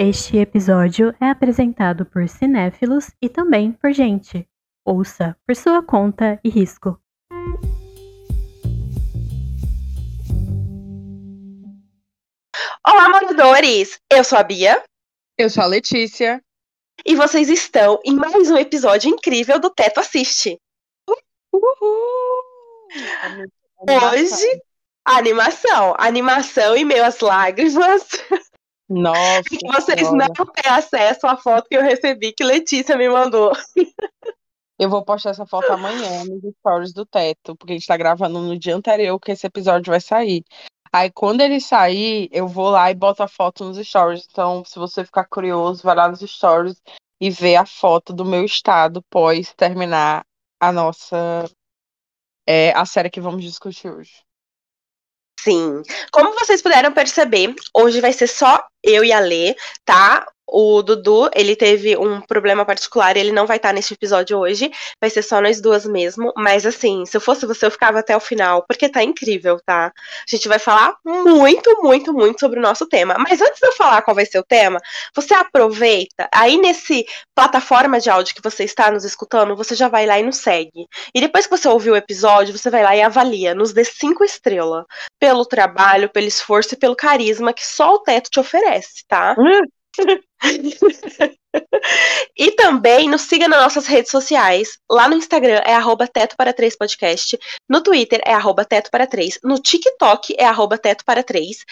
Este episódio é apresentado por cinéfilos e também por gente. Ouça por sua conta e risco. Olá, moradores! Eu sou a Bia. Eu sou a Letícia. E vocês estão em mais um episódio incrível do Teto Assiste. Uhul! Hoje, animação. Animação e meio lágrimas. Nossa. que vocês não têm acesso à foto que eu recebi que Letícia me mandou. Eu vou postar essa foto amanhã nos stories do Teto, porque a gente tá gravando no dia anterior que esse episódio vai sair. Aí quando ele sair, eu vou lá e boto a foto nos stories. Então, se você ficar curioso, vai lá nos stories e vê a foto do meu estado pós terminar a nossa é, a série que vamos discutir hoje. Sim. Como vocês puderam perceber, hoje vai ser só eu e a Lê, tá? O Dudu, ele teve um problema particular ele não vai estar nesse episódio hoje. Vai ser só nós duas mesmo. Mas assim, se eu fosse você, eu ficava até o final, porque tá incrível, tá? A gente vai falar muito, muito, muito sobre o nosso tema. Mas antes de eu falar qual vai ser o tema, você aproveita, aí nesse plataforma de áudio que você está nos escutando, você já vai lá e nos segue. E depois que você ouvir o episódio, você vai lá e avalia, nos dê cinco estrelas. Pelo trabalho, pelo esforço e pelo carisma que só o teto te oferece, tá? e também nos siga nas nossas redes sociais. Lá no Instagram é arroba Teto para 3 Podcast. No Twitter é arroba Teto para 3. No TikTok é arroba Teto para 3.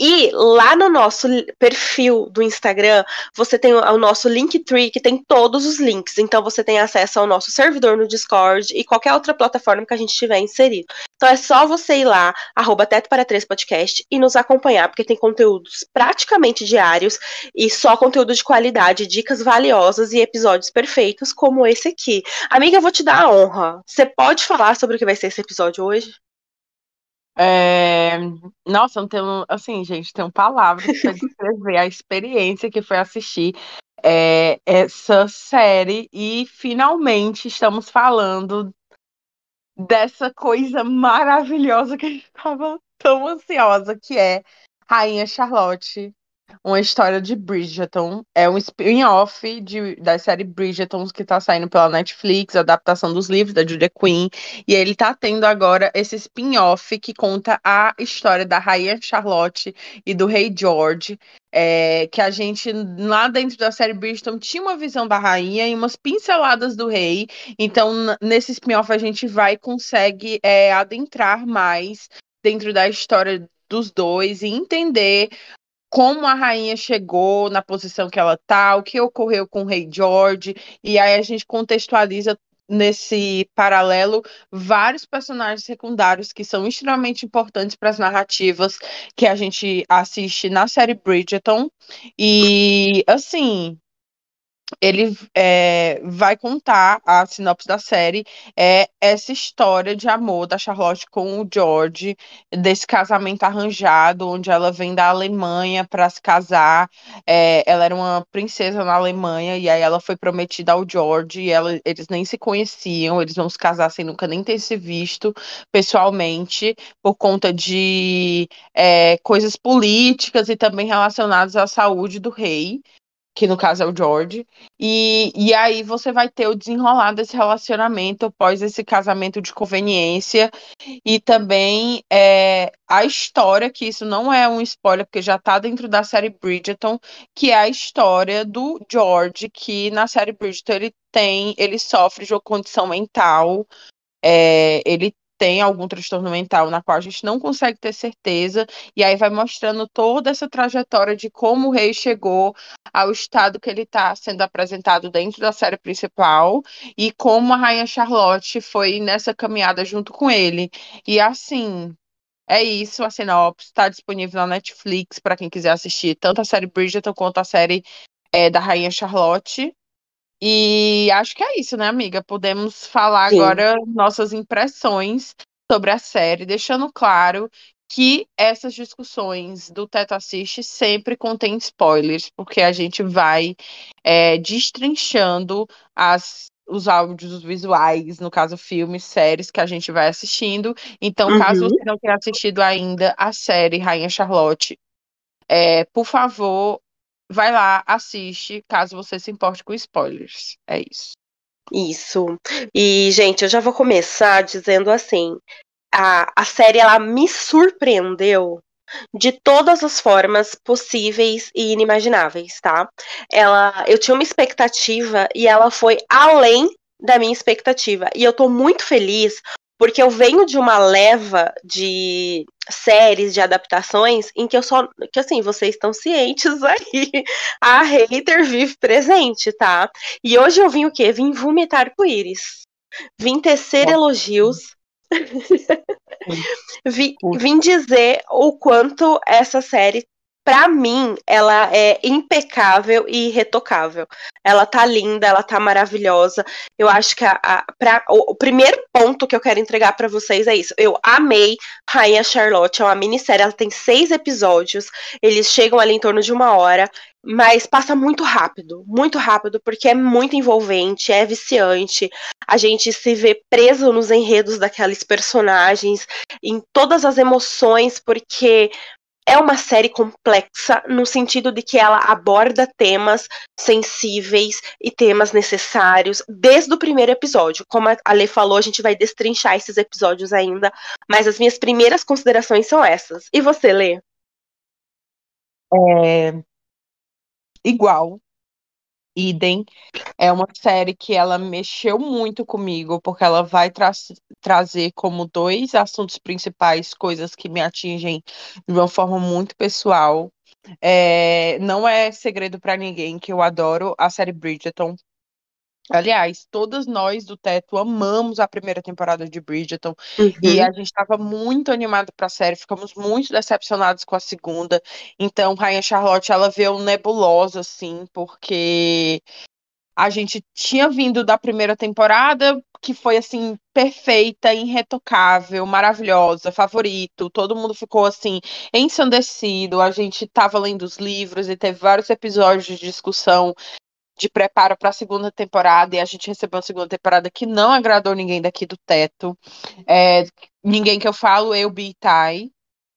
E lá no nosso perfil do Instagram, você tem o nosso Linktree, que tem todos os links. Então você tem acesso ao nosso servidor no Discord e qualquer outra plataforma que a gente tiver inserido. Então é só você ir lá, arroba Teto para 3 Podcast, e nos acompanhar, porque tem conteúdos praticamente diários e só conteúdo de qualidade, dicas valiosas e episódios perfeitos como esse aqui. Amiga, eu vou te dar a honra. Você pode falar sobre o que vai ser esse episódio hoje? É... Nossa, não tenho, assim, gente, tenho palavras para descrever a experiência que foi assistir é, essa série e finalmente estamos falando dessa coisa maravilhosa que a gente estava tão ansiosa, que é Rainha Charlotte uma história de Bridgerton. É um spin-off da série Bridgerton que tá saindo pela Netflix, adaptação dos livros da Julia Quinn. E ele tá tendo agora esse spin-off que conta a história da Rainha Charlotte e do Rei George. É, que a gente, lá dentro da série Bridgerton, tinha uma visão da rainha e umas pinceladas do rei. Então, nesse spin-off, a gente vai consegue é, adentrar mais dentro da história dos dois e entender como a rainha chegou na posição que ela está, o que ocorreu com o rei George, e aí a gente contextualiza nesse paralelo vários personagens secundários que são extremamente importantes para as narrativas que a gente assiste na série Bridgerton. E assim, ele é, vai contar a sinopse da série é essa história de amor da Charlotte com o George, desse casamento arranjado, onde ela vem da Alemanha para se casar. É, ela era uma princesa na Alemanha e aí ela foi prometida ao George e ela, eles nem se conheciam, eles vão se casar sem nunca nem ter se visto pessoalmente por conta de é, coisas políticas e também relacionadas à saúde do rei que no caso é o George, e, e aí você vai ter o desenrolar desse relacionamento após esse casamento de conveniência, e também é, a história, que isso não é um spoiler, porque já tá dentro da série Bridgerton, que é a história do George, que na série Bridgerton ele tem, ele sofre de uma condição mental, é, ele tem algum transtorno mental na qual a gente não consegue ter certeza, e aí vai mostrando toda essa trajetória de como o rei chegou ao estado que ele está sendo apresentado dentro da série principal e como a rainha Charlotte foi nessa caminhada junto com ele. E assim, é isso, a sinopse está disponível na Netflix para quem quiser assistir tanto a série Bridgerton quanto a série é, da Rainha Charlotte. E acho que é isso, né, amiga? Podemos falar Sim. agora nossas impressões sobre a série, deixando claro que essas discussões do Teto Assiste sempre contêm spoilers, porque a gente vai é, destrinchando as, os áudios visuais, no caso filmes, séries que a gente vai assistindo. Então, uhum. caso você não tenha assistido ainda a série Rainha Charlotte, é, por favor, vai lá, assiste, caso você se importe com spoilers. É isso. Isso. E, gente, eu já vou começar dizendo assim: a, a série ela me surpreendeu de todas as formas possíveis e inimagináveis, tá? Ela, eu tinha uma expectativa e ela foi além da minha expectativa. E eu tô muito feliz porque eu venho de uma leva de séries, de adaptações, em que eu só. Que assim, vocês estão cientes aí. A hater vive presente, tá? E hoje eu vim o quê? Vim vomitar com íris. Vim tecer elogios. vim, vim dizer o quanto essa série para mim, ela é impecável e irretocável. Ela tá linda, ela tá maravilhosa. Eu acho que a, a pra, o, o, primeiro ponto que eu quero entregar para vocês é isso. Eu amei Rainha Charlotte, é uma minissérie, ela tem seis episódios, eles chegam ali em torno de uma hora, mas passa muito rápido, muito rápido, porque é muito envolvente, é viciante. A gente se vê preso nos enredos daqueles personagens, em todas as emoções, porque é uma série complexa no sentido de que ela aborda temas sensíveis e temas necessários desde o primeiro episódio. Como a Lê falou, a gente vai destrinchar esses episódios ainda, mas as minhas primeiras considerações são essas. E você, Lê? É... Igual idem. É uma série que ela mexeu muito comigo, porque ela vai tra trazer como dois assuntos principais coisas que me atingem de uma forma muito pessoal. É, não é segredo para ninguém que eu adoro a série Bridgerton. Aliás, todas nós do Teto amamos a primeira temporada de Bridgerton uhum. e a gente estava muito animado para a série, ficamos muito decepcionados com a segunda. Então, Rainha Charlotte, ela veio nebulosa assim, porque a gente tinha vindo da primeira temporada, que foi assim perfeita, irretocável, maravilhosa, favorito. Todo mundo ficou assim ensandecido. A gente estava lendo os livros e teve vários episódios de discussão de preparo para a segunda temporada e a gente recebeu uma segunda temporada que não agradou ninguém daqui do teto. É, ninguém que eu falo, eu, Bi Tai.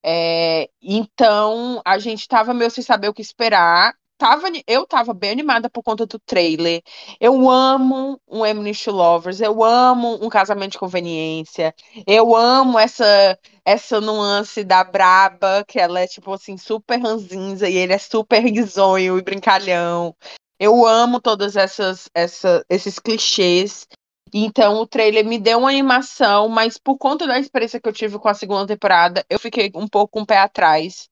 É, então a gente tava meio sem saber o que esperar. Tava, eu tava bem animada por conta do trailer. Eu amo um Eminence Lovers, eu amo um casamento de conveniência, eu amo essa essa nuance da braba, que ela é tipo assim, super ranzinza e ele é super risonho e brincalhão. Eu amo todos essas, essa, esses clichês. Então o trailer me deu uma animação, mas por conta da experiência que eu tive com a segunda temporada, eu fiquei um pouco com um o pé atrás.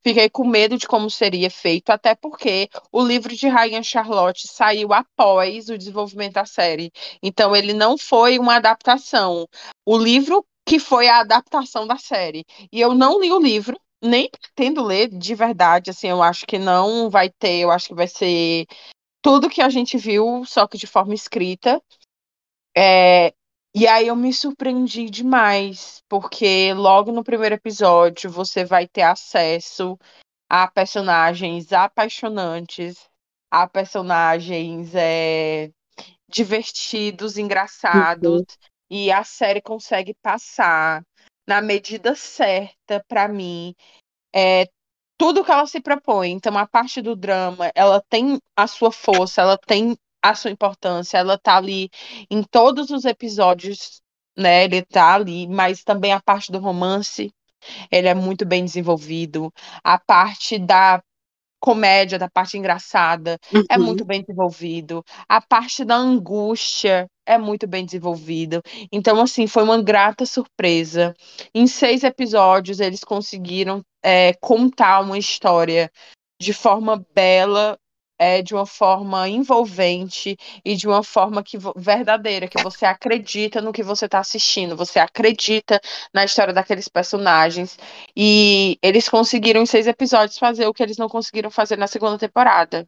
Fiquei com medo de como seria feito, até porque o livro de Rainha Charlotte saiu após o desenvolvimento da série. Então ele não foi uma adaptação. O livro que foi a adaptação da série. E eu não li o livro, nem pretendo ler de verdade, assim, eu acho que não vai ter, eu acho que vai ser tudo que a gente viu, só que de forma escrita. É, e aí eu me surpreendi demais, porque logo no primeiro episódio você vai ter acesso a personagens apaixonantes, a personagens é, divertidos, engraçados, uhum. e a série consegue passar na medida certa para mim é, tudo que ela se propõe. Então, a parte do drama, ela tem a sua força, ela tem a sua importância, ela tá ali em todos os episódios, né? Ele tá ali, mas também a parte do romance, ele é muito bem desenvolvido. A parte da comédia, da parte engraçada, é uhum. é muito bem desenvolvido. A parte da angústia é muito bem desenvolvida. Então, assim, foi uma grata surpresa. Em seis episódios, eles conseguiram é, contar uma história de forma bela é, de uma forma envolvente e de uma forma que verdadeira, que você acredita no que você está assistindo, você acredita na história daqueles personagens. E eles conseguiram em seis episódios fazer o que eles não conseguiram fazer na segunda temporada.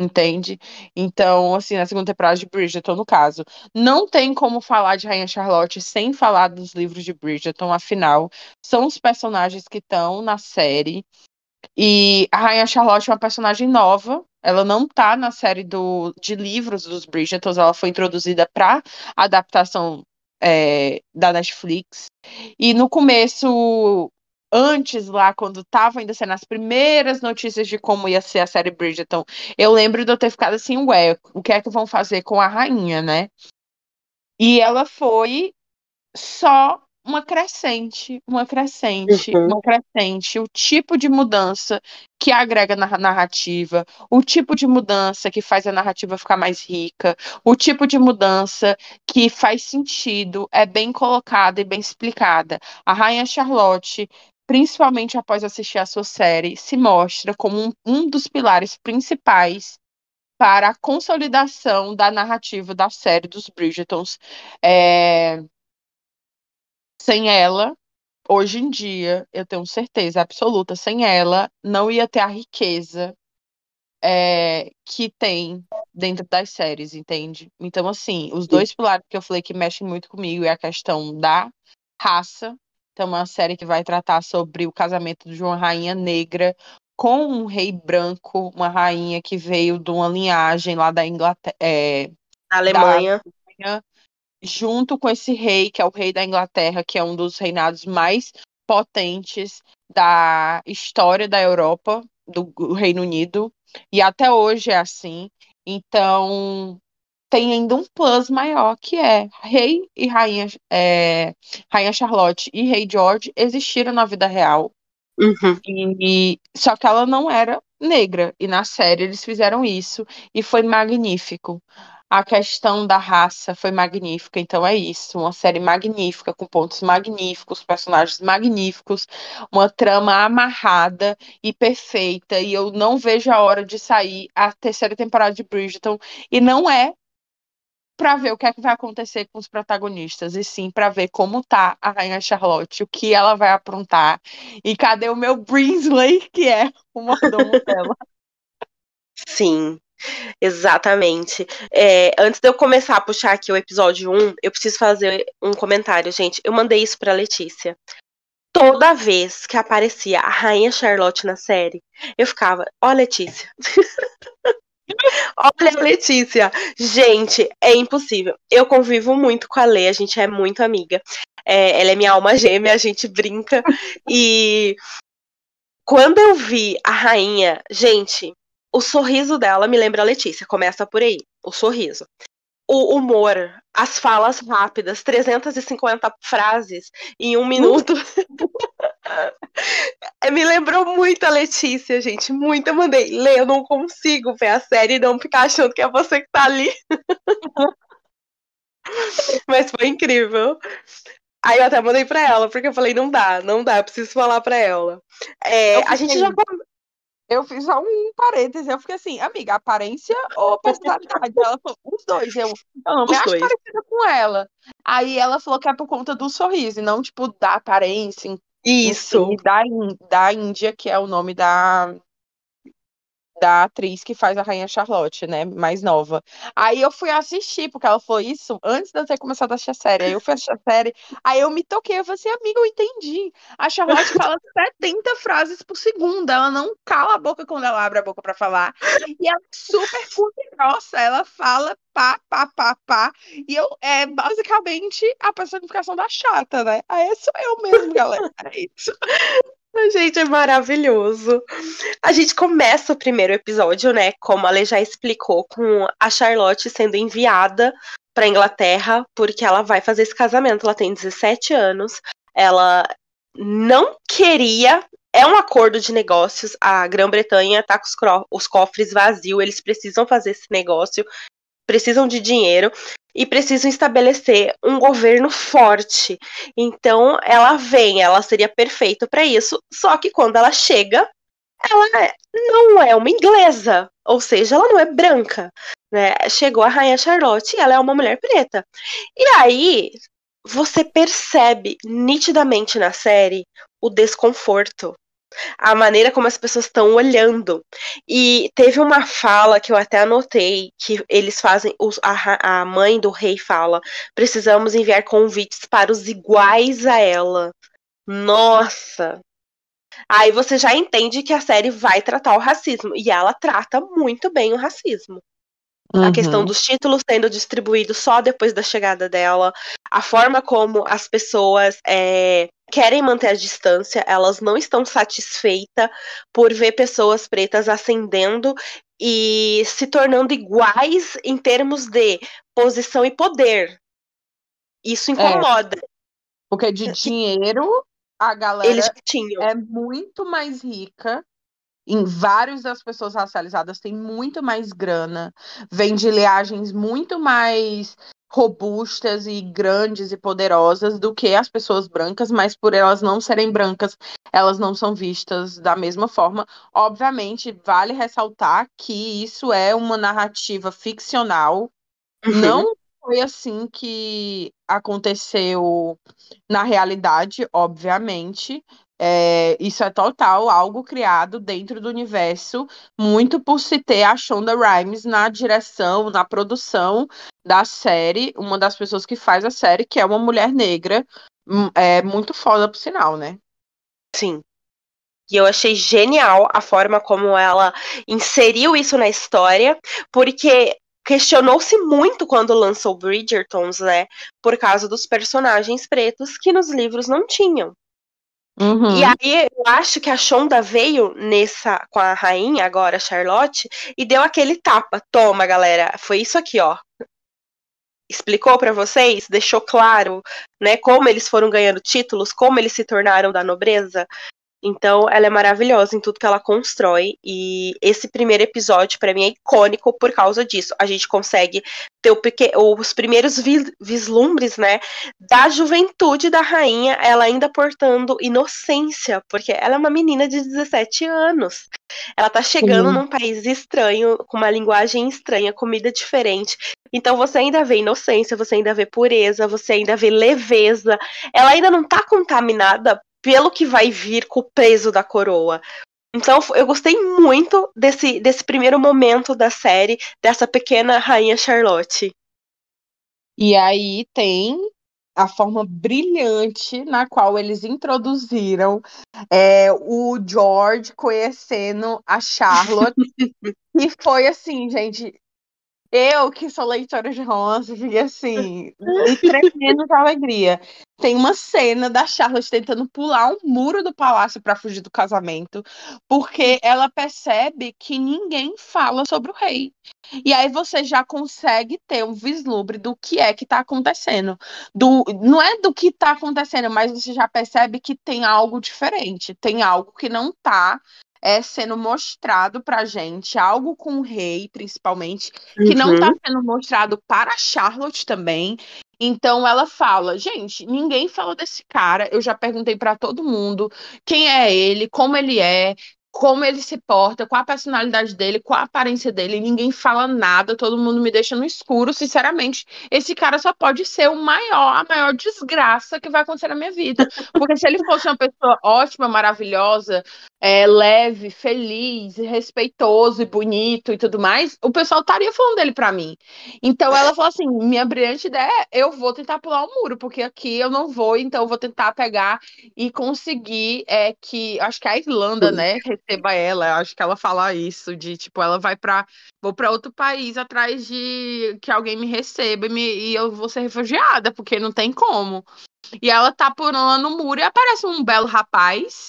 Entende? Então, assim, na segunda temporada de Bridgerton, no caso, não tem como falar de Rainha Charlotte sem falar dos livros de Bridgerton, afinal, são os personagens que estão na série. E a Rainha Charlotte é uma personagem nova, ela não tá na série do, de livros dos Bridgertons, ela foi introduzida para adaptação é, da Netflix. E no começo antes lá, quando tava ainda sendo as primeiras notícias de como ia ser a série Bridgerton, eu lembro de eu ter ficado assim, ué, o que é que vão fazer com a rainha, né? E ela foi só uma crescente, uma crescente, Uhum. uma crescente, o tipo de mudança que agrega na narrativa, o tipo de mudança que faz a narrativa ficar mais rica, o tipo de mudança que faz sentido, é bem colocada e bem explicada. A Rainha Charlotte, principalmente após assistir a sua série, se mostra como um, um dos pilares principais para a consolidação da narrativa da série dos Bridgertons. É, sem ela, hoje em dia, eu tenho certeza absoluta, sem ela, não ia ter a riqueza é, que tem dentro das séries, entende? Então, assim, os dois pilares que eu falei que mexem muito comigo é a questão da raça. Então, uma série que vai tratar sobre o casamento de uma rainha negra com um rei branco, uma rainha que veio de uma linhagem lá da Inglaterra. É, Na Alemanha. Junto com esse rei, que é o rei da Inglaterra, que é um dos reinados mais potentes da história da Europa, do Reino Unido, e até hoje é assim. Então, tem ainda um plus maior, que é rei e rainha, é, rainha Charlotte e rei George existiram na vida real. Uhum. E, só que ela não era negra. E na série eles fizeram isso e foi magnífico. A questão da raça foi magnífica, então é isso, uma série magnífica, com pontos magníficos, personagens magníficos, uma trama amarrada e perfeita, e eu não vejo a hora de sair a terceira temporada de Bridgerton, e não é para ver o que é que vai acontecer com os protagonistas, e sim para ver como tá a Rainha Charlotte, o que ela vai aprontar, e cadê o meu Brinsley, que é o mordomo dela. Sim, exatamente. É, antes de eu começar a puxar aqui o episódio 1, eu preciso fazer um comentário, gente. Eu mandei isso pra Letícia. Toda vez que aparecia a Rainha Charlotte na série, eu ficava, ó, Letícia. Olha, Letícia. Gente, é impossível. Eu convivo muito com a Lê, a gente é muito amiga. É, ela é minha alma gêmea, a gente brinca. E quando eu vi a rainha, gente, o sorriso dela me lembra a Letícia. Começa por aí, o sorriso. O humor, as falas rápidas, 350 frases em um minuto. me lembrou muito a Letícia, gente. Muito. Eu mandei, Lê, eu não consigo ver a série e não ficar achando que é você que tá ali. Mas foi incrível. Aí eu até mandei pra ela, porque eu falei, não dá, não dá, eu preciso falar pra ela. É, a gente já eu fiz só um parêntese, eu fiquei assim, amiga, aparência ou personalidade? ela falou, os dois. Eu, eu não me Os acho dois. parecida com ela. Aí ela falou que é por conta do sorriso, e não, tipo, da aparência, Isso. da, da Índia, que é o nome da, da atriz que faz a Rainha Charlotte, né, mais nova. Aí eu fui assistir, porque ela falou isso antes de eu ter começado a assistir a série. Aí eu fui assistir a série, aí eu me toquei, eu falei assim, amiga, eu entendi. A Charlotte fala 70 frases por segundo, ela não cala a boca quando ela abre a boca pra falar. E ela é super curta e grossa, ela fala pá, pá, pá, pá. E eu, é basicamente a personificação da chata, né? Aí sou eu mesmo, galera. É isso. Gente, é maravilhoso. A gente começa o primeiro episódio, né? Como a Lê já explicou, com a Charlotte sendo enviada para Inglaterra porque ela vai fazer esse casamento. Ela tem 17 anos. Ela não queria. É um acordo de negócios. A Grã-Bretanha tá com os, os cofres vazios. Eles precisam fazer esse negócio. Precisam de dinheiro e precisam estabelecer um governo forte. Então ela vem, ela seria perfeita para isso. Só que quando ela chega, ela não é uma inglesa, ou seja, ela não é branca. Né? Chegou a Rainha Charlotte e ela é uma mulher preta. E aí você percebe nitidamente na série o desconforto. A maneira como as pessoas estão olhando. E teve uma fala que eu até anotei, que eles fazem, os- a, a mãe do rei fala, precisamos enviar convites para os iguais a ela. Nossa! Aí você já entende que a série vai tratar o racismo. E ela trata muito bem o racismo. A questão Uhum. dos títulos sendo distribuídos só depois da chegada dela, a forma como as pessoas é, querem manter a distância, elas não estão satisfeitas por ver pessoas pretas ascendendo e se tornando iguais em termos de posição e poder. Isso incomoda. É, porque de dinheiro a galera é muito mais rica. Em vários das pessoas racializadas tem muito mais grana, vem de linhagens muito mais robustas e grandes e poderosas do que as pessoas brancas, mas por elas não serem brancas, elas não são vistas da mesma forma. Obviamente, vale ressaltar que isso é uma narrativa ficcional. Uhum. Não foi assim que aconteceu na realidade, obviamente. É, isso é total algo criado dentro do universo, muito por se ter a Shonda Rhimes na direção, na produção da série, uma das pessoas que faz a série, que é uma mulher negra, hum, é muito foda por sinal, né? Sim. E eu achei genial a forma como ela inseriu isso na história, porque questionou-se muito quando lançou Bridgertons, né? Por causa dos personagens pretos que nos livros não tinham. Uhum. E aí eu acho que a Shonda veio nessa com a rainha agora, Charlotte, e deu aquele tapa. Toma, galera, foi isso aqui, ó. Explicou para vocês, deixou claro, né, como eles foram ganhando títulos, como eles se tornaram da nobreza. Então, ela é maravilhosa em tudo que ela constrói. E esse primeiro episódio, para mim, é icônico por causa disso. A gente consegue ter pequ... os primeiros vislumbres, né, da juventude da rainha, ela ainda portando inocência, porque ela é uma menina de 17 anos. Ela tá chegando num país estranho, com uma linguagem estranha, comida diferente. Então você ainda vê inocência, você ainda vê pureza, você ainda vê leveza. Ela ainda não tá contaminada pelo que vai vir com o peso da coroa. Então eu gostei muito desse, desse primeiro momento da série, dessa pequena rainha Charlotte. E aí tem a forma brilhante na qual eles introduziram é, o George conhecendo a Charlotte. e foi assim, gente, eu, que sou leitora de romance, fiquei assim, tremendo de alegria. Tem uma cena da Charlotte tentando pular um muro do palácio para fugir do casamento, porque ela percebe que ninguém fala sobre o rei. E aí você já consegue ter um vislumbre do que é que está acontecendo. Do, não é do que está acontecendo, mas você já percebe que tem algo diferente, tem algo que não está é sendo mostrado pra gente, algo com o rei, principalmente, que uhum. não tá sendo mostrado para Charlotte também. Então ela fala, gente, ninguém fala desse cara. Eu já perguntei para todo mundo quem é ele, como ele é, como ele se porta, qual a personalidade dele, qual a aparência dele, ninguém fala nada, todo mundo me deixa no escuro, sinceramente, esse cara só pode ser o maior, a maior desgraça que vai acontecer na minha vida. Porque se ele fosse uma pessoa ótima, maravilhosa, é, leve, feliz, respeitoso e bonito e tudo mais, o pessoal estaria falando dele para mim. Então ela falou assim: minha brilhante ideia é eu vou tentar pular o muro, porque aqui eu não vou, então eu vou tentar pegar e conseguir é, que. Acho que a Irlanda, né, receba ela. Acho que ela fala isso, de tipo, ela vai para Vou para outro país atrás de que alguém me receba e, me, e eu vou ser refugiada, porque não tem como. E ela tá pulando no muro e aparece um belo rapaz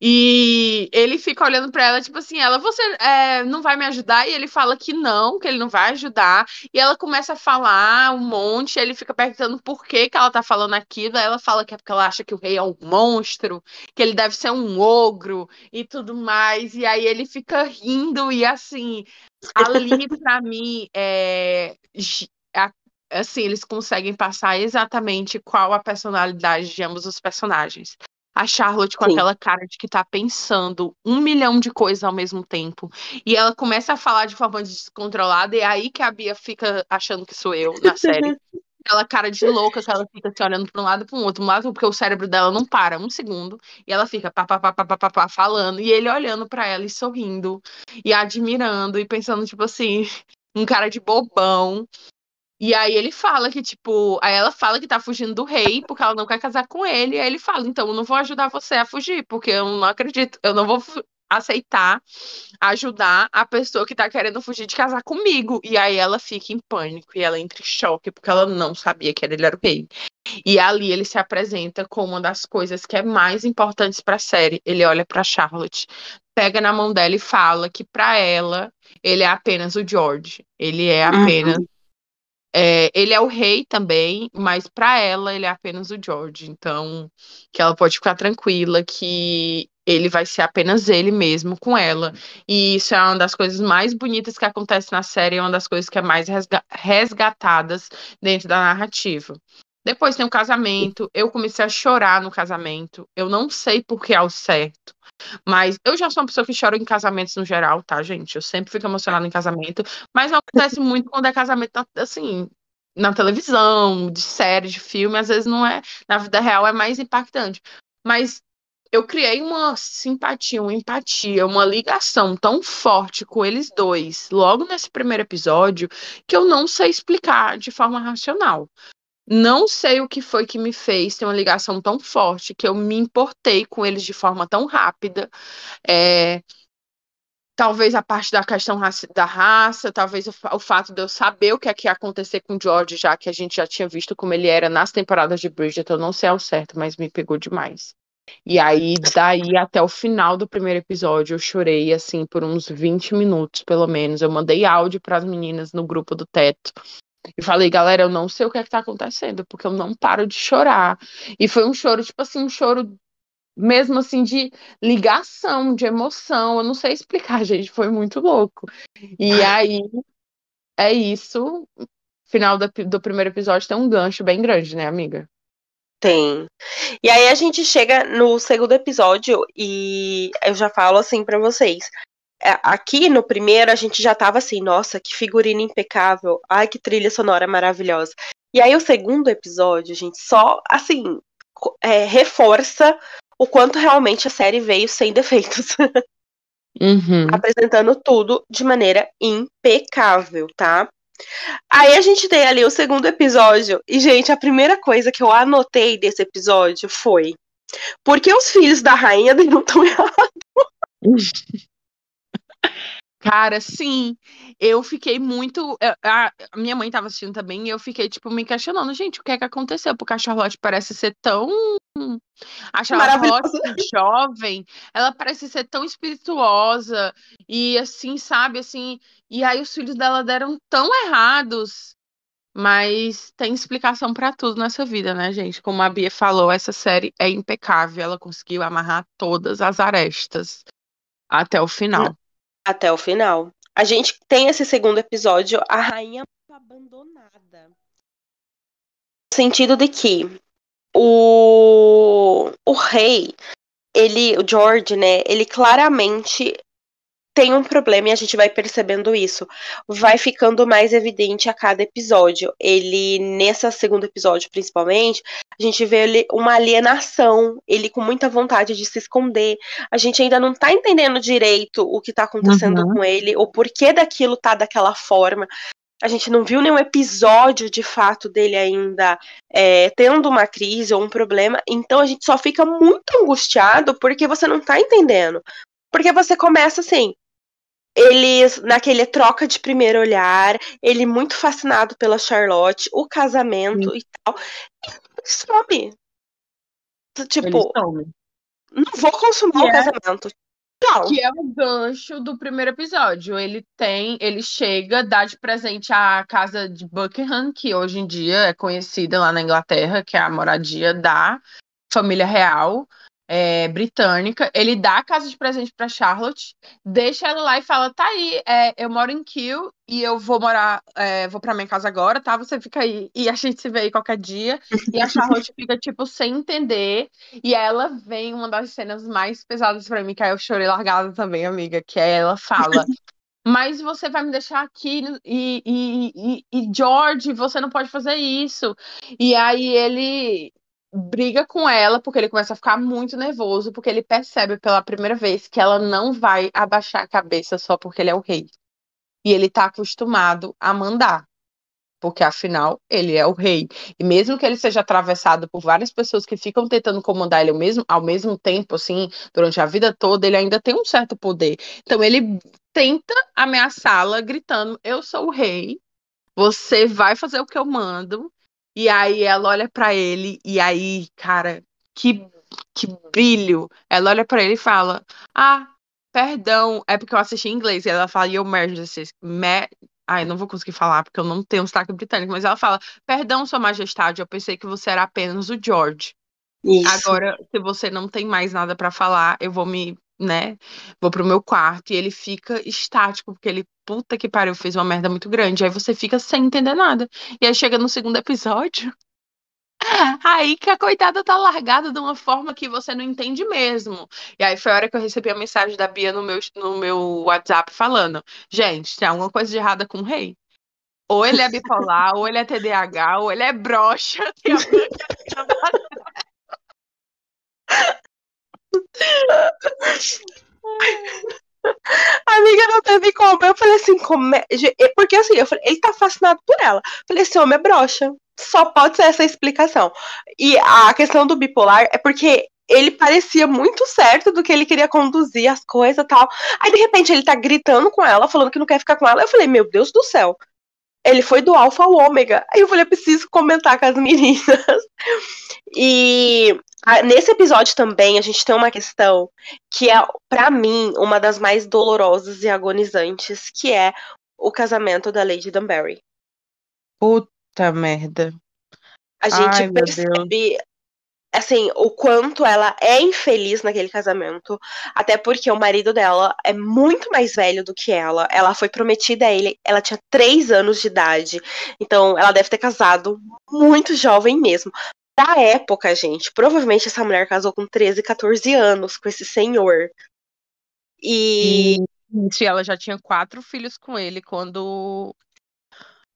e ele fica olhando para ela, tipo assim, ela, você é, não vai me ajudar? E ele fala que não, que ele não vai ajudar. E ela começa a falar um monte, ele fica perguntando por que, que ela tá falando aquilo. Aí ela fala que é porque ela acha que o rei é um monstro, que ele deve ser um ogro e tudo mais. E aí ele fica rindo, e assim, ali para mim, é, assim, eles conseguem passar exatamente qual a personalidade de ambos os personagens. A Charlotte com Sim. aquela cara de que tá pensando um milhão de coisas ao mesmo tempo. E ela começa a falar de forma descontrolada, e é aí que a Bia fica achando que sou eu na série. aquela cara de louca que ela fica se olhando para um lado para um outro, um lado porque o cérebro dela não para um segundo e ela fica pá, pá, pá, pá, pá, pá, falando e ele olhando para ela e sorrindo e admirando e pensando tipo assim, um cara de bobão e aí ele fala que, tipo, aí ela fala que tá fugindo do rei porque ela não quer casar com ele. E aí ele fala, então eu não vou ajudar você a fugir, porque eu não acredito, eu não vou aceitar ajudar a pessoa que tá querendo fugir de casar comigo. E aí ela fica em pânico e ela entra em choque porque ela não sabia que ele era o rei. E ali ele se apresenta como uma das coisas que é mais importantes para a série. Ele olha para Charlotte, pega na mão dela e fala que para ela ele é apenas o George. Ele é apenas uhum. É, ele é o rei também, mas para ela ele é apenas o George. Então, que ela pode ficar tranquila que ele vai ser apenas ele mesmo com ela. E isso é uma das coisas mais bonitas que acontece na série, é uma das coisas que é mais resgatadas dentro da narrativa. Depois tem o casamento. Eu comecei a chorar no casamento. Eu não sei por que ao certo. Mas eu já sou uma pessoa que chora em casamentos no geral, tá, gente? Eu sempre fico emocionada em casamento. Mas não acontece muito quando é casamento, assim, na televisão, de série, de filme. Às vezes não é. Na vida real é mais impactante. Mas eu criei uma simpatia, uma empatia, uma ligação tão forte com eles dois, logo nesse primeiro episódio, que eu não sei explicar de forma racional. Não sei o que foi que me fez ter uma ligação tão forte que eu me importei com eles de forma tão rápida. É, talvez a parte da questão da raça, talvez o, o, fato de eu saber o que é que ia acontecer com o George, já que a gente já tinha visto como ele era nas temporadas de Bridget, eu não sei ao certo, mas me pegou demais. E aí, daí até o final do primeiro episódio, eu chorei assim por uns 20 minutos, pelo menos. Eu mandei áudio para as meninas no grupo do teto, e falei, galera, eu não sei o que é que tá acontecendo, porque eu não paro de chorar. E foi um choro, tipo assim, um choro mesmo assim de ligação, de emoção. Eu não sei explicar, gente, foi muito louco. E aí é isso. Final do, do primeiro episódio tem um gancho bem grande, né, amiga? Tem. E aí a gente chega no segundo episódio e eu já falo assim para vocês. É, aqui no primeiro a gente já tava assim, nossa, que figurina impecável, ai que trilha sonora maravilhosa. E aí o segundo episódio, gente só assim é, reforça o quanto realmente a série veio sem defeitos. Uhum. Apresentando tudo de maneira impecável, tá? Aí a gente tem ali o segundo episódio, e, gente, a primeira coisa que eu anotei desse episódio foi: por que os filhos da rainha não estão errados? Cara, sim, eu fiquei muito. Eh, a minha mãe tava assistindo também e eu fiquei, tipo, me questionando, gente, o que é que aconteceu? Porque a Charlotte parece ser tão. A Charlotte jovem, ela parece ser tão espirituosa e assim, sabe, assim. E aí os filhos dela deram tão errados. Mas tem explicação para tudo nessa vida, né, gente? Como a Bia falou, essa série é impecável. Ela conseguiu amarrar todas as arestas até o final até o final. A gente tem esse segundo episódio, a rainha abandonada. No sentido de que o, o rei, ele, o George, né, ele claramente tem um problema e a gente vai percebendo isso. Vai ficando mais evidente a cada episódio. Ele, nesse segundo episódio, principalmente, a gente vê ele uma alienação, ele com muita vontade de se esconder. A gente ainda não tá entendendo direito o que tá acontecendo uhum. com ele, o porquê daquilo tá daquela forma. A gente não viu nenhum episódio de fato dele ainda é, tendo uma crise ou um problema, então a gente só fica muito angustiado porque você não tá entendendo. Porque você começa assim, eles naquele troca de primeiro olhar, ele muito fascinado pela Charlotte, o casamento Sim. e tal, e some. Tipo, não vou consumar o é, casamento. Que é o gancho do primeiro episódio. Ele tem, ele chega, dá de presente a casa de Buckingham, que hoje em dia é conhecida lá na Inglaterra, que é a moradia da família real é, britânica. Ele dá a casa de presente para Charlotte, deixa ela lá e fala: tá aí, é, eu moro em Kiel e eu vou morar, é, vou para minha casa agora, tá? Você fica aí e a gente se vê aí qualquer dia. E a Charlotte fica, tipo, sem entender. E ela vem uma das cenas mais pesadas para mim, que aí eu chorei largada também, amiga, que é ela fala. mas você vai me deixar aqui e, e, e, e, George, você não pode fazer isso. E aí ele briga com ela porque ele começa a ficar muito nervoso, porque ele percebe pela primeira vez que ela não vai abaixar a cabeça só porque ele é o rei. E ele tá acostumado a mandar. porque afinal ele é o rei. E mesmo que ele seja atravessado por várias pessoas que ficam tentando comandar ele ao mesmo, ao mesmo tempo, assim, durante a vida toda, ele ainda tem um certo poder. Então ele tenta ameaçá-la, gritando: Eu sou o rei, você vai fazer o que eu mando. E aí ela olha para ele, e aí, cara, que, que brilho. Ela olha para ele e fala: Ah, perdão, é porque eu assisti em inglês. E ela fala: Your Majesty, Ai, não vou conseguir falar porque eu não tenho um sotaque britânico, mas ela fala: Perdão, Sua Majestade, eu pensei que você era apenas o George. Isso. Agora, se você não tem mais nada para falar, eu vou me, né? Vou pro meu quarto. E ele fica estático, porque ele, puta que pariu, fez uma merda muito grande. Aí você fica sem entender nada. E aí chega no segundo episódio. Aí que a coitada tá largada de uma forma que você não entende mesmo. E aí foi a hora que eu recebi a mensagem da Bia no meu, no meu WhatsApp falando: gente, tem alguma coisa de errada com o rei. Ou ele é bipolar, ou ele é TDAH, ou ele é broxa. Tem Amiga, não teve como. Eu falei assim, como é... porque assim, eu falei, ele tá fascinado por ela. Eu falei, esse homem é broxa só pode ser essa explicação. E a questão do bipolar é porque ele parecia muito certo do que ele queria conduzir as coisas tal. Aí, de repente, ele tá gritando com ela, falando que não quer ficar com ela. Eu falei, meu Deus do céu. Ele foi do alfa ao ômega. Aí eu falei, eu preciso comentar com as meninas. E nesse episódio também a gente tem uma questão que é, para mim, uma das mais dolorosas e agonizantes, que é o casamento da Lady Dunbarry. Puta merda. A gente Ai, percebe assim, o quanto ela é infeliz naquele casamento. Até porque o marido dela é muito mais velho do que ela. Ela foi prometida a ele, ela tinha três anos de idade. Então, ela deve ter casado muito jovem mesmo. Da época, gente, provavelmente essa mulher casou com 13, 14 anos com esse senhor. E. E ela já tinha quatro filhos com ele quando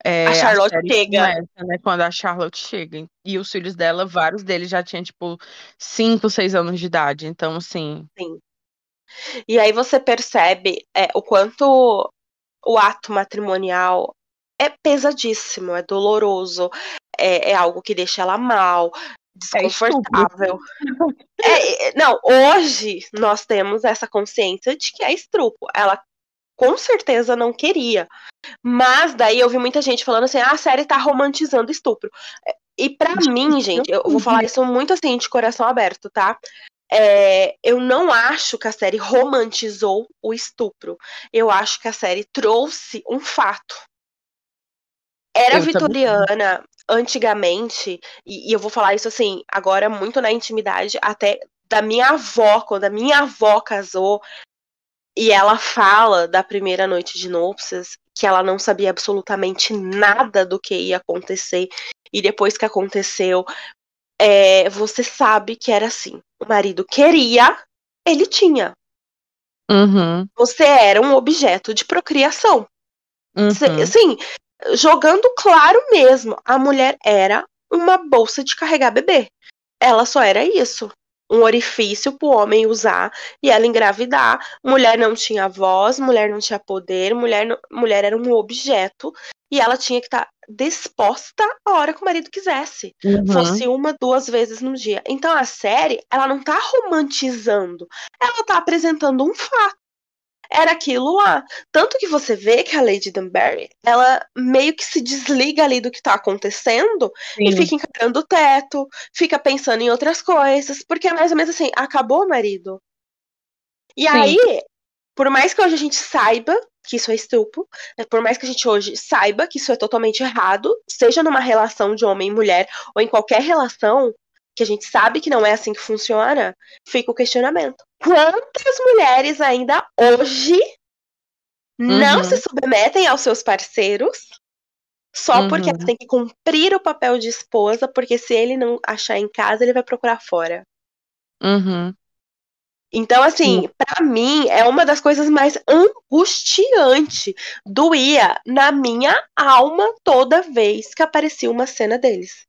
é, a Charlotte a chega. Começa, né, quando a Charlotte chega. E os filhos dela, vários deles já tinham, tipo, 5, 6 anos de idade. Então, assim. Sim. E aí você percebe é, o quanto o ato matrimonial é pesadíssimo, é doloroso, é, é algo que deixa ela mal, é desconfortável. É, é, não, hoje nós temos essa consciência de que é estrupo. Ela com certeza não queria. Mas daí eu vi muita gente falando assim: ah, a série tá romantizando estupro. E para mim, gente, eu vou falar isso muito assim, de coração aberto, tá? É, eu não acho que a série romantizou o estupro. Eu acho que a série trouxe um fato. Era eu vitoriana também. antigamente, e, e eu vou falar isso assim, agora muito na intimidade, até da minha avó, quando a minha avó casou, e ela fala da primeira noite de núpcias que ela não sabia absolutamente nada do que ia acontecer. E depois que aconteceu, é, você sabe que era assim. O marido queria, ele tinha. Uhum. Você era um objeto de procriação. Uhum. Sim, jogando claro mesmo, a mulher era uma bolsa de carregar bebê. Ela só era isso um orifício para o homem usar e ela engravidar. Mulher não tinha voz, mulher não tinha poder, mulher, mulher era um objeto e ela tinha que estar tá disposta a hora que o marido quisesse. Uhum. Fosse uma, duas vezes no dia. Então a série, ela não tá romantizando, ela tá apresentando um fato era aquilo lá. Tanto que você vê que a Lady Dunbarry, ela meio que se desliga ali do que tá acontecendo Sim. e fica encarando o teto, fica pensando em outras coisas, porque é mais ou menos assim, acabou o marido. E Sim. aí, por mais que hoje a gente saiba que isso é estupro, né, por mais que a gente hoje saiba que isso é totalmente errado, seja numa relação de homem e mulher ou em qualquer relação, que a gente sabe que não é assim que funciona, fica o questionamento. Quantas mulheres ainda hoje uhum. não se submetem aos seus parceiros só uhum. porque elas têm que cumprir o papel de esposa, porque se ele não achar em casa, ele vai procurar fora. Uhum. Então, assim, para mim é uma das coisas mais angustiantes. Doía na minha alma toda vez que aparecia uma cena deles.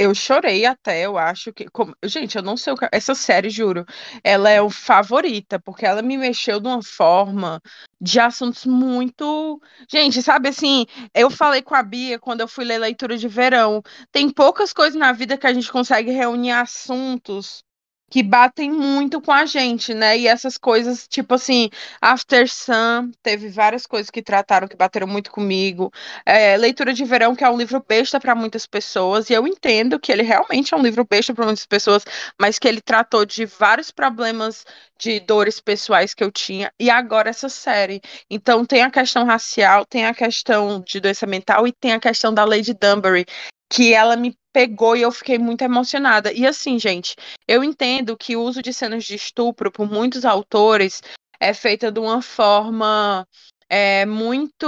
Eu chorei até, eu acho que. Como... Gente, eu não sei o que. Essa série, juro, ela é o favorita, porque ela me mexeu de uma forma de assuntos muito. Gente, sabe assim, eu falei com a Bia quando eu fui ler leitura de verão. Tem poucas coisas na vida que a gente consegue reunir assuntos que batem muito com a gente, né? E essas coisas, tipo assim, After Sun, teve várias coisas que trataram, que bateram muito comigo. É, Leitura de Verão, que é um livro besta para muitas pessoas, e eu entendo que ele realmente é um livro besta para muitas pessoas, mas que ele tratou de vários problemas de dores pessoais que eu tinha, e agora essa série. Então tem a questão racial, tem a questão de doença mental e tem a questão da Lady Dunbury, que ela me pegou e eu fiquei muito emocionada. E assim, gente, eu entendo que o uso de cenas de estupro por muitos autores é feita de uma forma é, muito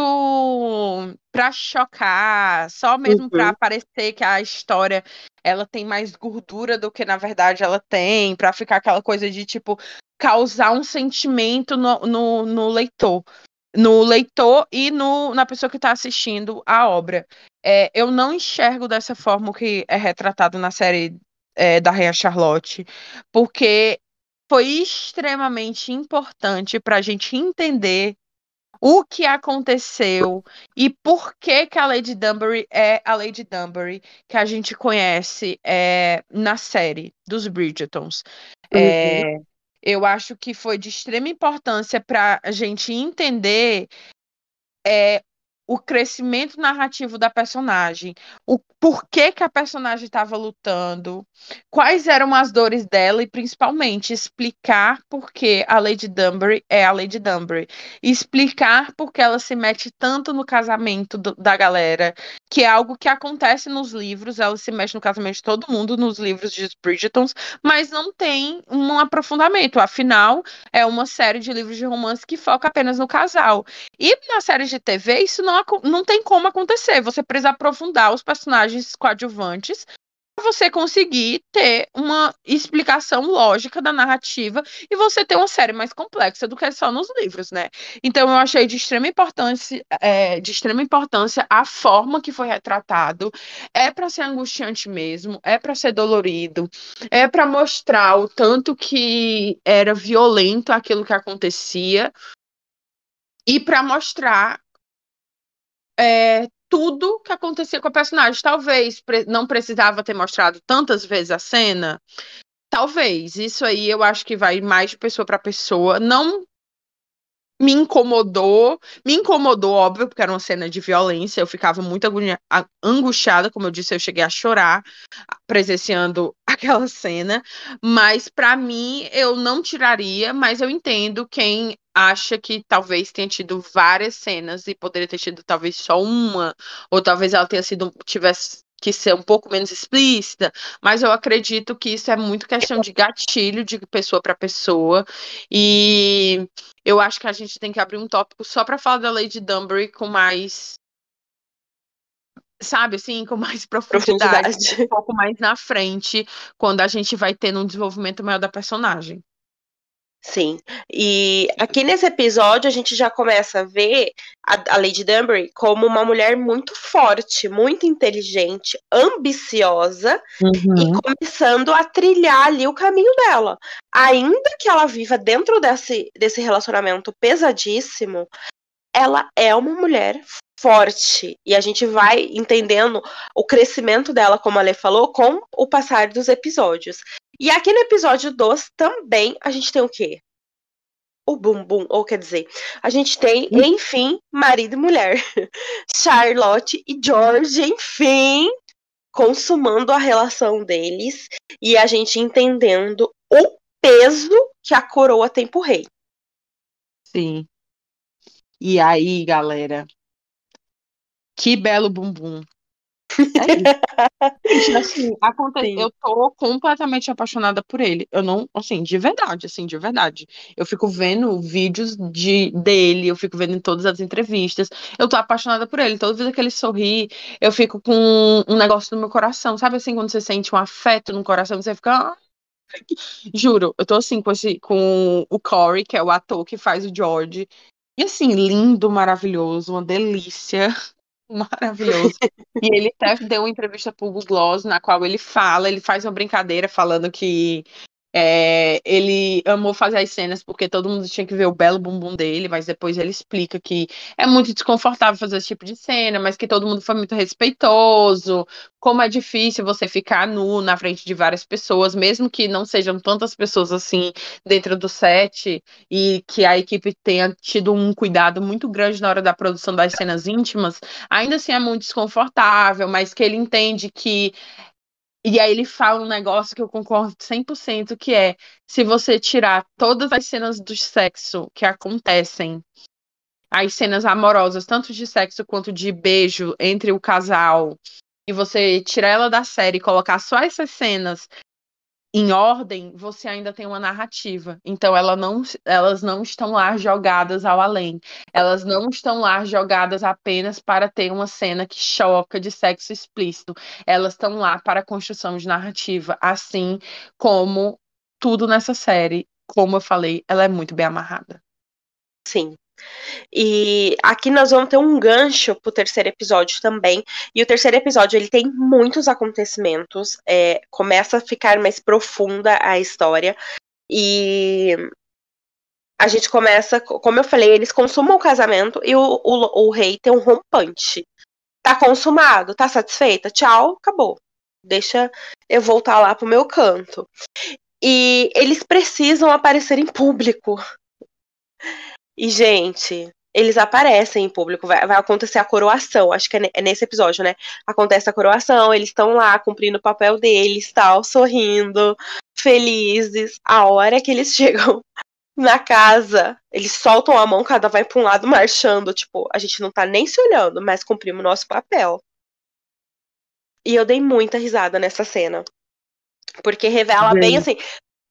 para chocar, só mesmo uhum. para parecer que a história ela tem mais gordura do que na verdade ela tem, para ficar aquela coisa de tipo causar um sentimento no, no, no leitor no leitor e no, na pessoa que está assistindo a obra. É, eu não enxergo dessa forma o que é retratado na série é, da Rainha Charlotte, porque foi extremamente importante para a gente entender o que aconteceu e por que, que a Lady Dunbury é a Lady Dunbury que a gente conhece é, na série dos Bridgetons. Uhum. É, eu acho que foi de extrema importância para a gente entender é, o crescimento narrativo da personagem, o porquê que a personagem estava lutando, quais eram as dores dela e principalmente explicar por que a Lady Dunbury é a Lady Dunbury, explicar por que ela se mete tanto no casamento do, da galera, que é algo que acontece nos livros, ela se mexe no casamento de todo mundo nos livros de Bridgetons, mas não tem um aprofundamento, afinal é uma série de livros de romance que foca apenas no casal. E na série de TV isso não não tem como acontecer. Você precisa aprofundar os personagens coadjuvantes você conseguir ter uma explicação lógica da narrativa e você ter uma série mais complexa do que é só nos livros, né? Então eu achei de extrema importância, é, de extrema importância a forma que foi retratado. É para ser angustiante mesmo, é para ser dolorido, é para mostrar o tanto que era violento aquilo que acontecia e para mostrar é, tudo que acontecia com a personagem. Talvez pre não precisava ter mostrado tantas vezes a cena. Talvez. Isso aí eu acho que vai mais de pessoa para pessoa. Não me incomodou. Me incomodou, óbvio, porque era uma cena de violência. Eu ficava muito angustiada, como eu disse, eu cheguei a chorar presenciando aquela cena. Mas para mim, eu não tiraria, mas eu entendo quem acha que talvez tenha tido várias cenas e poderia ter tido talvez só uma, ou talvez ela tenha sido tivesse que ser um pouco menos explícita, mas eu acredito que isso é muito questão de gatilho de pessoa para pessoa. E eu acho que a gente tem que abrir um tópico só para falar da Lady Dunbury com mais sabe assim, com mais profundidade, profundidade, um pouco mais na frente, quando a gente vai tendo um desenvolvimento maior da personagem. Sim. E aqui nesse episódio a gente já começa a ver a, a Lady Dunbury como uma mulher muito forte, muito inteligente, ambiciosa uhum. e começando a trilhar ali o caminho dela. Ainda que ela viva dentro desse, desse relacionamento pesadíssimo, ela é uma mulher forte. E a gente vai entendendo o crescimento dela, como a Lê falou, com o passar dos episódios. E aqui no episódio 2 também a gente tem o quê? O bumbum, ou quer dizer, a gente tem, enfim, marido e mulher. Charlotte e George, enfim, consumando a relação deles e a gente entendendo o peso que a coroa tem pro rei. Sim. E aí, galera, que belo bumbum. É assim, acontece, eu tô completamente apaixonada por ele. Eu não, assim, de verdade, assim, de verdade. Eu fico vendo vídeos de, dele, eu fico vendo em todas as entrevistas. Eu tô apaixonada por ele. Toda vez que ele sorri, eu fico com um negócio no meu coração. Sabe assim, quando você sente um afeto no coração, você fica. Juro, eu tô assim com, esse, com o Corey, que é o ator que faz o George. E assim, lindo, maravilhoso, uma delícia. Maravilhoso. e ele até deu uma entrevista pro Google Gloss, na qual ele fala, ele faz uma brincadeira falando que é, ele amou fazer as cenas porque todo mundo tinha que ver o belo bumbum dele, mas depois ele explica que é muito desconfortável fazer esse tipo de cena, mas que todo mundo foi muito respeitoso, como é difícil você ficar nu na frente de várias pessoas, mesmo que não sejam tantas pessoas assim dentro do set, e que a equipe tenha tido um cuidado muito grande na hora da produção das cenas íntimas, ainda assim é muito desconfortável, mas que ele entende que e aí ele fala um negócio que eu concordo 100%, que é se você tirar todas as cenas do sexo que acontecem, as cenas amorosas, tanto de sexo quanto de beijo entre o casal, e você tirar ela da série e colocar só essas cenas em ordem, você ainda tem uma narrativa. Então ela não, elas não estão lá jogadas ao além. Elas não estão lá jogadas apenas para ter uma cena que choca de sexo explícito. Elas estão lá para a construção de narrativa, assim como tudo nessa série. Como eu falei, ela é muito bem amarrada. Sim. E aqui nós vamos ter um gancho pro terceiro episódio também. E o terceiro episódio ele tem muitos acontecimentos. É, começa a ficar mais profunda a história. E a gente começa, como eu falei, eles consumam o casamento e o, o, o rei tem um rompante. Tá consumado, tá satisfeita? Tchau, acabou. Deixa eu voltar lá pro meu canto. E eles precisam aparecer em público. E, gente, eles aparecem em público, vai, vai, acontecer a coroação, acho que é, é, nesse episódio, né? Acontece a coroação, eles estão lá cumprindo o papel deles, tal, sorrindo, felizes. A hora que eles chegam na casa, eles soltam a mão, cada vai para um lado marchando, tipo, a gente não tá nem se olhando, mas cumprimos nosso papel. E eu dei muita risada nessa cena. Porque revela bem assim,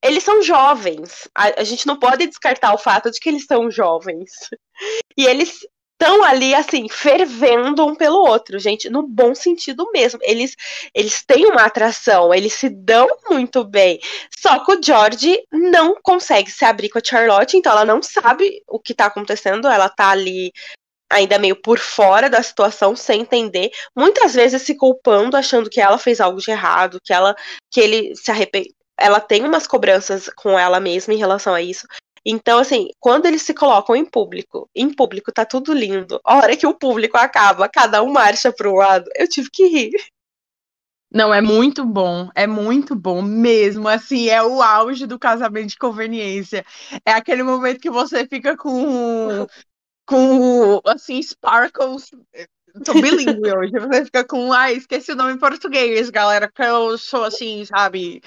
eles são jovens. A, a, gente não pode descartar o fato de que eles são jovens. E eles estão ali, assim, fervendo um pelo outro, gente, no bom sentido mesmo. Eles, eles têm uma atração, eles se dão muito bem. Só que o George não consegue se abrir com a Charlotte, então ela não sabe o que tá acontecendo, ela tá ali ainda meio por fora da situação, sem entender, muitas vezes se culpando, achando que ela fez algo de errado, que ela que ele se arrepende, ela tem umas cobranças com ela mesma em relação a isso. Então, assim, quando eles se colocam em público, em público tá tudo lindo. A hora que o público acaba, cada um marcha para um lado, eu tive que rir. Não, é muito bom, é muito bom mesmo. Assim, é o auge do casamento de conveniência. É aquele momento que você fica com, com assim, sparkles. Tô bilíngue hoje. Você fica com, ai, esqueci o nome em português, galera, porque eu sou assim, sabe,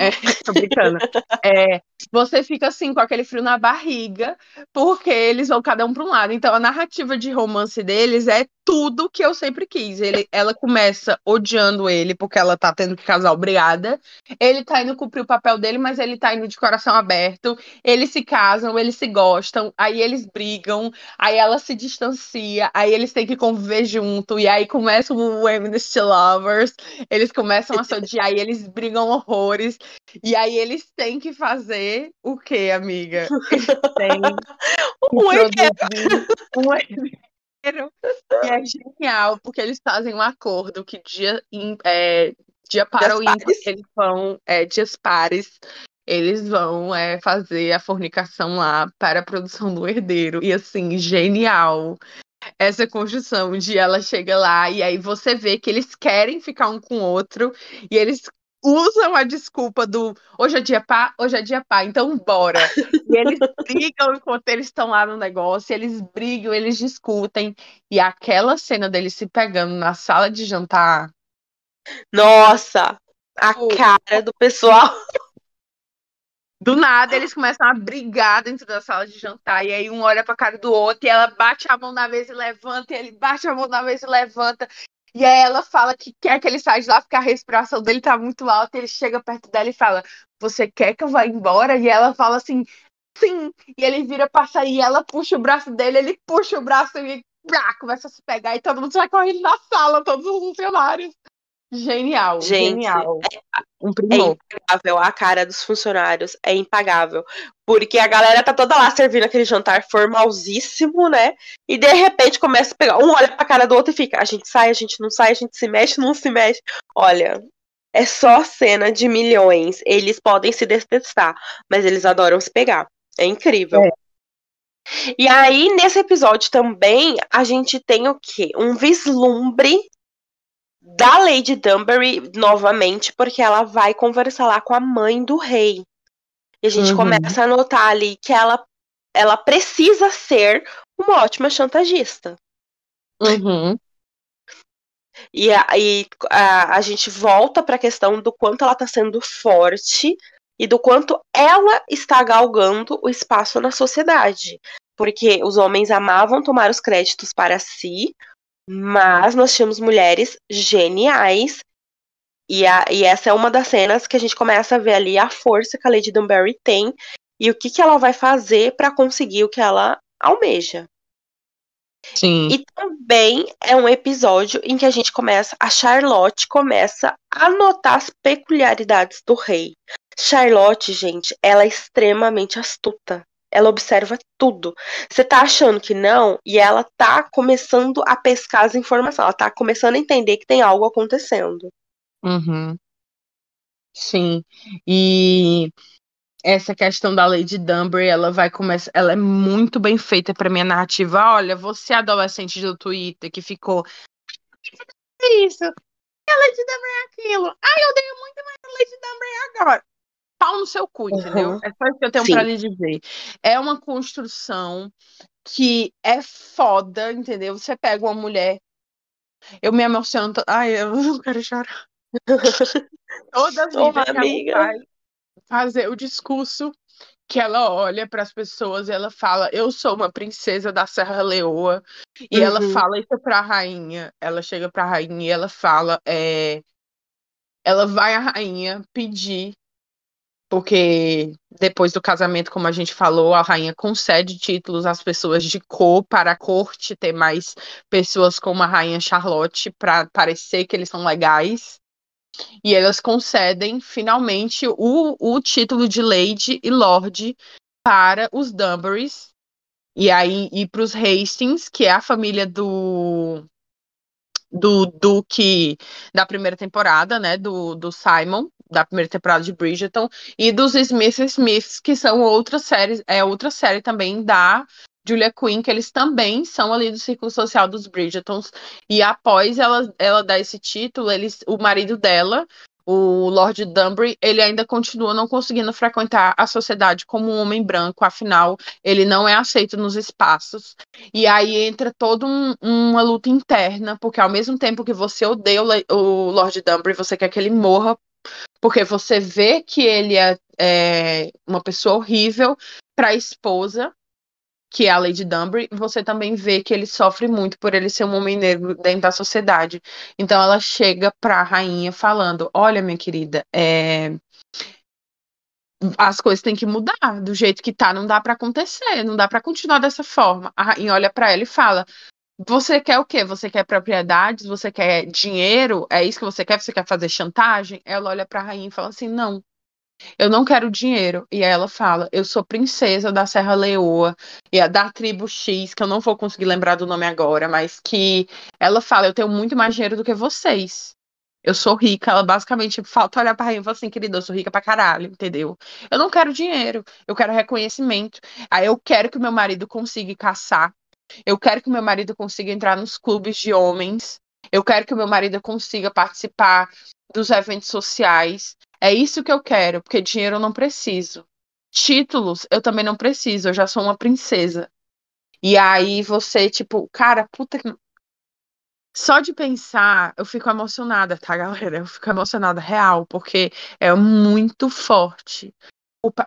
é, tô brincando. É, você fica assim com aquele frio na barriga, porque eles vão cada um para um lado. Então a narrativa de romance deles é tudo que eu sempre quis. Ele, ela começa odiando ele porque ela tá tendo que casar obrigada. Ele tá indo cumprir o papel dele, mas ele tá indo de coração aberto. Eles se casam, eles se gostam, aí eles brigam, aí ela se distancia, aí eles têm que conviver junto, e aí começa o Amnesty Lovers, eles começam a se odiar, e eles brigam horrores, e aí eles têm que fazer o quê, amiga? Eles têm um um e é genial, porque eles fazem um acordo que dia, é, dia para o ímpar, eles vão, é, dias pares, eles vão é, fazer a fornicação lá para a produção do herdeiro. E assim, genial. Essa construção de ela chega lá e aí você vê que eles querem ficar um com o outro e eles usam a desculpa do hoje é dia pá, hoje é dia pá, então bora. E eles brigam enquanto eles estão lá no negócio, eles brigam, eles discutem. E aquela cena deles se pegando na sala de jantar. Nossa, a cara do pessoal. Do nada eles começam a brigar dentro da sala de jantar. E aí um olha pra cara do outro e ela bate a mão na mesa e levanta, e ele bate a mão na mesa e levanta. E aí ela fala que quer que ele saia de lá porque a respiração dele tá muito alta. Ele chega perto dela e fala: Você quer que eu vá embora? E ela fala assim: Sim. E ele vira pra sair, e ela puxa o braço dele, ele puxa o braço e começa a se pegar. E todo mundo sai correndo na sala, todos os funcionários. Genial, Gente, genial. Um É impagável. A cara dos funcionários é impagável. Porque a galera tá toda lá servindo aquele jantar formalzíssimo, né? E de repente começa a pegar. Um olha pra cara do outro e fica: a gente sai, a gente não sai, a gente se mexe, não se mexe. Olha, é só cena de milhões. Eles podem se detestar, mas eles adoram se pegar. É incrível. É. E aí, nesse episódio também, a gente tem o quê? Um vislumbre da Lady Dunbury novamente, porque ela vai conversar lá com a mãe do rei. E a gente Uhum. começa a notar ali que ela, ela precisa ser uma ótima chantagista. Uhum. E, a, e a, a gente volta para a questão do quanto ela está sendo forte e do quanto ela está galgando o espaço na sociedade. Porque os homens amavam tomar os créditos para si, mas nós tínhamos mulheres geniais. E, a, e essa é uma das cenas que a gente começa a ver ali a força que a Lady Dunbury tem e o que, que ela vai fazer para conseguir o que ela almeja. Sim. E também é um episódio em que a gente começa, a Charlotte começa a notar as peculiaridades do rei. Charlotte, gente, ela é extremamente astuta. Ela observa tudo. Você tá achando que não, e ela tá começando a pescar as informações. Ela tá começando a entender que tem algo acontecendo. Uhum. Sim. E essa questão da Lady Dunbury, ela vai começar, ela é muito bem feita para minha narrativa. Olha, você adolescente do Twitter que ficou "É isso, a Lady Dunbury é aquilo. Ai, eu odeio muito mais a Lady Dunbury agora. Pau no seu cu, entendeu? Uhum. É só isso que eu tenho pra lhe dizer. É uma construção que é foda, entendeu? Você pega uma mulher. Eu me emociono. to- Ai, eu não quero chorar. Toda a Ô, vida que ela amiga. vai fazer o discurso que ela olha para as pessoas e ela fala: Eu sou uma princesa da Serra Leoa. E ela Uhum. fala isso pra rainha. Ela chega pra rainha e ela fala: é... Ela vai à rainha pedir. Porque depois do casamento, como a gente falou, a rainha concede títulos às pessoas de cor para a corte ter mais pessoas como a rainha Charlotte para parecer que eles são legais. E elas concedem finalmente o, o título de Lady e Lord para os Dunburys. E aí e para os Hastings, que é a família do do Duque da primeira temporada, né, do, do Simon, da primeira temporada de Bridgerton, e dos Smith Smiths, que são outra série, é outra série também da Julia Quinn, que eles também são ali do círculo social dos Bridgertons. E após ela, ela dar esse título, eles, o marido dela, o Lord Dunbury, ele ainda continua não conseguindo frequentar a sociedade como um homem branco, afinal, ele não é aceito nos espaços. E aí entra toda um, uma luta interna, porque ao mesmo tempo que você odeia o, Lord Dunbury, você quer que ele morra, porque você vê que ele é, é uma pessoa horrível para a esposa, que é a Lady Dunbury, você também vê que ele sofre muito por ele ser um homem negro dentro da sociedade. Então ela chega para a rainha falando: Olha, minha querida, é, as coisas têm que mudar do jeito que tá, não dá para acontecer, não dá para continuar dessa forma. A rainha olha para ela e fala: Você quer o quê? Você quer propriedades? Você quer dinheiro? É isso que você quer? Você quer fazer chantagem? Ela olha para a rainha e fala assim: Não. Eu não quero dinheiro. E aí ela fala: Eu sou princesa da Serra Leoa e da tribo X, que eu não vou conseguir lembrar do nome agora, mas que ela fala: Eu tenho muito mais dinheiro do que vocês. Eu sou rica. Ela basicamente falta olhar pra rainha e falar assim: Querida, eu sou rica pra caralho, entendeu? Eu não quero dinheiro, eu quero reconhecimento. Aí eu quero que o meu marido consiga caçar. Eu quero que o meu marido consiga entrar nos clubes de homens. Eu quero que o meu marido consiga participar dos eventos sociais. É isso que eu quero, porque dinheiro eu não preciso. Títulos eu também não preciso, eu já sou uma princesa. E aí você, tipo, cara, puta que. Só de pensar, eu fico emocionada, tá, galera? Eu fico emocionada real, porque é muito forte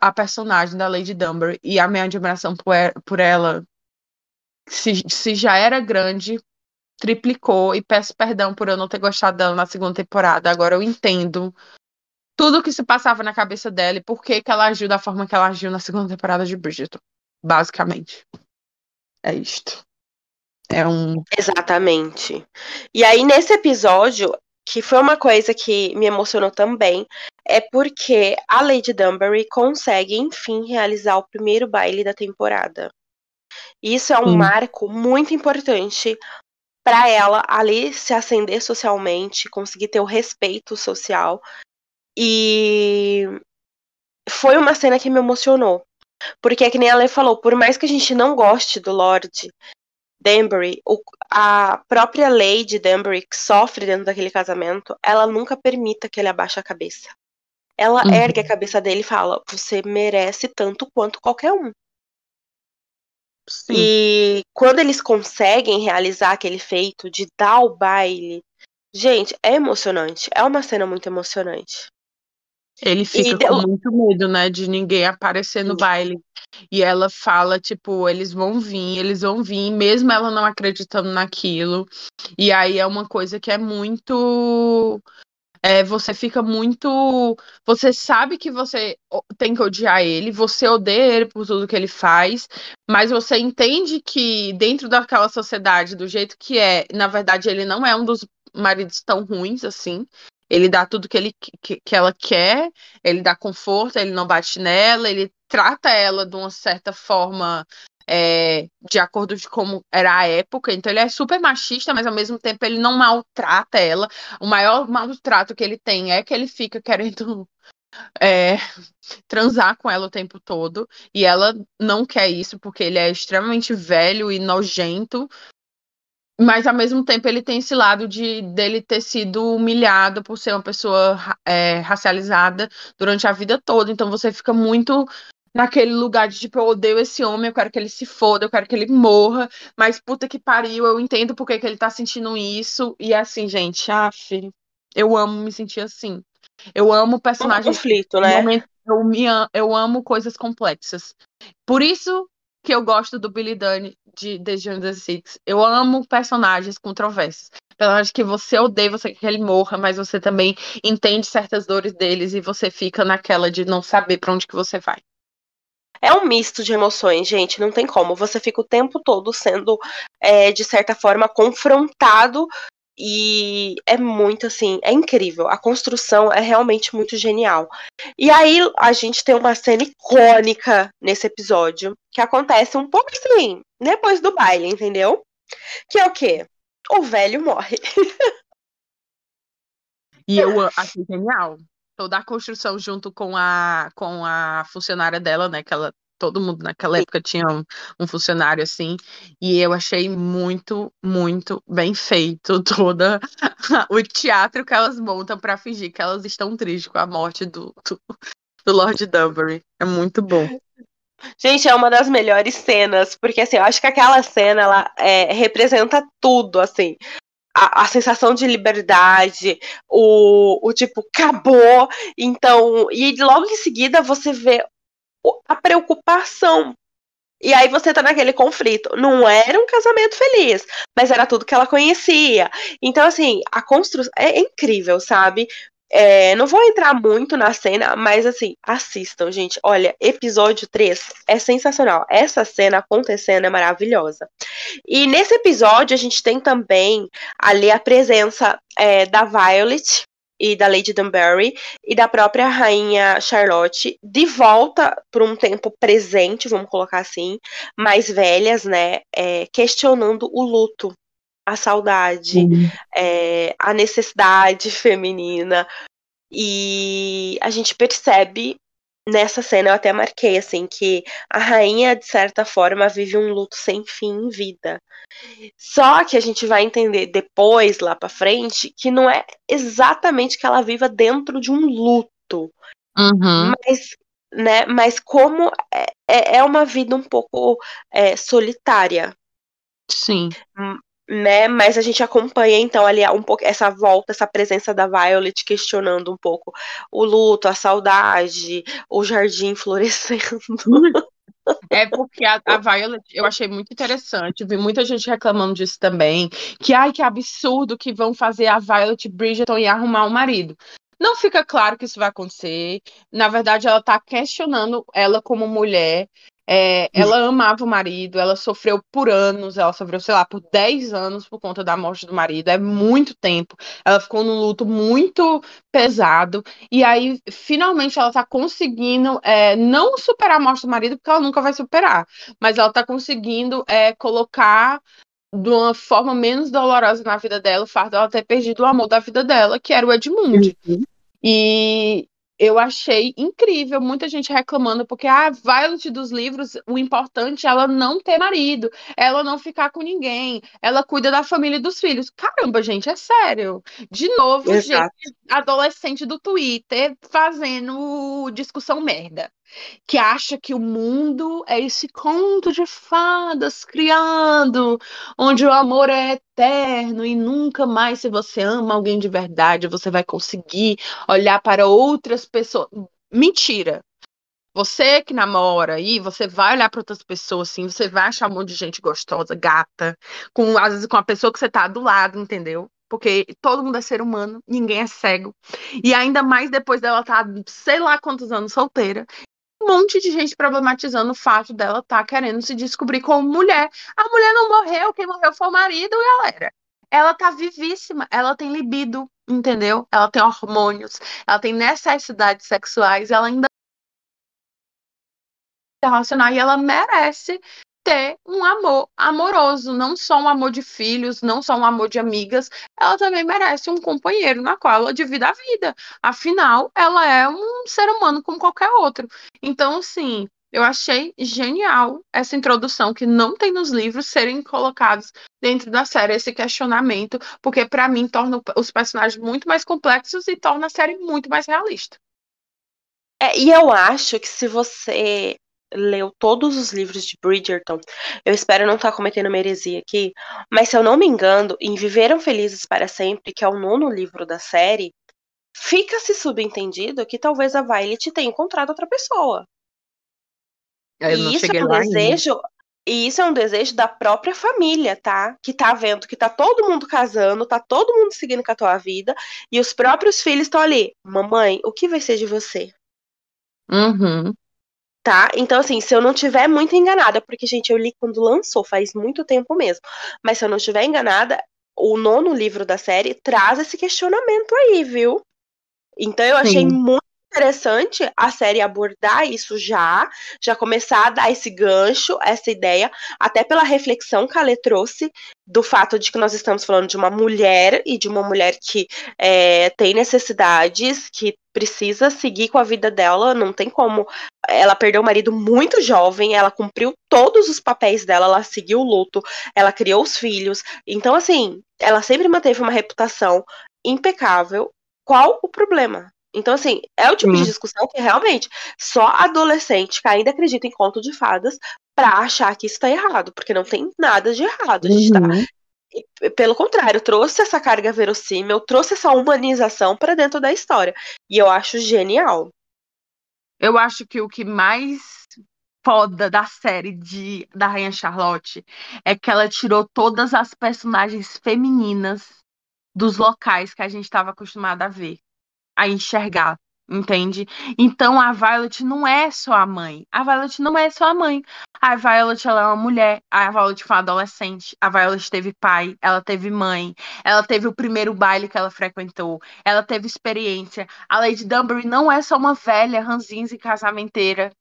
a personagem da Lady Dunbury e a minha admiração por por ela, se, se já era grande, triplicou. E peço perdão por eu não ter gostado dela na segunda temporada. Agora eu entendo tudo o que se passava na cabeça dela e por que, que ela agiu da forma que ela agiu na segunda temporada de Bridgerton. Basicamente. É isto. É um. Exatamente. E aí, nesse episódio, que foi uma coisa que me emocionou também, é porque a Lady Dunbury consegue, enfim, realizar o primeiro baile da temporada. Isso é um Sim. marco muito importante para ela ali se ascender socialmente, conseguir ter o respeito social. E foi uma cena que me emocionou. Porque, é que nem a Lê falou, por mais que a gente não goste do Lorde Danbury, o, a própria Lady Danbury, que sofre dentro daquele casamento, ela nunca permita que ele abaixe a cabeça. Ela uhum. ergue a cabeça dele e fala: Você merece tanto quanto qualquer um. Sim. E quando eles conseguem realizar aquele feito de dar o baile, gente, é emocionante. É uma cena muito emocionante. Ele fica deu... com muito medo, né, de ninguém aparecer no baile. E ela fala, tipo, eles vão vir, eles vão vir, mesmo ela não acreditando naquilo. E aí é uma coisa que é muito é, você fica muito. Você sabe que você tem que odiar ele, você odeia ele por tudo que ele faz, mas você entende que dentro daquela sociedade, do jeito que é, na verdade, ele não é um dos maridos tão ruins assim. Ele dá tudo que, ele, que, que ela quer, ele dá conforto, ele não bate nela, ele trata ela de uma certa forma é, de acordo com como era a época. Então ele é super machista, mas ao mesmo tempo ele não maltrata ela. O maior maltrato que ele tem é que ele fica querendo é, transar com ela o tempo todo. E ela não quer isso porque ele é extremamente velho e nojento. Mas ao mesmo tempo ele tem esse lado de dele ter sido humilhado por ser uma pessoa é, racializada durante a vida toda. Então você fica muito naquele lugar de tipo, eu odeio esse homem, eu quero que ele se foda, eu quero que ele morra, mas puta que pariu, eu entendo porque que ele tá sentindo isso. E assim, gente, af, eu amo me sentir assim. Eu amo personagens. Um conflito, né? Eu, me, eu amo coisas complexas. Por isso que eu gosto do Billy Dunn de The Jungle Six. Eu amo personagens controversos. Personagens que você odeia, você quer que ele morra, mas você também entende certas dores deles e você fica naquela de não saber para onde que você vai. É um misto de emoções, gente, não tem como. Você fica o tempo todo sendo, é, de certa forma, confrontado e é muito assim, é incrível. A construção é realmente muito genial. E aí a gente tem uma cena icônica nesse episódio que acontece um pouco assim, depois do baile, entendeu? Que é o quê? O velho morre. E eu achei genial toda a construção junto com a com a funcionária dela, né? Que ela todo mundo naquela época tinha um, um, funcionário assim, e eu achei muito, muito bem feito toda o teatro que elas montam para fingir que elas estão tristes com a morte do, do, do Lord Dunbury. É muito bom. Gente, é uma das melhores cenas, porque assim, eu acho que aquela cena ela é, representa tudo, assim a, a, sensação de liberdade, o, o tipo, acabou. Então, e logo em seguida você vê a preocupação. E aí você tá naquele conflito. Não era um casamento feliz, mas era tudo que ela conhecia. Então, assim, a construção é incrível, sabe? É, não vou entrar muito na cena, mas assim, assistam, gente. Olha, episódio 3 é sensacional. Essa cena acontecendo é maravilhosa. E nesse episódio a gente tem também ali a presença é, da Violet e da Lady Dunbury e da própria rainha Charlotte de volta para um tempo presente, vamos colocar assim, mais velhas, né, é, questionando o luto a saudade, uhum. é, a necessidade feminina. E a gente percebe nessa cena, eu até marquei assim, que a rainha, de certa forma, vive um luto sem fim em vida. Só que a gente vai entender depois, lá pra frente, que não é exatamente que ela viva dentro de um luto. Uhum. Mas né? Mas como é, é, é uma vida um pouco é, solitária. Sim. Né? Mas a gente acompanha então ali um pouco essa volta, essa presença da Violet questionando um pouco o luto, a saudade, o jardim florescendo. É porque a, a, Violet eu achei muito interessante, vi muita gente reclamando disso também, que ai que absurdo que vão fazer a Violet Bridgerton e arrumar um marido. Não fica claro que isso vai acontecer. Na verdade, ela tá questionando ela como mulher É, ela amava o marido, ela sofreu por anos, ela sofreu, sei lá, por 10 anos por conta da morte do marido, é muito tempo. Ela ficou num luto muito pesado, e aí, finalmente, ela tá conseguindo é, não superar a morte do marido, porque ela nunca vai superar, mas ela tá conseguindo é, colocar de uma forma menos dolorosa na vida dela o fato dela ter perdido o amor da vida dela, que era o Edmund. Uhum. E eu achei incrível, muita gente reclamando, porque a ah, Violet dos livros, o importante é ela não ter marido, ela não ficar com ninguém, ela cuida da família e dos filhos. Caramba, gente, é sério. De novo, Exato. gente, adolescente do Twitter fazendo discussão merda que acha que o mundo é esse conto de fadas criado, onde o amor é eterno e nunca mais, se você ama alguém de verdade, você vai conseguir olhar para outras pessoas. Mentira! Você que namora aí, você vai olhar para outras pessoas assim, você vai achar um monte de gente gostosa, gata, com às vezes com a pessoa que você tá do lado, entendeu? porque todo mundo é ser humano, ninguém é cego. E ainda mais depois dela estar, tá, sei lá quantos anos solteira, um monte de gente problematizando o fato dela estar tá querendo se descobrir como mulher. A mulher não morreu, quem morreu foi o marido, galera. Ela tá vivíssima, ela tem libido, entendeu? Ela tem hormônios, ela tem necessidades sexuais, ela ainda relacionar e ela merece ter um amor amoroso, não só um amor de filhos, não só um amor de amigas, ela também merece um companheiro na qual ela divida a vida. Afinal, ela é um ser humano como qualquer outro. Então, assim, eu achei genial essa introdução que não tem nos livros serem colocados dentro da série esse questionamento, porque para mim torna os personagens muito mais complexos e torna a série muito mais realista. É, e eu acho que se você leu todos os livros de Bridgerton, eu espero não estar tá cometendo uma heresia aqui, mas se eu não me engano, em Viveram Felizes para Sempre, que é o nono livro da série, fica-se subentendido que talvez a Violet tenha encontrado outra pessoa. Eu e isso é um desejo, ainda. e isso é um desejo da própria família, tá? Que tá vendo que tá todo mundo casando, tá todo mundo seguindo com a tua vida, e os próprios filhos estão ali. Mamãe, o que vai ser de você? Uhum. Tá? Então, assim, se eu não tiver muito enganada, porque, gente, eu li quando lançou, faz muito tempo mesmo. Mas se eu não estiver enganada, o nono livro da série traz esse questionamento aí, viu? Então eu achei Sim. muito interessante a série abordar isso já, já começar a dar esse gancho, essa ideia, até pela reflexão que a Lê trouxe do fato de que nós estamos falando de uma mulher e de uma mulher que é, tem necessidades, que precisa seguir com a vida dela, não tem como. Ela perdeu o marido muito jovem, ela cumpriu todos os papéis dela, ela seguiu o luto, ela criou os filhos. Então, assim, ela sempre manteve uma reputação impecável. Qual o problema? Então, assim, é o tipo hum. de discussão que realmente só adolescente que ainda acredita em conto de fadas pra achar que isso tá errado, porque não tem nada de errado. A gente tá uhum. tá. pelo contrário, trouxe essa carga verossímil, trouxe essa humanização para dentro da história. E eu acho genial. Eu acho que o que mais foda da série de da Rainha Charlotte é que ela tirou todas as personagens femininas dos locais que a gente estava acostumado a ver a enxergar, entende? Então a Violet não é só a mãe. A Violet não é só a mãe. A Violet ela é uma mulher, a Violet foi uma adolescente, a Violet teve pai, ela teve mãe, ela teve o primeiro baile que ela frequentou, ela teve experiência. A Lady Dunbury não é só uma velha ranzinza e casamenteira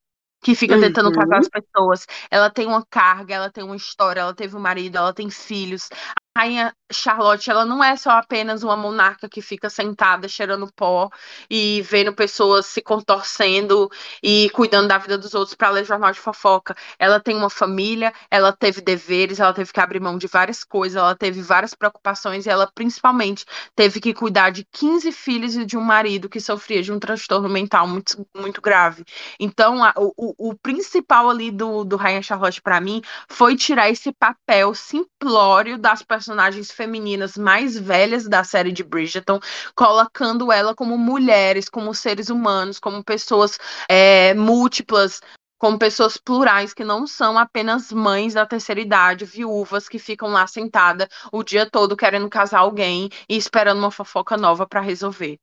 que fica tentando uhum. casar as pessoas. Ela tem uma carga, ela tem uma história, ela teve um marido, ela tem filhos. Rainha Charlotte, ela não é só apenas uma monarca que fica sentada cheirando pó e vendo pessoas se contorcendo e cuidando da vida dos outros para ler jornal de fofoca. Ela tem uma família, ela teve deveres, ela teve que abrir mão de várias coisas, ela teve várias preocupações e ela principalmente teve que cuidar de 15 filhos e de um marido que sofria de um transtorno mental muito, muito grave. Então, a, o, o principal ali do, do Rainha Charlotte para mim foi tirar esse papel simplório das pessoas personagens femininas mais velhas da série de Bridgerton, colocando ela como mulheres, como seres humanos, como pessoas é, múltiplas, como pessoas plurais que não são apenas mães da terceira idade, viúvas que ficam lá sentada o dia todo querendo casar alguém e esperando uma fofoca nova para resolver.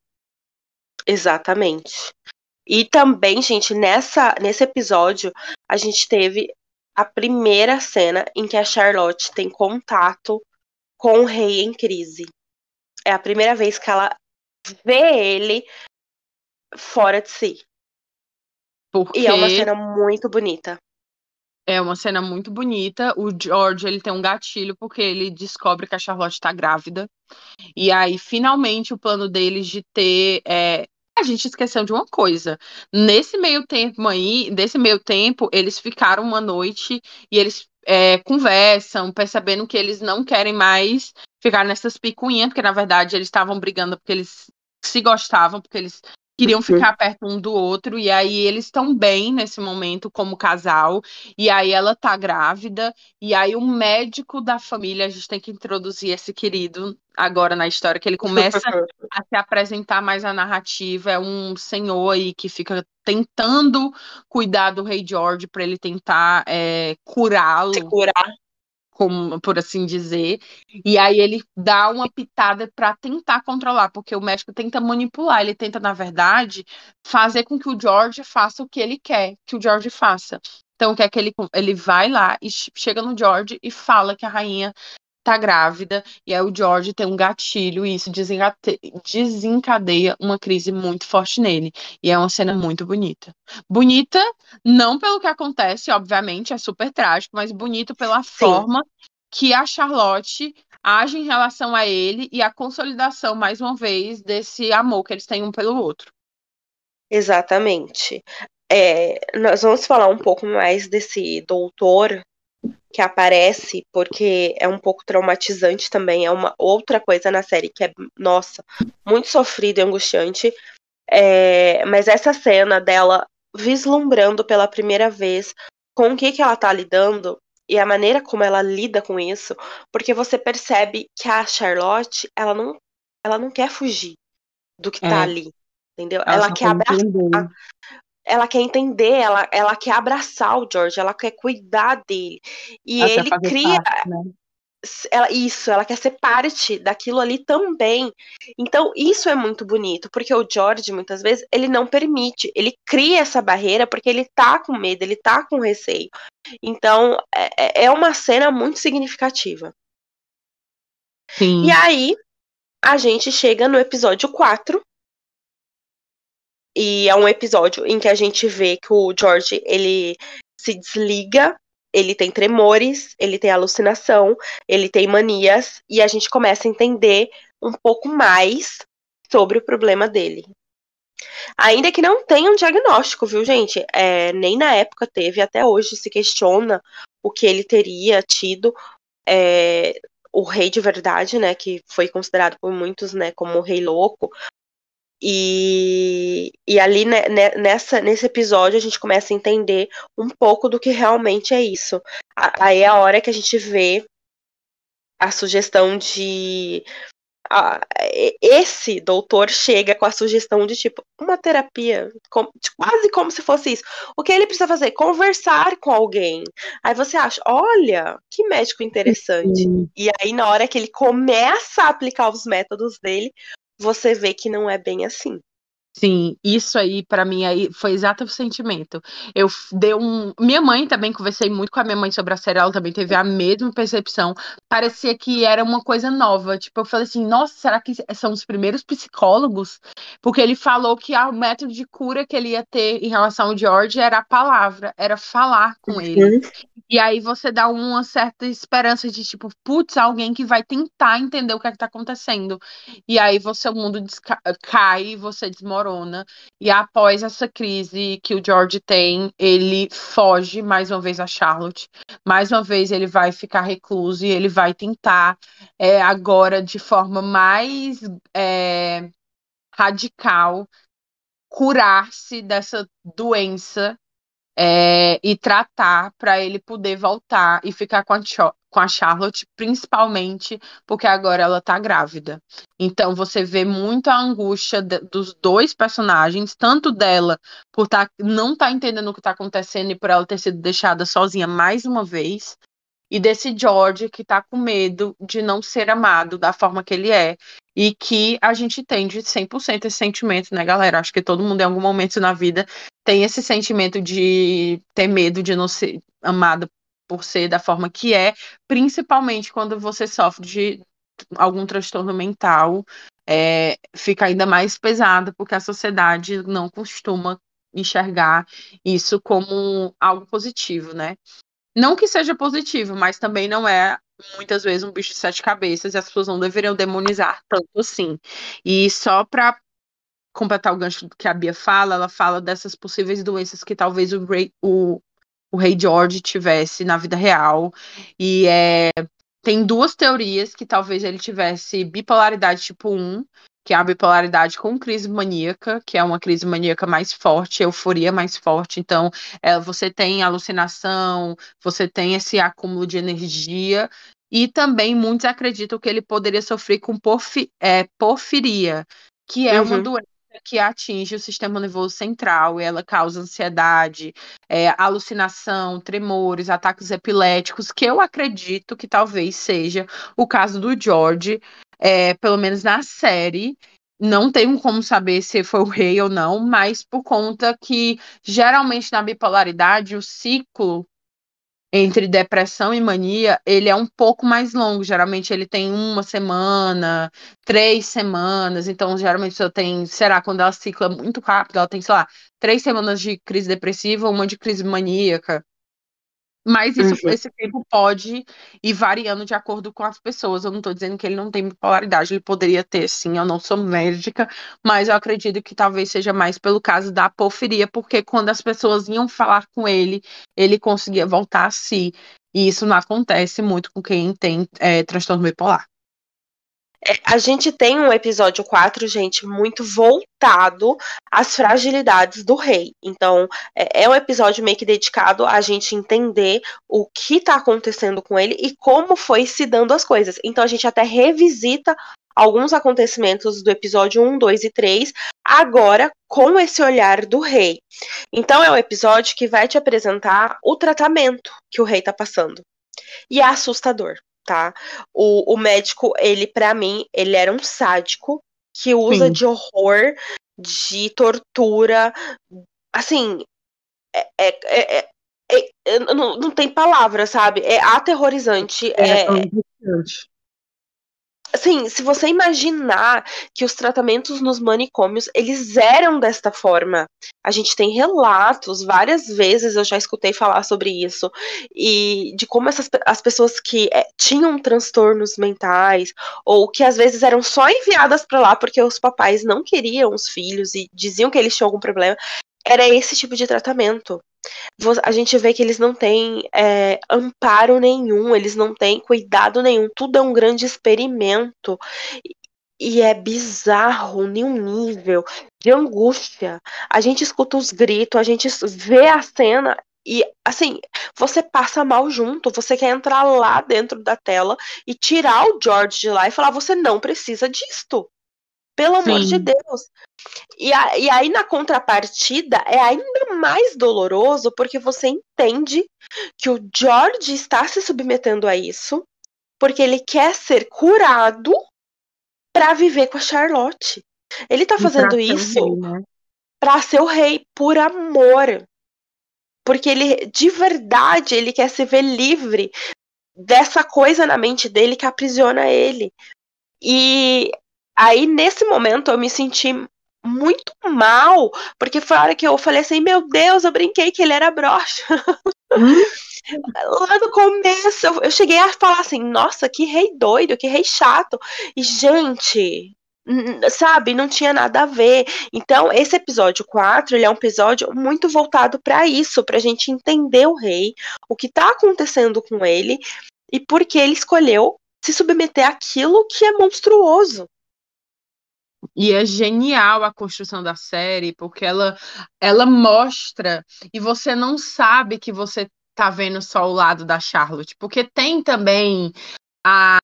Exatamente. E também, gente, nessa, nesse episódio, a gente teve a primeira cena em que a Charlotte tem contato com o rei em crise. É a primeira vez que ela vê ele fora de si. Porque... E é uma cena muito bonita. É uma cena muito bonita. O George, ele tem um gatilho porque ele descobre que a Charlotte tá grávida. E aí, finalmente, o plano deles de ter. É... A gente esqueceu de uma coisa. Nesse meio tempo aí, desse meio tempo, eles ficaram uma noite e eles é, conversam, percebendo que eles não querem mais ficar nessas picuinhas, porque na verdade eles estavam brigando porque eles se gostavam, porque eles queriam ficar perto um do outro, e aí eles estão bem nesse momento como casal, e aí ela tá grávida, e aí o médico da família, a gente tem que introduzir esse querido agora na história, que ele começa a se apresentar mais a narrativa, é um senhor aí que fica tentando cuidar do rei George para ele tentar é, curá-lo. Curar como, por assim dizer, e aí ele dá uma pitada para tentar controlar, porque o médico tenta manipular, ele tenta, na verdade, fazer com que o George faça o que ele quer que o George faça. Então, quer que ele, ele vai lá e chega no George e fala que a rainha tá grávida, e aí o George tem um gatilho, e isso desencadeia uma crise muito forte nele. E é uma cena muito bonita. Bonita, não pelo que acontece, obviamente, é super trágico, mas bonito pela Sim. forma que a Charlotte age em relação a ele e a consolidação, mais uma vez, desse amor que eles têm um pelo outro. Exatamente. É, nós vamos falar um pouco mais desse doutor que aparece, porque é um pouco traumatizante também, é uma outra coisa na série que é, nossa, muito sofrida e angustiante. É, mas essa cena dela vislumbrando pela primeira vez com o que, que ela tá lidando e a maneira como ela lida com isso, porque você percebe que a Charlotte, ela não, ela não quer fugir do que tá é. tá ali, entendeu? Ela, ela quer abraçar ela quer entender, ela, ela quer abraçar o George, ela quer cuidar dele. E ela ele cria. Parte, né? ela, isso, ela quer ser parte daquilo ali também. Então, isso é muito bonito, porque o George, muitas vezes, ele não permite, ele cria essa barreira porque ele tá com medo, ele tá com receio. Então, é, é, é uma cena muito significativa. Sim. E aí, a gente chega no episódio 4, e é um episódio em que a gente vê que o George, ele se desliga, ele tem tremores, ele tem alucinação, ele tem manias, e a gente começa a entender um pouco mais sobre o problema dele. Ainda que não tenha um diagnóstico, viu, gente? É, nem na época teve, até hoje se questiona o que ele teria tido. É, o rei de verdade, né, que foi considerado por muitos, né, como o rei louco, e, e ali né, né, nessa, nesse episódio a gente começa a entender um pouco do que realmente é isso. Aí é a hora que a gente vê a sugestão de. A, esse doutor chega com a sugestão de tipo uma terapia, com, quase como se fosse isso. O que ele precisa fazer? Conversar com alguém. Aí você acha, olha, que médico interessante. E aí, na hora que ele começa a aplicar os métodos dele, você vê que não é bem assim. Sim, isso aí para mim aí foi exato o sentimento. Eu dei um, minha mãe também conversei muito com a minha mãe sobre a série, ela também teve a mesma percepção. Parecia que era uma coisa nova. Tipo, eu falei assim, nossa, será que são os primeiros psicólogos? Porque ele falou que o método de cura que ele ia ter em relação ao George era a palavra, era falar com uhum. ele. E aí você dá uma certa esperança de tipo, putz, alguém que vai tentar entender o que é que tá acontecendo. E aí você o mundo cai, você desmorona. E após essa crise que o George tem, ele foge mais uma vez a Charlotte. Mais uma vez ele vai ficar recluso e ele vai tentar é, agora de forma mais é, radical curar-se dessa doença é, e tratar para ele poder voltar e ficar com a, com a Charlotte, principalmente porque agora ela tá grávida. Então você vê muito a angústia de, dos dois personagens, tanto dela por tá, não tá entendendo o que tá acontecendo e por ela ter sido deixada sozinha mais uma vez, e desse George que tá com medo de não ser amado da forma que ele é. E que a gente tem de 100% esse sentimento, né, galera? Acho que todo mundo em algum momento na vida tem esse sentimento de ter medo de não ser amado por ser da forma que é, principalmente quando você sofre de algum transtorno mental, é, fica ainda mais pesado, porque a sociedade não costuma enxergar isso como algo positivo, né? Não que seja positivo, mas também não é muitas vezes um bicho de sete cabeças e as pessoas não deveriam demonizar tanto assim. E só para completar o gancho que a Bia fala, ela fala dessas possíveis doenças que talvez o o, o rei George tivesse na vida real. E é, tem duas teorias que talvez ele tivesse bipolaridade tipo 1, que é a bipolaridade com crise maníaca, que é uma crise maníaca mais forte, euforia mais forte. Então, é, você tem alucinação, você tem esse acúmulo de energia, e também muitos acreditam que ele poderia sofrer com porfi, é, porfiria, que é uhum. uma doença que atinge o sistema nervoso central, ela causa ansiedade, é, alucinação, tremores, ataques epiléticos, que eu acredito que talvez seja o caso do George, é, pelo menos na série. Não tenho como saber se foi o rei ou não, mas por conta que geralmente na bipolaridade o ciclo entre depressão e mania, ele é um pouco mais longo. Geralmente ele tem uma semana, três semanas. Então, geralmente eu tenho, será, quando ela cicla muito rápido, ela tem, sei lá, três semanas de crise depressiva, uma de crise maníaca. Mas isso, uhum. esse tempo pode ir variando de acordo com as pessoas. Eu não estou dizendo que ele não tem bipolaridade, ele poderia ter, sim. Eu não sou médica, mas eu acredito que talvez seja mais pelo caso da apofiria, porque quando as pessoas iam falar com ele, ele conseguia voltar a si. E isso não acontece muito com quem tem é, transtorno bipolar. É, a gente tem um episódio 4, gente, muito voltado às fragilidades do rei. Então, é, é um episódio meio que dedicado a gente entender o que está acontecendo com ele e como foi se dando as coisas. Então, a gente até revisita alguns acontecimentos do episódio 1, 2 e 3, agora com esse olhar do rei. Então, é um episódio que vai te apresentar o tratamento que o rei está passando. E é assustador tá? O, o médico, ele, para mim, ele era um sádico que usa Sim. de horror, de tortura. Assim, é, é, é, é, é não, não tem palavra, sabe? É aterrorizante. É, é, assim, se você imaginar que os tratamentos nos manicômios, eles eram desta forma. A gente tem relatos, várias vezes eu já escutei falar sobre isso, e de como essas, as pessoas que é, tinham transtornos mentais, ou que às vezes eram só enviadas para lá porque os papais não queriam os filhos e diziam que eles tinham algum problema, era esse tipo de tratamento a gente vê que eles não têm é, amparo nenhum, eles não têm cuidado nenhum, tudo é um grande experimento. E é bizarro em um nível de angústia. A gente escuta os gritos, a gente vê a cena e, assim, você passa mal junto. Você quer entrar lá dentro da tela e tirar o George de lá e falar: você não precisa disto. Pelo amor Sim. de Deus. E, a, e aí, na contrapartida, é ainda mais doloroso porque você entende que o George está se submetendo a isso porque ele quer ser curado para viver com a Charlotte. Ele tá fazendo isso né? para ser o rei por amor. Porque ele de verdade ele quer se ver livre dessa coisa na mente dele que aprisiona ele. E Aí, nesse momento, eu me senti muito mal, porque foi a hora que eu falei assim: meu Deus, eu brinquei que ele era broxa. Hum? Lá no começo, eu cheguei a falar assim: nossa, que rei doido, que rei chato. E, gente, sabe, não tinha nada a ver. Então, esse episódio 4, ele é um episódio muito voltado para isso, pra gente entender o rei, o que tá acontecendo com ele e por que ele escolheu se submeter àquilo que é monstruoso. E é genial a construção da série, porque ela, ela mostra e você não sabe que você tá vendo só o lado da Charlotte, porque tem também a,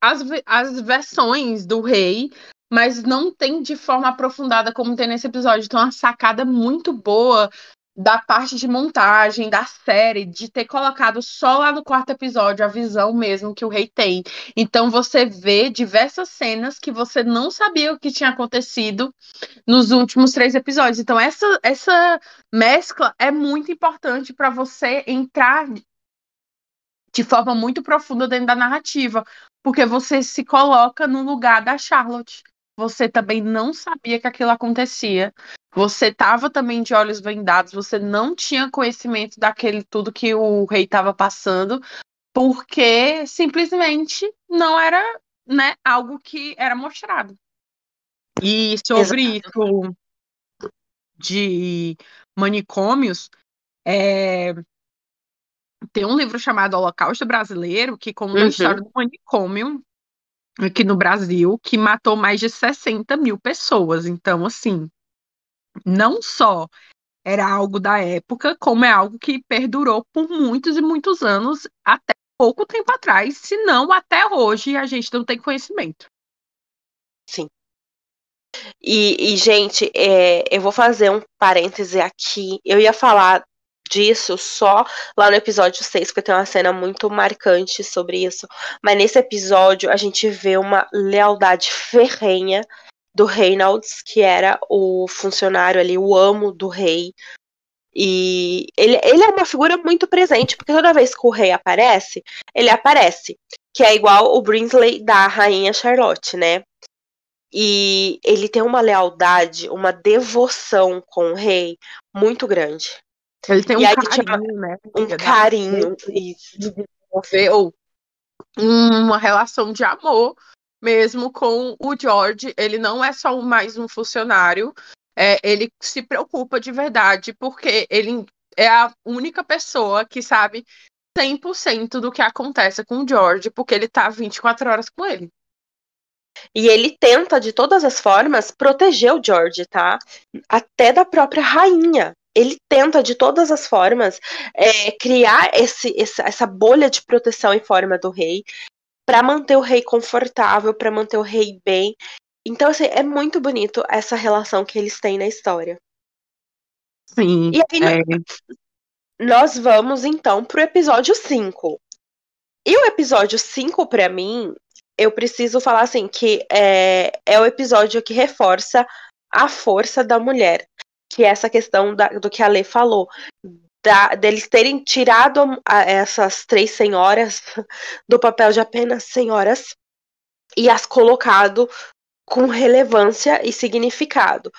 as, as versões do rei, mas não tem de forma aprofundada como tem nesse episódio. Então, uma sacada muito boa da parte de montagem da série, de ter colocado só lá no quarto episódio a visão mesmo que o rei tem. Então você vê diversas cenas que você não sabia o que tinha acontecido nos últimos três episódios. Então essa, essa mescla é muito importante para você entrar de forma muito profunda dentro da narrativa, porque você se coloca no lugar da Charlotte. Você também não sabia que aquilo acontecia. Você estava também de olhos vendados, você não tinha conhecimento daquele tudo que o rei estava passando, porque simplesmente não era né, algo que era mostrado. E sobre Exato. isso de manicômios, é, tem um livro chamado Holocausto Brasileiro que conta uhum. a história do manicômio aqui no Brasil que matou mais de 60 mil pessoas. Então, assim, não só era algo da época, como é algo que perdurou por muitos e muitos anos, até pouco tempo atrás, se não até hoje a gente não tem conhecimento. Sim. E, e gente, é, eu vou fazer um parêntese aqui. Eu ia falar disso só lá no episódio 6, porque tem uma cena muito marcante sobre isso. Mas nesse episódio a gente vê uma lealdade ferrenha do Reynolds, que era o funcionário ali, o amo do rei. E ele, ele é uma figura muito presente, porque toda vez que o rei aparece, ele aparece. Que é igual o Brinsley da rainha Charlotte, né? E ele tem uma lealdade, uma devoção com o rei muito grande. Ele tem um carinho, né? Um carinho, isso. Ou uma relação de amor mesmo com o George. Ele não é só mais um funcionário, é, ele se preocupa de verdade, porque ele é a única pessoa que sabe 100% do que acontece com o George, porque ele tá 24 horas com ele. E ele tenta, de todas as formas, proteger o George, tá? Até da própria rainha. Ele tenta, de todas as formas, é, criar esse, essa bolha de proteção em forma do rei para manter o rei confortável, para manter o rei bem. Então, assim, é muito bonito essa relação que eles têm na história. Sim. E aí, é... nós vamos então pro episódio 5. E o episódio 5, para mim, eu preciso falar assim, que é, é o episódio que reforça a força da mulher. Que é essa questão da, do que a Lê falou, da, deles terem tirado a, essas três senhoras do papel de apenas senhoras e as colocado com relevância e significado.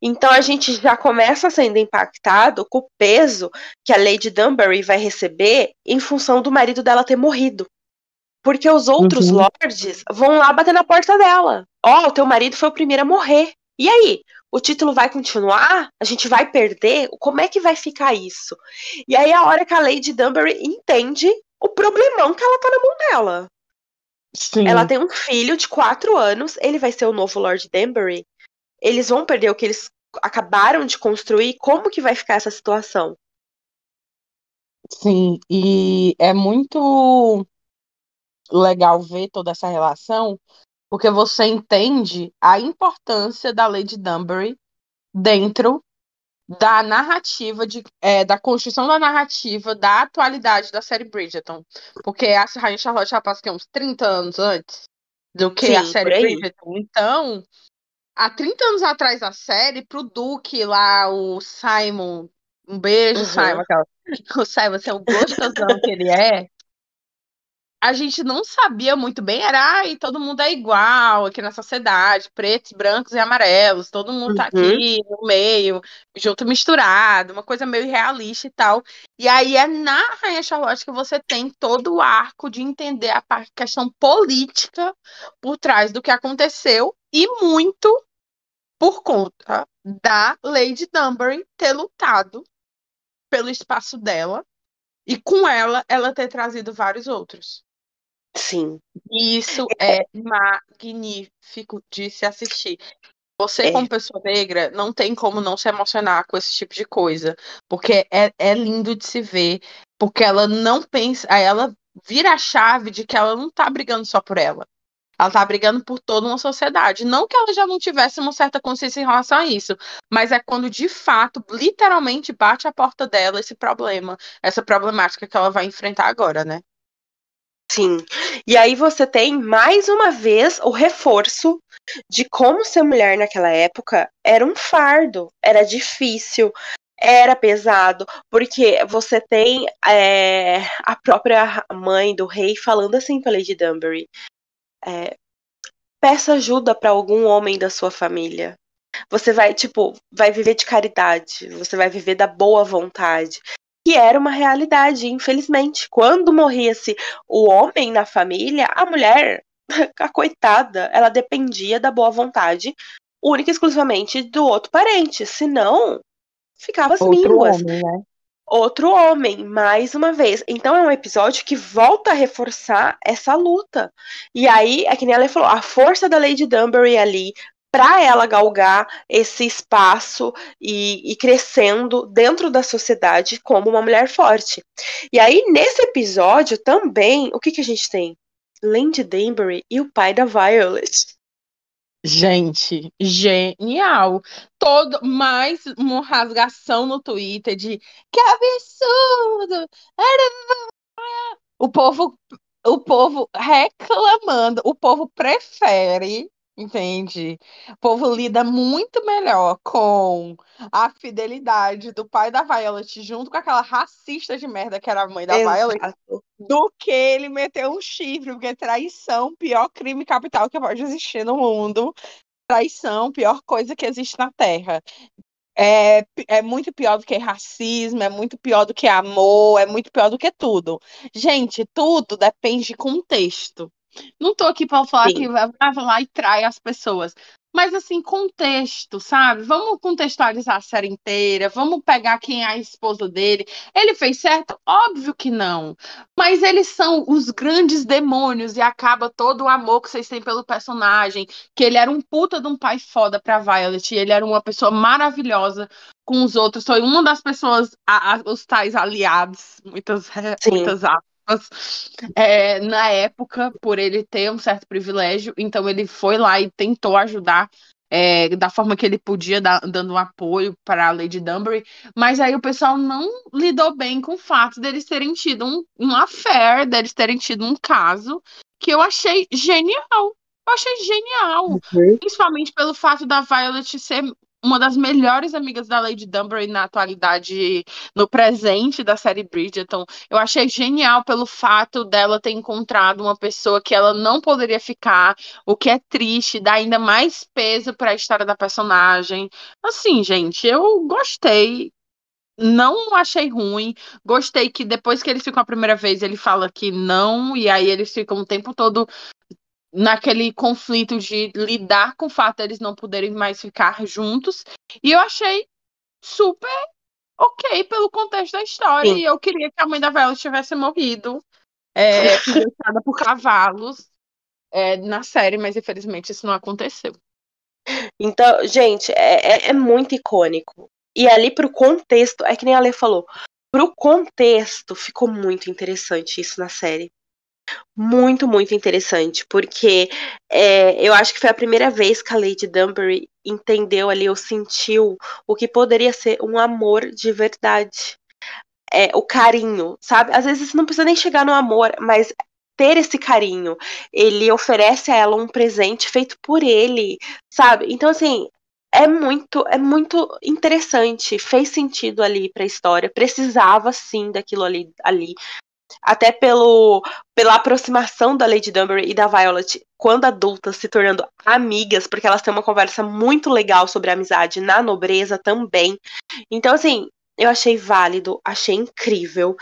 Então a gente já começa sendo impactado com o peso que a Lady Dunbury vai receber em função do marido dela ter morrido. Porque os outros uhum. lords vão lá bater na porta dela. Ó, oh, o teu marido foi o primeiro a morrer. E aí? O título vai continuar? A gente vai perder? Como é que vai ficar isso? E aí a hora que a Lady Dunbury entende o problemão que ela tá na mão dela. Sim. Ela tem um filho de quatro anos, ele vai ser o novo Lord Danbury. Eles vão perder o que eles acabaram de construir. Como que vai ficar essa situação? Sim, e é muito legal ver toda essa relação, porque você entende a importância da Lady Dunbury dentro da narrativa, de, é, da construção da narrativa da atualidade da série Bridgerton. Porque a Rainha Charlotte já passa uns 30 anos antes do que Sim, a série Bridgerton. Então, há 30 anos atrás da série, pro Duque lá, o Simon, um beijo, uhum. Simon, aquela, o Simon, você é o gostosão que ele é, a gente não sabia muito bem, era e todo mundo é igual aqui na sociedade, pretos, brancos e amarelos, todo mundo tá uhum. aqui no meio, junto misturado, uma coisa meio realista e tal. E aí é na Rainha Charlotte que você tem todo o arco de entender a questão política por trás do que aconteceu e muito por conta da Lady Dunbury ter lutado pelo espaço dela e com ela ela ter trazido vários outros. Sim. Isso é magnífico de se assistir. Você, é. como pessoa negra, não tem como não se emocionar com esse tipo de coisa. Porque é, é lindo de se ver. Porque ela não pensa. Ela vira a chave de que ela não tá brigando só por ela. Ela tá brigando por toda uma sociedade. Não que ela já não tivesse uma certa consciência em relação a isso, mas é quando de fato, literalmente, bate a porta dela esse problema, essa problemática que ela vai enfrentar agora, né? Sim. E aí você tem mais uma vez o reforço de como ser mulher naquela época era um fardo, era difícil, era pesado, porque você tem é, a própria mãe do rei falando assim pra Lady Dunbury: é, peça ajuda para algum homem da sua família. Você vai, tipo, vai viver de caridade, você vai viver da boa vontade. Que era uma realidade, infelizmente. Quando morria-se o homem na família, a mulher, a coitada, ela dependia da boa vontade única e exclusivamente do outro parente. Senão, ficava as Outro mínguas. homem, né? Outro homem, mais uma vez. Então é um episódio que volta a reforçar essa luta. E aí, é que nem ela falou, a força da Lady Dunbury ali para ela galgar esse espaço e, e crescendo dentro da sociedade como uma mulher forte. E aí, nesse episódio também, o que, que a gente tem? Lady Danbury e o pai da Violet. Gente, genial. Todo mais uma rasgação no Twitter de que absurdo! Era- O povo, o povo reclamando, o povo prefere, entende? O povo lida muito melhor com a fidelidade do pai da Violet junto com aquela racista de merda que era a mãe da Violet Exato. do que ele meter um chifre, porque traição, pior crime capital que pode existir no mundo. Traição, pior coisa que existe na Terra. É, é muito pior do que racismo, é muito pior do que amor, é muito pior do que tudo. Gente, tudo depende de contexto. Não tô aqui para falar Sim. que vai lá e trai as pessoas. Mas assim, contexto, sabe? Vamos contextualizar a série inteira, vamos pegar quem é a esposa dele. Ele fez certo? Óbvio que não. Mas eles são os grandes demônios e acaba todo o amor que vocês têm pelo personagem, que ele era um puta de um pai foda pra Violet, e ele era uma pessoa maravilhosa com os outros, foi uma das pessoas, a- a- os tais aliados, muitas, Sim. muitas aspas, é, na época, por ele ter um certo privilégio, então ele foi lá e tentou ajudar é, da forma que ele podia, da- dando um apoio para a Lady Dunbury, mas aí o pessoal não lidou bem com o fato deles terem tido um, um affair, deles terem tido um caso que eu achei genial. Eu achei genial. Principalmente pelo fato da Violet ser uma das melhores amigas da Lady Dunbury na atualidade, no presente da série Bridgerton. Eu achei genial pelo fato dela ter encontrado uma pessoa que ela não poderia ficar, o que é triste, dá ainda mais peso para a história da personagem. Assim, gente, eu gostei. Não achei ruim. Gostei que depois que eles ficam a primeira vez, ele fala que não, e aí eles ficam o tempo todo naquele conflito de lidar com o fato deles não poderem mais ficar juntos. E eu achei super ok pelo contexto da história. Sim. E eu queria que a mãe da Violet tivesse morrido, é, pisoteada por cavalos é, na série, mas infelizmente isso não aconteceu. Então, gente, é, é- é muito icônico. E ali pro contexto, é que nem a Lê falou, pro contexto ficou muito interessante isso na série. Muito, muito interessante, porque é, eu acho que foi a primeira vez que a Lady Dunbury entendeu ali, ou sentiu o que poderia ser um amor de verdade. É, o carinho, sabe? Às vezes não precisa nem chegar no amor, mas ter esse carinho. Ele oferece a ela um presente feito por ele, sabe? Então, assim, é muito, é muito interessante. Fez sentido ali pra história. Precisava sim daquilo ali. ali. Até pelo, pela aproximação da Lady Dunbury e da Violet quando adultas, se tornando amigas, porque elas têm uma conversa muito legal sobre amizade na nobreza também. Então, assim, eu achei válido, achei incrível.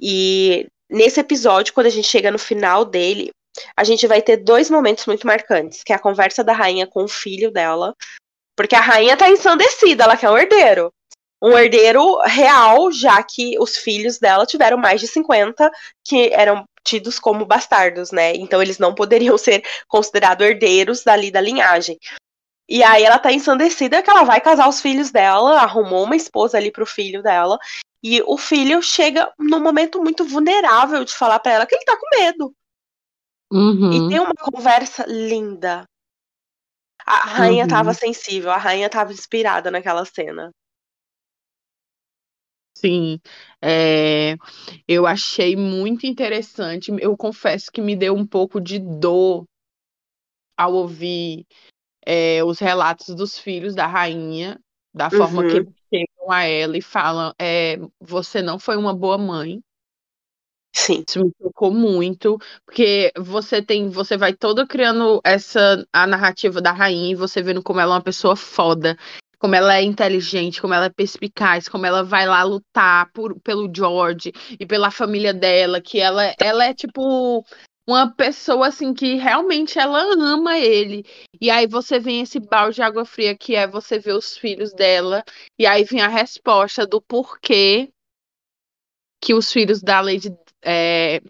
E nesse episódio, quando a gente chega no final dele, a gente vai ter dois momentos muito marcantes, que é a conversa da rainha com o filho dela, porque a rainha tá ensandecida, ela quer um herdeiro. Um herdeiro real, já que os filhos dela tiveram mais de 50 que eram tidos como bastardos, né? Então eles não poderiam ser considerados herdeiros dali da linhagem. E aí ela tá ensandecida que ela vai casar os filhos dela, arrumou uma esposa ali pro filho dela. E o filho chega num momento muito vulnerável de falar pra ela que ele tá com medo. E Uhum, tem uma conversa linda. A rainha uhum. tava sensível, a rainha tava inspirada naquela cena. Sim, é, eu achei muito interessante. Eu confesso que me deu um pouco de dor ao ouvir é, os relatos dos filhos da rainha, da forma que Uhum, eles chegam a ela e falam: é, você não foi uma boa mãe. sim. Isso me tocou muito, porque você tem, você vai toda criando essa a narrativa da rainha e você vendo como ela é uma pessoa foda, como ela é inteligente, como ela é perspicaz, como ela vai lá lutar por, pelo George e pela família dela, que ela, ela é tipo uma pessoa assim que realmente ela ama ele. E aí você vem esse balde de água fria que é você ver os filhos dela, e aí vem a resposta do porquê que os filhos da Lady é,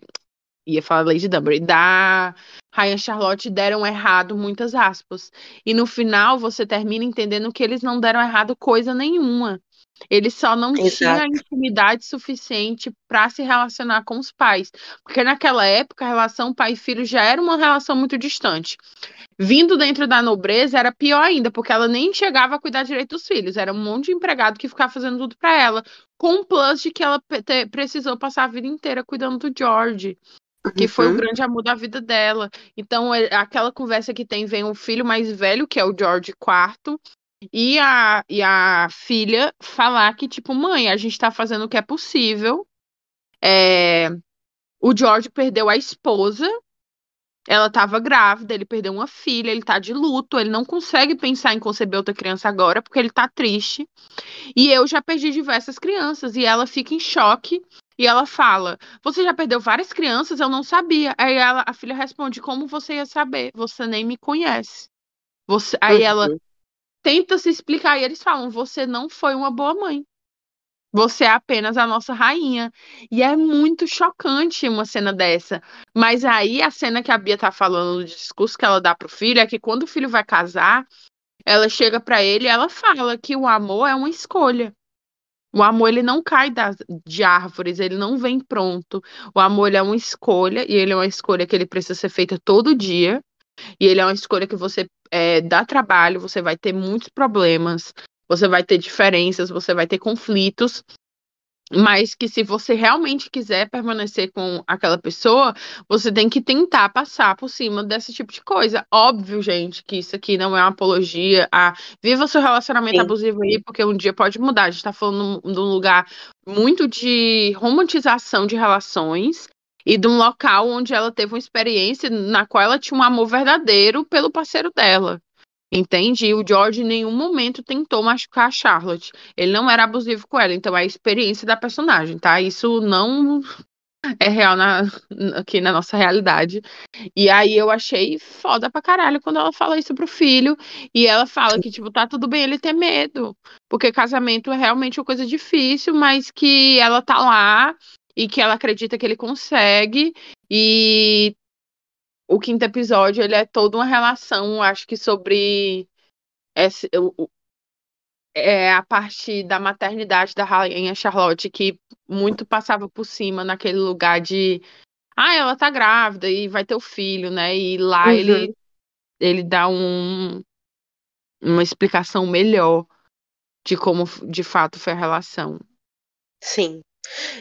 ia falar Lady Dunbury, da Rainha Charlotte deram errado, muitas aspas. E no final você termina entendendo que eles não deram errado coisa nenhuma. Eles só não tinham Exato. intimidade suficiente para se relacionar com os pais. Porque naquela época a relação pai e filho já era uma relação muito distante. Vindo dentro da nobreza era pior ainda, porque ela nem chegava a cuidar direito dos filhos. Era um monte de empregado que ficava fazendo tudo para ela. Com o plus de que ela precisou passar a vida inteira cuidando do George que foi o Uhum, grande amor da vida dela. Então, é, aquela conversa que tem, vem o filho mais velho, que é o George IV, e a, e a filha falar que, tipo, mãe, a gente tá fazendo o que é possível. É, o George perdeu a esposa, ela tava grávida, ele perdeu uma filha, ele tá de luto, ele não consegue pensar em conceber outra criança agora, porque ele tá triste. E eu já perdi diversas crianças, e ela fica em choque. E ela fala: Você já perdeu várias crianças? Eu não sabia. Aí ela, a filha responde: Como você ia saber? Você nem me conhece. Você... Aí ela uhum. tenta se explicar e eles falam: Você não foi uma boa mãe. Você é apenas a nossa rainha. E é muito chocante uma cena dessa. Mas aí a cena que a Bia tá falando no discurso que ela dá pro filho é que quando o filho vai casar, ela chega para ele e ela fala que o amor é uma escolha. O amor ele não cai das, de árvores, ele não vem pronto. O amor ele é uma escolha e ele é uma escolha que ele precisa ser feita todo dia. E ele é uma escolha que você é, dá trabalho, você vai ter muitos problemas, você vai ter diferenças, você vai ter conflitos mas que se você realmente quiser permanecer com aquela pessoa, você tem que tentar passar por cima desse tipo de coisa. Óbvio, gente, que isso aqui não é uma apologia a viva seu relacionamento Sim. abusivo aí, porque um dia pode mudar. A gente tá falando de um lugar muito de romantização de relações e de um local onde ela teve uma experiência na qual ela tinha um amor verdadeiro pelo parceiro dela. Entende? E o George em nenhum momento tentou machucar a Charlotte. Ele não era abusivo com ela, então é a experiência da personagem, tá? Isso não é real na, aqui na nossa realidade. E aí eu achei foda pra caralho quando ela fala isso pro filho. E ela fala que, tipo, tá tudo bem ele ter medo. Porque casamento é realmente uma coisa difícil, mas que ela tá lá e que ela acredita que ele consegue. E o quinto episódio, ele é toda uma relação, acho que sobre esse, o, é a parte da maternidade da rainha Charlotte, que muito passava por cima naquele lugar de ah, ela tá grávida e vai ter o filho, né? E lá Uhum, ele, ele dá um, uma explicação melhor de como de fato foi a relação. sim.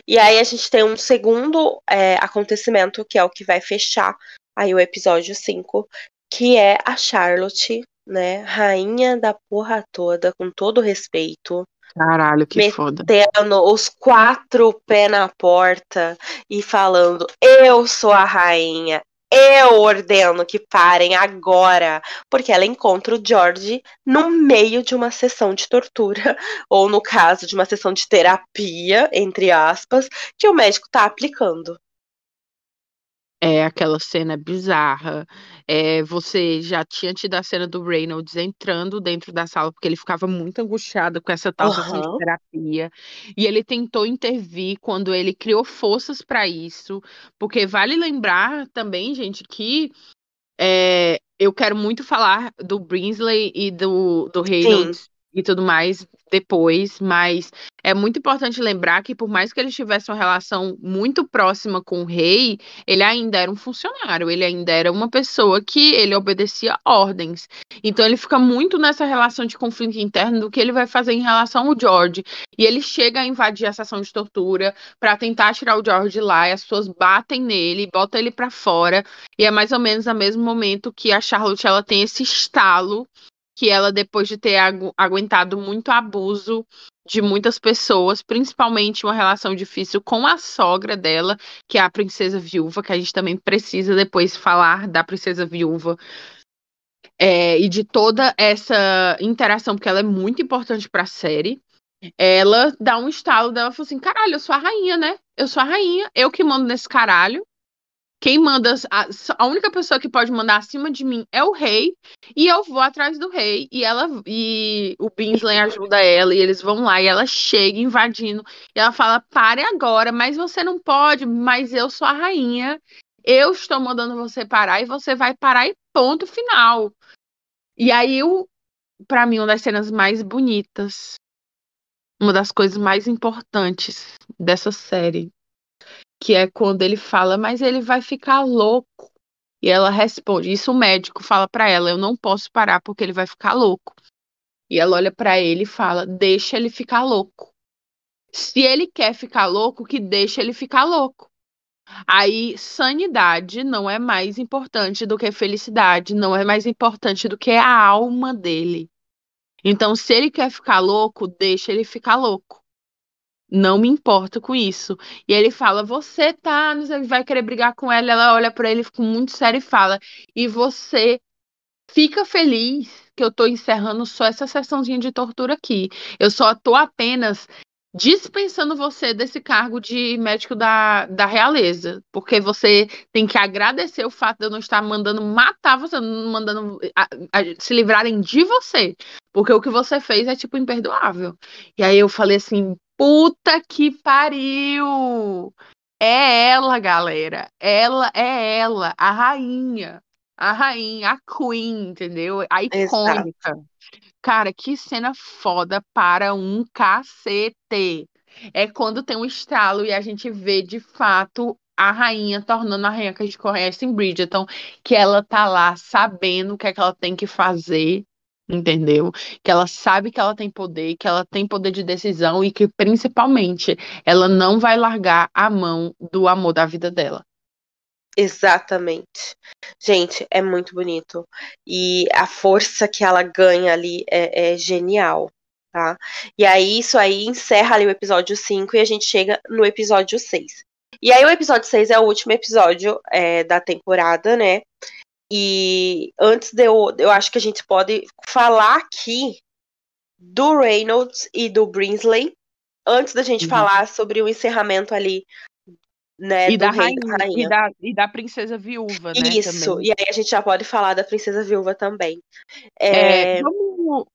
E aí a gente tem um segundo é, acontecimento, que é o que vai fechar aí o episódio 5, que é a Charlotte, né? Rainha da porra toda, com todo respeito. Caralho, que foda. Metendo os quatro pés na porta e falando: Eu sou a rainha, eu ordeno que parem agora, porque ela encontra o George no meio de uma sessão de tortura, ou no caso de uma sessão de terapia, entre aspas, que o médico tá aplicando. É aquela cena bizarra. É, você já tinha tido a cena do Reynolds entrando dentro da sala, porque ele ficava muito angustiado com essa tal sessão de terapia. E ele tentou intervir quando ele criou forças para isso. Porque vale lembrar também, gente, que é, eu quero muito falar do Brinsley e do, do Sim. E tudo mais depois, mas é muito importante lembrar que por mais que ele tivesse uma relação muito próxima com o rei, ele ainda era um funcionário, ele ainda era uma pessoa que ele obedecia ordens. Então ele fica muito nessa relação de conflito interno do que ele vai fazer em relação ao George. E ele chega a invadir a sessão de tortura para tentar tirar o George de lá, e as pessoas batem nele, botam ele para fora, e é mais ou menos no mesmo momento que a Charlotte ela tem esse estalo que ela, depois de ter agu aguentado muito abuso de muitas pessoas, principalmente uma relação difícil com a sogra dela, que é a princesa viúva, que a gente também precisa depois falar da princesa viúva. É, e de toda essa interação, porque ela é muito importante para a série. Ela dá um estalo dela fala assim: caralho, eu sou a rainha, né? Eu sou a rainha, eu que mando nesse caralho. Quem manda, a, a, única pessoa que pode mandar acima de mim é o rei, e eu vou atrás do rei, e ela e o Binsley ajuda ela, e eles vão lá, e ela chega invadindo, e ela fala: pare agora, mas você não pode, mas eu sou a rainha, eu estou mandando você parar, e você vai parar e ponto final. E aí, para mim, uma das cenas mais bonitas, uma das coisas mais importantes dessa série que é quando ele fala, mas ele vai ficar louco. E ela responde, isso o médico fala para ela, eu não posso parar porque ele vai ficar louco. E ela olha para ele e fala, deixa ele ficar louco. Se ele quer ficar louco, que deixa ele ficar louco. Aí, sanidade não é mais importante do que felicidade, não é mais importante do que a alma dele. Então, se ele quer ficar louco, deixa ele ficar louco. Não me importo com isso. E ele fala: Você tá, vai querer brigar com ela. Ela olha para ele, fica muito séria e fala: E você fica feliz que eu tô encerrando só essa sessãozinha de tortura aqui. Eu só tô apenas dispensando você desse cargo de médico da, da realeza, porque você tem que agradecer o fato de eu não estar mandando matar você, mandando a, a, se livrarem de você, porque o que você fez é tipo imperdoável. E aí eu falei assim, Puta que pariu! É ela, galera. Ela é ela, a rainha. A rainha, a queen, entendeu? A icônica. Exato. Cara, que cena foda para um cacete. É quando tem um estralo e a gente vê de fato a rainha tornando a rainha que a gente conhece em Bridgerton, que ela tá lá sabendo o que é que ela tem que fazer entendeu? Que ela sabe que ela tem poder, que ela tem poder de decisão e que, principalmente, ela não vai largar a mão do amor da vida dela. Exatamente. Gente, é muito bonito. E a força que ela ganha ali é, é genial. Tá? E aí, isso aí encerra ali o episódio 5 e a gente chega no episódio 6. E aí, o episódio 6 é o último episódio é, da temporada, né? E antes de eu, eu acho que a gente pode falar aqui do Reynolds e do Brinsley, antes da gente uhum. falar sobre o encerramento ali, né, e da rainha, da rainha, E, da, e da princesa viúva, né, Isso, também. e aí a gente já pode falar da princesa viúva também. É, é... Vamos,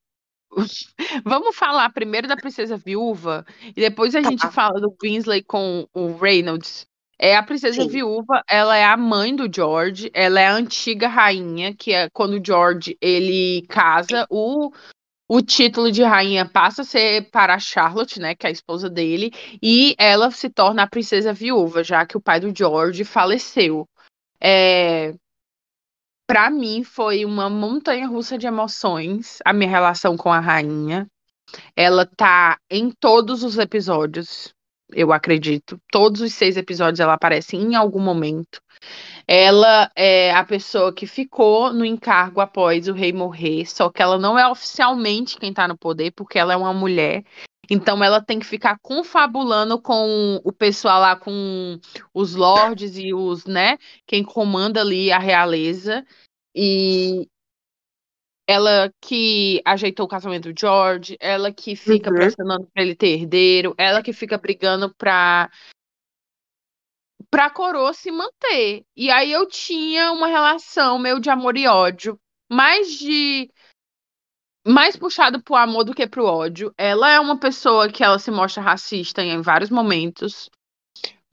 vamos falar primeiro da princesa viúva, e depois a tá. gente fala do Brinsley com o Reynolds, é a princesa Sim. viúva, ela é a mãe do George, ela é a antiga rainha, que é quando o George ele casa, o, o título de rainha passa a ser para a Charlotte, né, que é a esposa dele, e ela se torna a princesa viúva, já que o pai do George faleceu. É, para mim foi uma montanha russa de emoções a minha relação com a rainha. Ela tá em todos os episódios eu acredito. Todos os seis episódios ela aparece em algum momento. Ela é a pessoa que ficou no encargo após o rei morrer, só que ela não é oficialmente quem tá no poder, porque ela é uma mulher. Então ela tem que ficar confabulando com o pessoal lá, com os lords e os, né, quem comanda ali a realeza. E ela que ajeitou o casamento do George, ela que fica uhum. pressionando pra ele ter herdeiro, ela que fica brigando pra pra coroa se manter. E aí eu tinha uma relação meio de amor e ódio, mais de mais puxado pro amor do que pro ódio. Ela é uma pessoa que ela se mostra racista em vários momentos.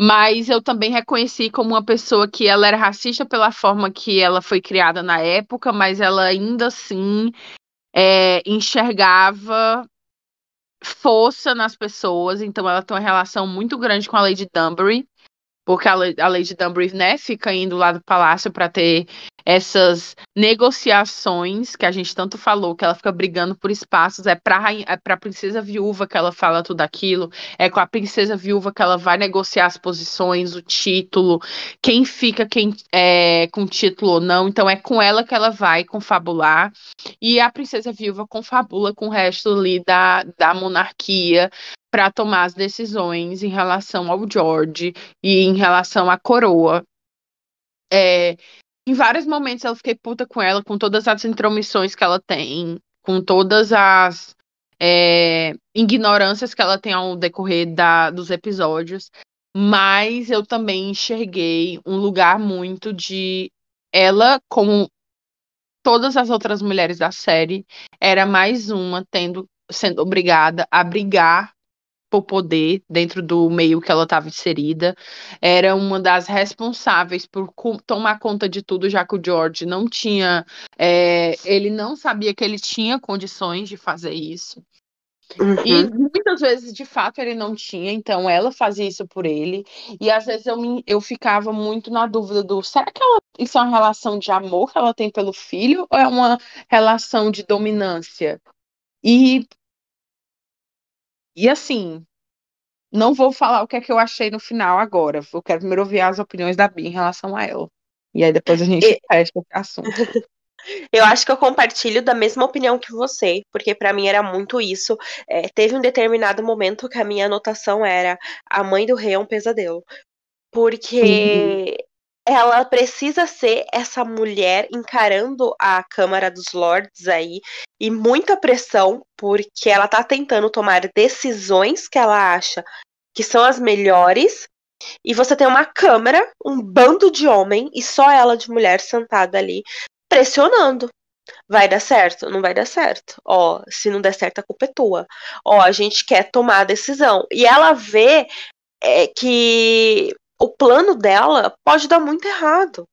Mas eu também reconheci como uma pessoa que ela era racista pela forma que ela foi criada na época, mas ela ainda assim é, enxergava força nas pessoas, então ela tem uma relação muito grande com a Lady Dunbury, porque a, a Lady Dunbury, né, fica indo lá do palácio para ter essas negociações que a gente tanto falou, que ela fica brigando por espaços, é para é a princesa viúva que ela fala tudo aquilo, é com a princesa viúva que ela vai negociar as posições, o título, quem fica quem é, com título ou não, então é com ela que ela vai confabular, e a princesa viúva confabula com o resto ali da, da monarquia, para tomar as decisões em relação ao George e em relação à coroa. É, em vários momentos eu fiquei puta com ela, com todas as intromissões que ela tem, com todas as é, ignorâncias que ela tem ao decorrer da, dos episódios. Mas eu também enxerguei um lugar muito de ela, como todas as outras mulheres da série, era mais uma tendo sendo obrigada a brigar por poder dentro do meio que ela estava inserida. Era uma das responsáveis por tomar conta de tudo, já que o George não tinha. É, ele não sabia que ele tinha condições de fazer isso. Uhum. E muitas vezes, de fato, ele não tinha, então ela fazia isso por ele. E às vezes eu, me, eu ficava muito na dúvida do será que ela, isso é uma relação de amor que ela tem pelo filho ou é uma relação de dominância? E e assim, não vou falar o que é que eu achei no final agora. Eu quero primeiro ouvir as opiniões da Bia em relação a ela. E aí depois a gente e... fecha esse assunto. Eu acho que eu compartilho da mesma opinião que você, porque para mim era muito isso. É, teve um determinado momento que a minha anotação era: a mãe do rei é um pesadelo. Porque ela precisa ser essa mulher encarando a Câmara dos Lords aí e muita pressão, porque ela tá tentando tomar decisões que ela acha que são as melhores. E você tem uma câmara, um bando de homem e só ela de mulher sentada ali pressionando. Vai dar certo? Não vai dar certo. Ó, se não der certo, a culpa é tua. Ó, a gente quer tomar a decisão. E ela vê é, que o plano dela pode dar muito errado.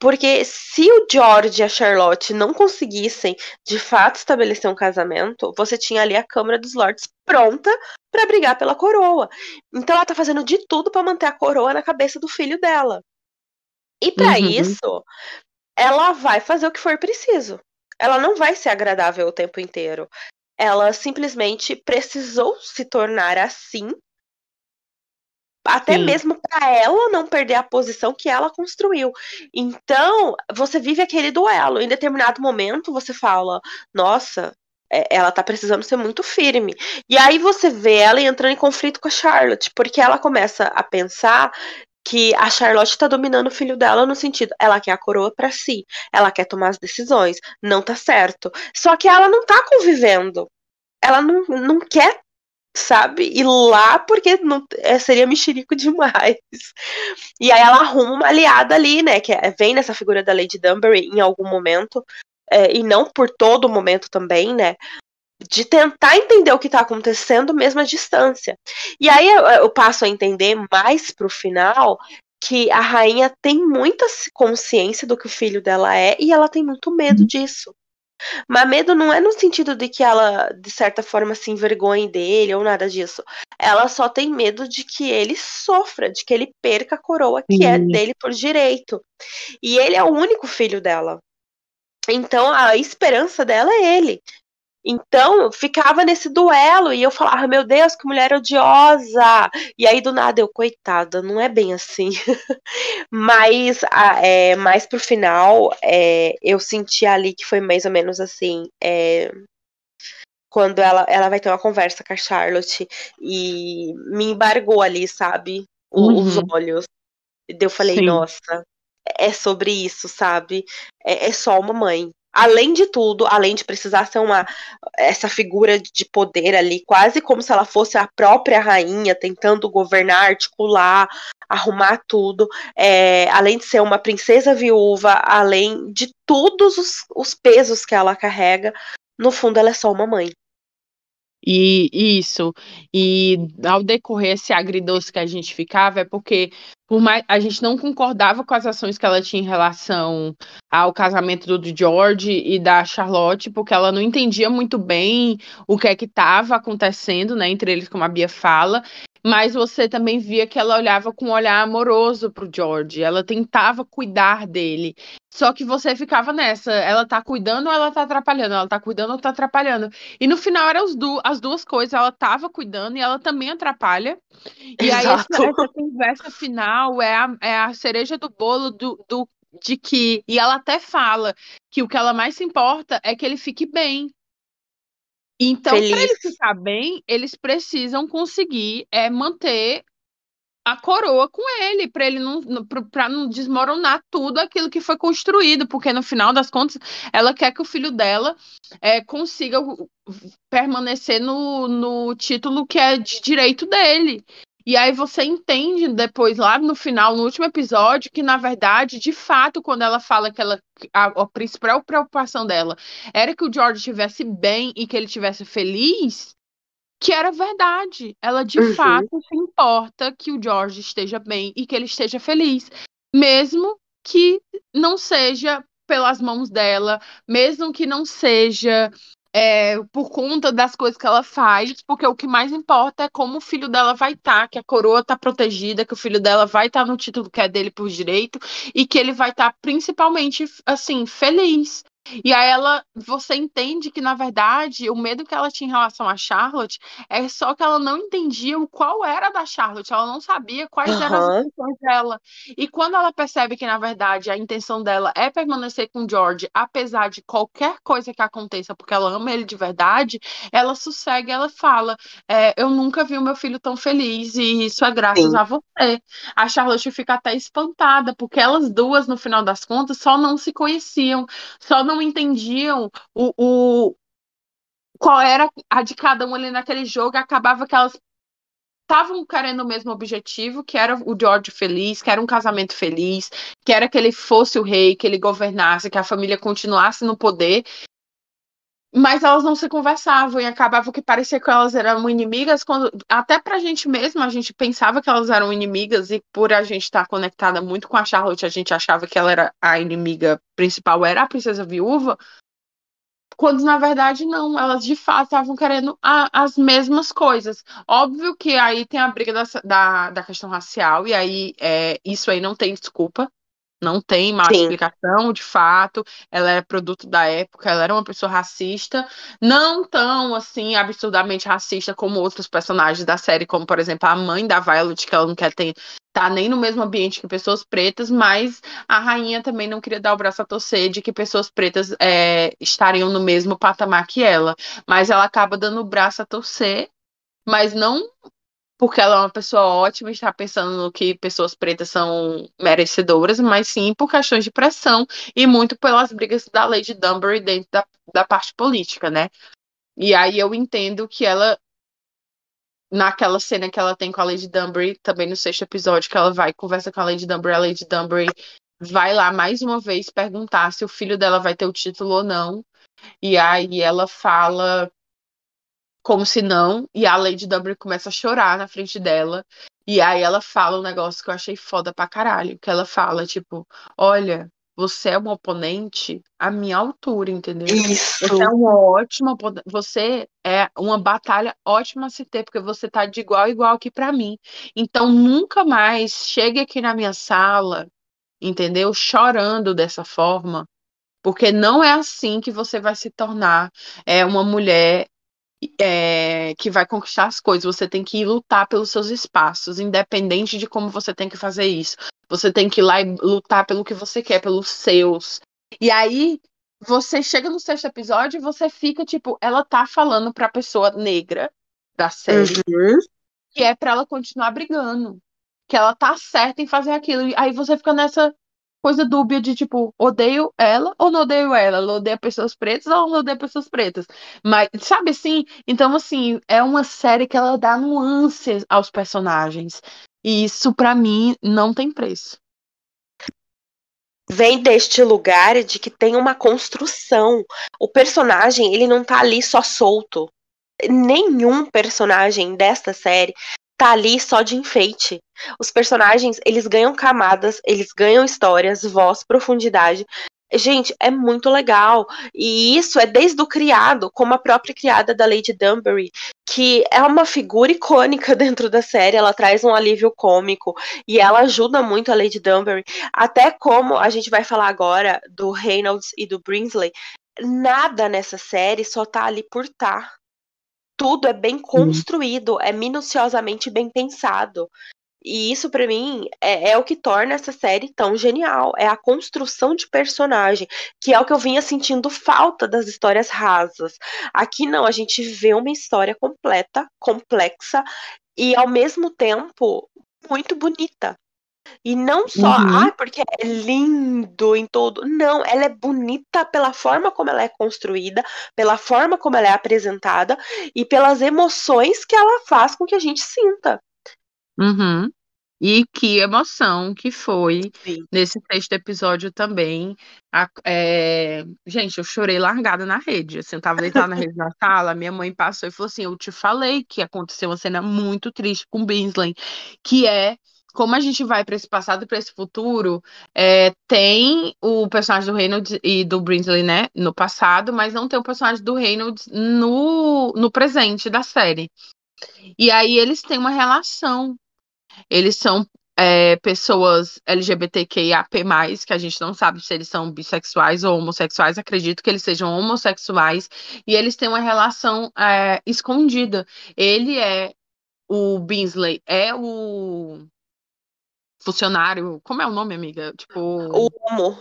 Porque se o George e a Charlotte não conseguissem de fato estabelecer um casamento, você tinha ali a Câmara dos Lords pronta para brigar pela coroa. Então ela tá fazendo de tudo para manter a coroa na cabeça do filho dela. E para uhum. isso, ela vai fazer o que for preciso. Ela não vai ser agradável o tempo inteiro. Ela simplesmente precisou se tornar assim até Sim. mesmo para ela não perder a posição que ela construiu. Então, você vive aquele duelo. Em determinado momento, você fala: Nossa, é, ela tá precisando ser muito firme. E aí você vê ela entrando em conflito com a Charlotte, porque ela começa a pensar que a Charlotte tá dominando o filho dela no sentido, ela quer a coroa para si, ela quer tomar as decisões, não tá certo. Só que ela não tá convivendo. Ela não, não quer sabe? E lá, porque não, é, seria mexerico demais. E aí ela arruma uma aliada ali, né? Que é, vem nessa figura da Lady Dunbury em algum momento, é, e não por todo momento também, né? De tentar entender o que está acontecendo mesmo à distância. E aí eu, eu passo a entender mais pro final que a rainha tem muita consciência do que o filho dela é e ela tem muito medo uhum. disso. Mas medo não é no sentido de que ela, de certa forma, se envergonhe dele ou nada disso. Ela só tem medo de que ele sofra, de que ele perca a coroa que é dele por direito. E ele é o único filho dela. Então a esperança dela é ele. Então, ficava nesse duelo e eu falava, meu Deus, que mulher odiosa! E aí, do nada, eu, coitada, não é bem assim. Mas, é, mais pro final, é, eu senti ali que foi mais ou menos assim. É, quando ela, ela vai ter uma conversa com a Charlotte e me embargou ali, sabe? Uhum. Os olhos. E eu falei, Sim. nossa, é sobre isso, sabe? É, é só uma mãe além de tudo, além de precisar ser uma essa figura de poder ali, quase como se ela fosse a própria rainha tentando governar, articular, arrumar tudo, é, além de ser uma princesa viúva, além de todos os, os pesos que ela carrega, no fundo ela é só uma mãe. E isso. E ao decorrer esse agridoce que a gente ficava, é porque por mais a gente não concordava com as ações que ela tinha em relação ao casamento do George e da Charlotte, porque ela não entendia muito bem o que é que estava acontecendo, né, entre eles, como a Bia fala. Mas você também via que ela olhava com um olhar amoroso pro George, ela tentava cuidar dele. Só que você ficava nessa, ela tá cuidando ou ela tá atrapalhando? Ela tá cuidando ou tá atrapalhando? E no final eram du as duas coisas, ela tava cuidando e ela também atrapalha. E Exato. aí essa, essa, conversa final é a, é a cereja do bolo do, do, de que. E ela até fala que o que ela mais se importa é que ele fique bem. Então, para ele ficar bem, eles precisam conseguir é, manter a coroa com ele, para ele não para não desmoronar tudo aquilo que foi construído, porque no final das contas ela quer que o filho dela é, consiga permanecer no, no título que é de direito dele. E aí você entende depois, lá no final, no último episódio, que na verdade, de fato, quando ela fala que ela, a, a principal preocupação dela era que o George estivesse bem e que ele estivesse feliz, que era verdade. Ela de uhum. fato se importa que o George esteja bem e que ele esteja feliz, mesmo que não seja pelas mãos dela, mesmo que não seja é, por conta das coisas que ela faz, porque o que mais importa é como o filho dela vai estar, tá, que a coroa está protegida, que o filho dela vai estar tá no título que é dele por direito e que ele vai estar tá principalmente assim feliz. E aí ela, você entende que na verdade o medo que ela tinha em relação a Charlotte é só que ela não entendia o qual era da Charlotte, ela não sabia quais uhum. eram as intenções dela. E quando ela percebe que na verdade a intenção dela é permanecer com George, apesar de qualquer coisa que aconteça, porque ela ama ele de verdade, ela sossega, ela fala: é, eu nunca vi o meu filho tão feliz e isso é graças Sim. a você. A Charlotte fica até espantada porque elas duas no final das contas só não se conheciam, só não entendiam o, o qual era a de cada um ali naquele jogo, acabava que elas estavam querendo o mesmo objetivo, que era o George feliz, que era um casamento feliz, que era que ele fosse o rei, que ele governasse, que a família continuasse no poder. Mas elas não se conversavam e acabava que parecia que elas eram inimigas, quando até pra gente mesmo, a gente pensava que elas eram inimigas e por a gente estar conectada muito com a Charlotte, a gente achava que ela era a inimiga principal, era a princesa viúva, quando na verdade não, elas de fato estavam querendo a, as mesmas coisas. Óbvio que aí tem a briga da, da, da questão racial, e aí é, isso aí não tem desculpa, não tem mais Sim. explicação, de fato. Ela é produto da época, ela era uma pessoa racista, não tão assim absurdamente racista como outros personagens da série, como por exemplo a mãe da Violet, que ela não quer ter tá nem no mesmo ambiente que pessoas pretas, mas a rainha também não queria dar o braço a torcer de que pessoas pretas é, estariam no mesmo patamar que ela. Mas ela acaba dando o braço a torcer, mas não porque ela é uma pessoa ótima está pensando no que pessoas pretas são merecedoras, mas sim por questões de pressão e muito pelas brigas da Lady Dunbury dentro da, da parte política, né? E aí eu entendo que ela naquela cena que ela tem com a Lady Dunbury, também no sexto episódio, que ela vai conversa com a Lady Dunbury, a Lady Dunbury vai lá mais uma vez perguntar se o filho dela vai ter o título ou não. E aí ela fala como se não, e a Lady Dunbury começa a chorar na frente dela. E aí ela fala um negócio que eu achei foda pra caralho, que ela fala, tipo, olha, você é um oponente à minha altura, entendeu? Isso. Você é um ótimo você é uma batalha ótima a se ter, porque você tá de igual a igual aqui para mim. Então nunca mais chegue aqui na minha sala, entendeu? Chorando dessa forma, porque não é assim que você vai se tornar é uma mulher é, que vai conquistar as coisas. Você tem que ir lutar pelos seus espaços, independente de como você tem que fazer isso. Você tem que ir lá e lutar pelo que você quer, pelos seus. E aí, você chega no sexto episódio e você fica, tipo, ela tá falando pra pessoa negra da série uhum. que é pra ela continuar brigando. Que ela tá certa em fazer aquilo. E aí você fica nessa coisa dúbia de tipo, odeio ela ou não odeio ela? Ela odeia pessoas pretas ou não odeia pessoas pretas? Mas, sabe assim? Então, assim, é uma série que ela dá nuances aos personagens. E isso, para mim, não tem preço. Vem deste lugar de que tem uma construção. O personagem, ele não tá ali só solto. nenhum personagem desta série tá ali só de enfeite. Os personagens, eles ganham camadas, eles ganham histórias, voz, profundidade. Gente, é muito legal. E isso é desde o criado, como a própria criada da Lady Dunbury, que é uma figura icônica dentro da série. Ela traz um alívio cômico e ela ajuda muito a Lady Dunbury. Até como a gente vai falar agora do Reynolds e do Brinsley. Nada nessa série só tá ali por tá tudo é bem construído, uhum. é minuciosamente bem pensado. E isso, para mim, é, é, o que torna essa série tão genial. É a construção de personagem, que é o que eu vinha sentindo falta das histórias rasas. Aqui não, a gente vê uma história completa, complexa e, ao mesmo tempo, muito bonita. E não só, uhum. ah, porque é lindo em todo. Não, ela é bonita pela forma como ela é construída, pela forma como ela é apresentada e pelas emoções que ela faz com que a gente sinta. Uhum. E que emoção que foi Sim. nesse sexto episódio também. A, é... Gente, eu chorei largada na rede. Assim, eu tava deitada na rede na sala, minha mãe passou e falou assim: Eu te falei que aconteceu uma cena muito triste com Binsley, que é como a gente vai para esse passado e para esse futuro, é, tem o personagem do Reynolds e do Brinsley, né, no passado, mas não tem o personagem do Reynolds no, no presente da série. E aí eles têm uma relação. Eles são é, pessoas LGBTQIAP+, que a gente não sabe se eles são bissexuais ou homossexuais, acredito que eles sejam homossexuais, e eles têm uma relação é, escondida. Ele é o Binsley é o funcionário. Como é o nome, amiga? Tipo. O amo.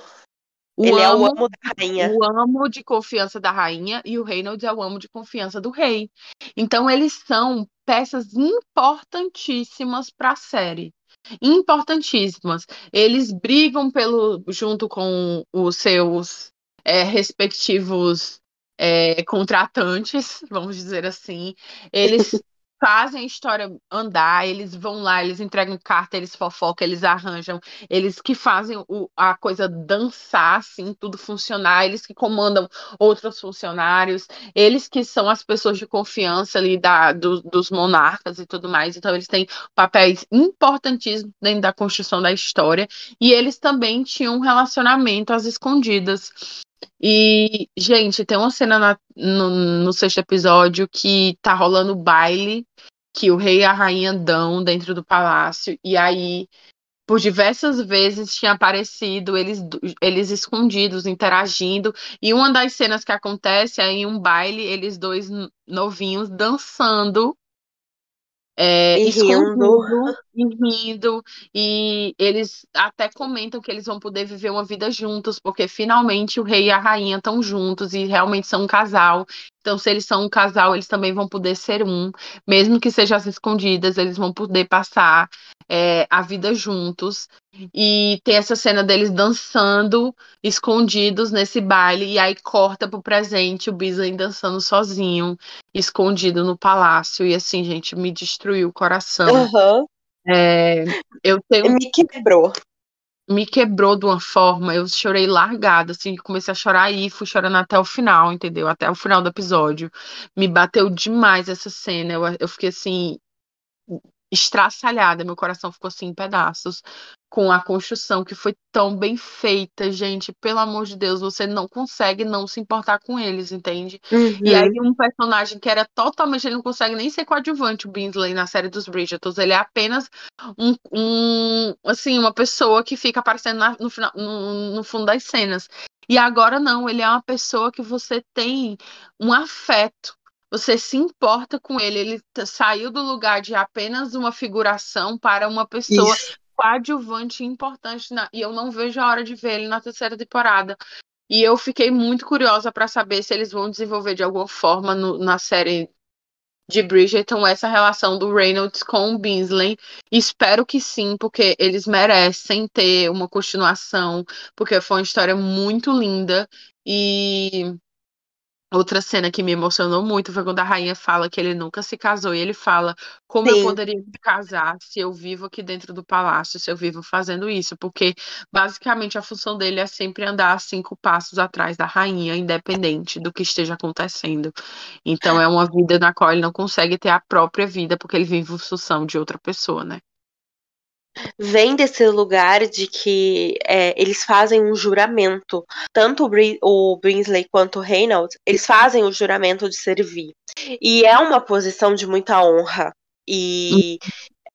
O Ele amo, é o amo da rainha. O amo de confiança da rainha e o Reynolds é o amo de confiança do rei. Então, eles são peças importantíssimas para a série. Importantíssimas. Eles brigam pelo junto com os seus é, respectivos é, contratantes, vamos dizer assim. Eles fazem a história andar, eles vão lá, eles entregam carta, eles fofocam, eles arranjam, eles que fazem o, a coisa dançar, assim, tudo funcionar, eles que comandam outros funcionários, eles que são as pessoas de confiança ali da, do, dos monarcas e tudo mais, então eles têm papéis importantíssimos dentro da construção da história, e eles também tinham um relacionamento às escondidas. E, gente, tem uma cena na, no, no, sexto episódio que tá rolando baile que o rei e a rainha dão dentro do palácio. E aí, por diversas vezes, tinha aparecido eles, eles escondidos, interagindo. E uma das cenas que acontece é em um baile, eles dois novinhos dançando é, e rindo. E rindo. E eles até comentam que eles vão poder viver uma vida juntos, porque finalmente o rei e a rainha estão juntos e realmente são um casal. Então, se eles são um casal, eles também vão poder ser um. Mesmo que sejam as escondidas, eles vão poder passar é, a vida juntos. E tem essa cena deles dançando, escondidos nesse baile, e aí corta pro presente o Beasley dançando sozinho, escondido no palácio. E assim, gente, me destruiu o coração. Uhum. É, eu tenho. Me quebrou me quebrou de uma forma, eu chorei largada, assim, comecei a chorar e fui chorando até o final, entendeu? Até o final do episódio. Me bateu demais essa cena, eu, eu fiquei assim, estraçalhada, meu coração ficou assim em pedaços com a construção que foi tão bem feita, gente. Pelo amor de Deus, você não consegue não se importar com eles, entende? Uhum. E aí, um personagem que era totalmente. Ele não consegue nem ser coadjuvante, o Binsley, na série dos Bridgertons. Ele é apenas um. um assim, uma pessoa que fica aparecendo na, no, final, no, no fundo das cenas. E agora não, ele é uma pessoa que você tem um afeto você se importa com ele. Ele saiu do lugar de apenas uma figuração para uma pessoa Isso coadjuvante importante na... e eu não vejo a hora de ver ele na terceira temporada. E eu fiquei muito curiosa para saber se eles vão desenvolver de alguma forma no, na série de Bridgerton essa relação do Reynolds com o Binsley. Espero que sim, porque eles merecem ter uma continuação, porque foi uma história muito linda e Outra cena que me emocionou muito foi quando a rainha fala que ele nunca se casou e ele fala como Sim. eu poderia me casar se eu vivo aqui dentro do palácio, se eu vivo fazendo isso, porque basicamente a função dele é sempre andar cinco passos atrás da rainha, independente do que esteja acontecendo. Então é uma vida na qual ele não consegue ter a própria vida porque ele vive em função de outra pessoa, né? Vem desse lugar de que é, eles fazem um juramento. Tanto o, o Brinsley quanto o Reynolds, eles fazem o juramento de servir. E é uma posição de muita honra e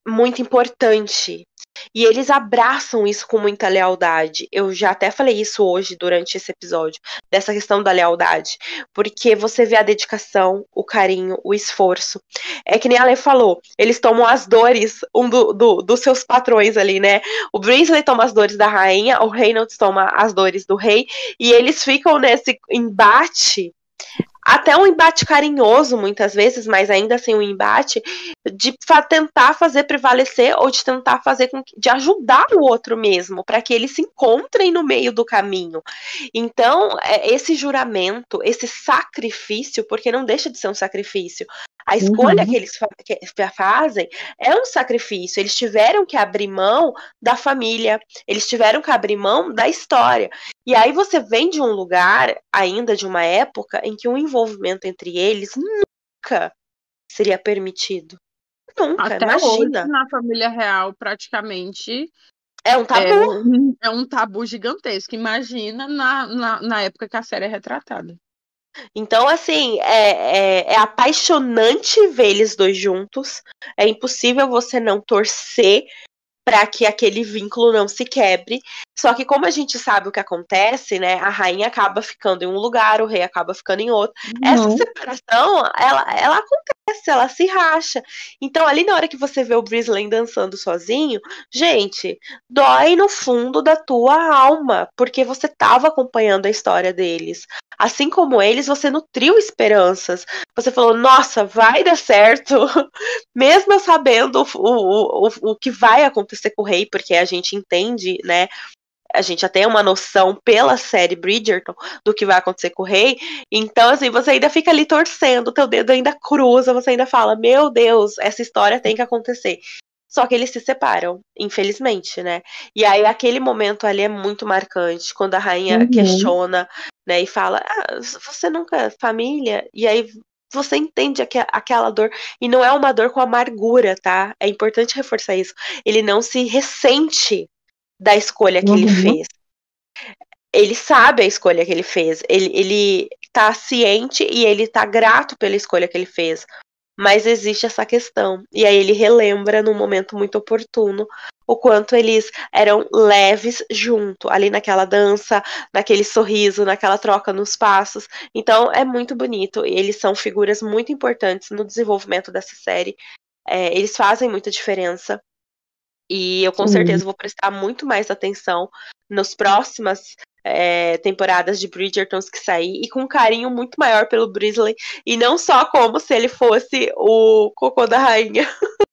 muito importante. E eles abraçam isso com muita lealdade. Eu já até falei isso hoje durante esse episódio, dessa questão da lealdade. Porque você vê a dedicação, o carinho, o esforço. É que nem a Lê falou, eles tomam as dores um do, do, dos seus patrões ali, né? O Brinsley toma as dores da rainha, o Reynolds toma as dores do rei, e eles ficam nesse embate até um embate carinhoso, muitas vezes, mas ainda assim um embate de fa tentar fazer prevalecer ou de tentar fazer com que, de ajudar o outro mesmo, para que eles se encontrem no meio do caminho. Então, é, esse juramento, esse sacrifício, porque não deixa de ser um sacrifício, a escolha uhum. que eles fa que fazem é um sacrifício. Eles tiveram que abrir mão da família, eles tiveram que abrir mão da história. E aí você vem de um lugar, ainda de uma época, em que um envolvimento entre eles nunca seria permitido. Nunca, Até imagina. Hoje, na família real, praticamente. É um tabu. É, é um tabu gigantesco. Imagina na, na, na época que a série é retratada. Então, assim, é, é, é, apaixonante ver eles dois juntos. É impossível você não torcer para que aquele vínculo não se quebre. Só que como a gente sabe o que acontece, né? A rainha acaba ficando em um lugar, o rei acaba ficando em outro. Uhum. Essa separação, ela, ela acontece, ela se racha. Então, ali na hora que você vê o Brisley dançando sozinho, gente, dói no fundo da tua alma, porque você estava acompanhando a história deles. Assim como eles, você nutriu esperanças. Você falou, nossa, vai dar certo. Mesmo sabendo o, o, o, o que vai acontecer com o rei, porque a gente entende, né? A gente já tem uma noção pela série Bridgerton do que vai acontecer com o rei. Então, assim, você ainda fica ali torcendo, teu dedo ainda cruza, você ainda fala, meu Deus, essa história tem que acontecer. Só que eles se separam, infelizmente, né? E aí aquele momento ali é muito marcante, quando a rainha uhum. questiona, né, e fala: ah, "Você nunca é família?" E aí você entende aqu aquela dor e não é uma dor com amargura, tá? É importante reforçar isso. Ele não se ressente da escolha que uhum. ele fez. Ele sabe a escolha que ele fez. Ele, ele tá ciente e ele tá grato pela escolha que ele fez. Mas existe essa questão. E aí ele relembra num momento muito oportuno o quanto eles eram leves junto, ali naquela dança, naquele sorriso, naquela troca nos passos. Então é muito bonito. E eles são figuras muito importantes no desenvolvimento dessa série. É, eles fazem muita diferença. E eu com Sim. certeza vou prestar muito mais atenção nos próximas é, temporadas de Bridgertons que sair e com um carinho muito maior pelo Brisley e não só como se ele fosse o cocô da rainha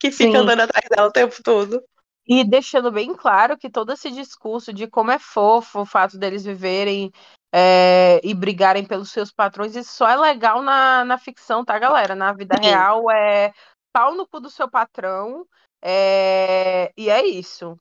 que fica Sim. andando atrás dela o tempo todo. E deixando bem claro que todo esse discurso de como é fofo o fato deles viverem é, e brigarem pelos seus patrões, isso só é legal na, na ficção, tá, galera? Na vida Sim. real é pau no cu do seu patrão. É... E é isso.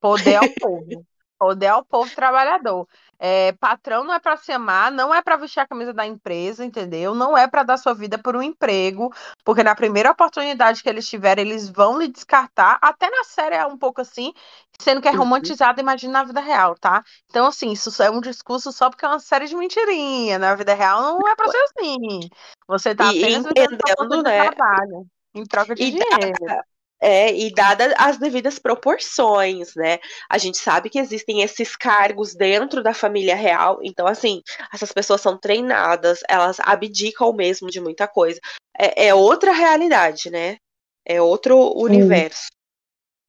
Poder ao povo. Poder ao povo trabalhador. É, patrão não é para se amar, não é para vestir a camisa da empresa, entendeu? Não é para dar sua vida por um emprego, porque na primeira oportunidade que eles tiverem, eles vão lhe descartar. Até na série é um pouco assim, sendo que é uhum. romantizado, imagina na vida real, tá? Então, assim, isso é um discurso só porque é uma série de mentirinha. Na vida real não é pra ser assim. Você tá apenas entendendo, né? trabalho, em troca de e dinheiro. É, e dadas as devidas proporções, né? A gente sabe que existem esses cargos dentro da família real, então, assim, essas pessoas são treinadas, elas abdicam mesmo de muita coisa. É, é outra realidade, né? É outro universo.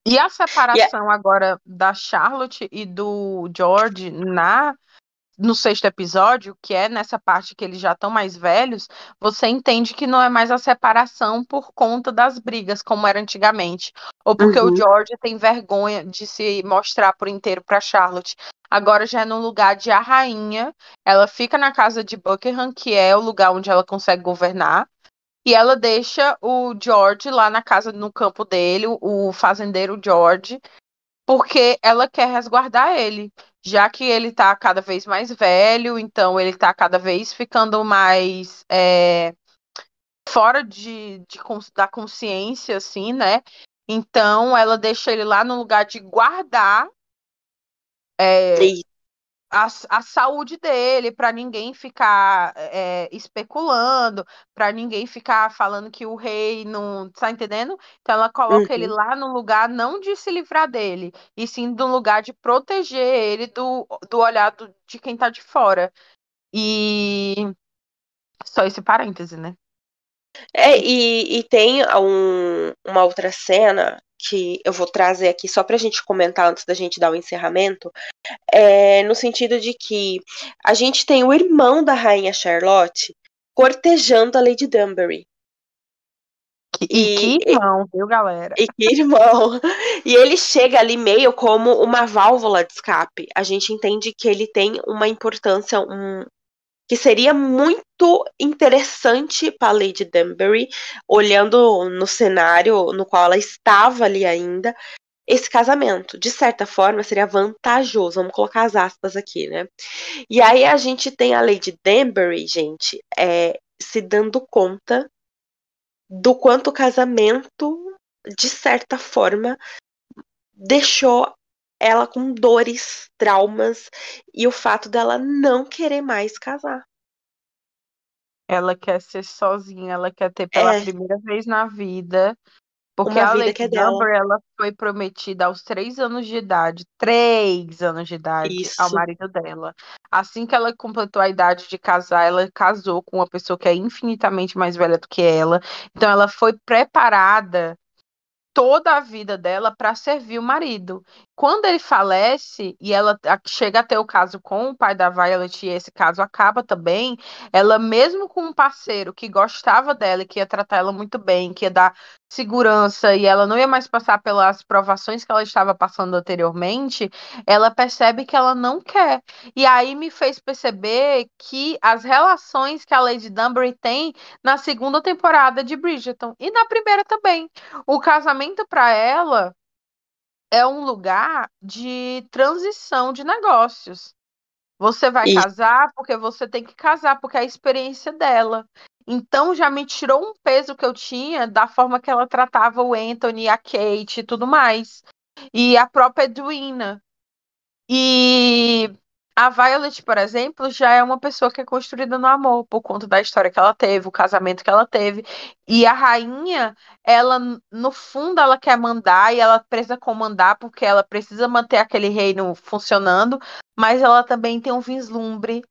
E a separação agora da Charlotte e do George na no sexto episódio, que é nessa parte que eles já estão mais velhos, você entende que não é mais a separação por conta das brigas, como era antigamente. Ou porque uhum. o George tem vergonha de se mostrar por inteiro para Charlotte. Agora já é no lugar de a rainha. Ela fica na casa de Buckingham, que é o lugar onde ela consegue governar. E ela deixa o George lá na casa, no campo dele, o fazendeiro George, porque ela quer resguardar ele, já que ele tá cada vez mais velho, então ele tá cada vez ficando mais é, fora de, de, da consciência, assim, né? Então ela deixa ele lá no lugar de guardar é, a, a saúde dele, para ninguém ficar é, especulando, para ninguém ficar falando que o rei não. Tá entendendo? Então ela coloca uhum. ele lá no lugar não de se livrar dele, e sim no lugar de proteger ele do, do olhar do, de quem tá de fora. E. Só esse parêntese, né? É, e, e tem um, uma outra cena que eu vou trazer aqui só para a gente comentar antes da gente dar o encerramento, é no sentido de que a gente tem o irmão da rainha Charlotte cortejando a Lady Dunbury. E, que irmão, viu, galera? E que irmão. E ele chega ali meio como uma válvula de escape. A gente entende que ele tem uma importância, um, que seria muito interessante para Lady Dunbury, olhando no cenário no qual ela estava ali ainda, esse casamento. De certa forma, seria vantajoso. Vamos colocar as aspas aqui, né? E aí a gente tem a Lady Danbury, gente, é, se dando conta do quanto o casamento, de certa forma, deixou ela com dores, traumas e o fato dela não querer mais casar. Ela quer ser sozinha, ela quer ter pela é. primeira vez na vida. Porque Uma a vida Lady é Amber, ela foi prometida aos três anos de idade, três anos de idade, Isso. ao marido dela. Assim que ela completou a idade de casar, ela casou com uma pessoa que é infinitamente mais velha do que ela. Então ela foi preparada toda a vida dela para servir o marido. Quando ele falece e ela chega a ter o caso com o pai da Violet e esse caso acaba também, ela mesmo com um parceiro que gostava dela, que ia tratar ela muito bem, que ia dar segurança e ela não ia mais passar pelas provações que ela estava passando anteriormente, ela percebe que ela não quer. E aí me fez perceber que as relações que a Lady Dunbury tem na segunda temporada de Bridgerton e na primeira também. O casamento para ela é um lugar de transição de negócios. Você vai e... casar porque você tem que casar, porque é a experiência dela. Então já me tirou um peso que eu tinha da forma que ela tratava o Anthony, a Kate e tudo mais. E a própria Edwina. E a Violet, por exemplo, já é uma pessoa que é construída no amor, por conta da história que ela teve, o casamento que ela teve. E a rainha, ela, no fundo, ela quer mandar e ela precisa comandar, porque ela precisa manter aquele reino funcionando, mas ela também tem um vislumbre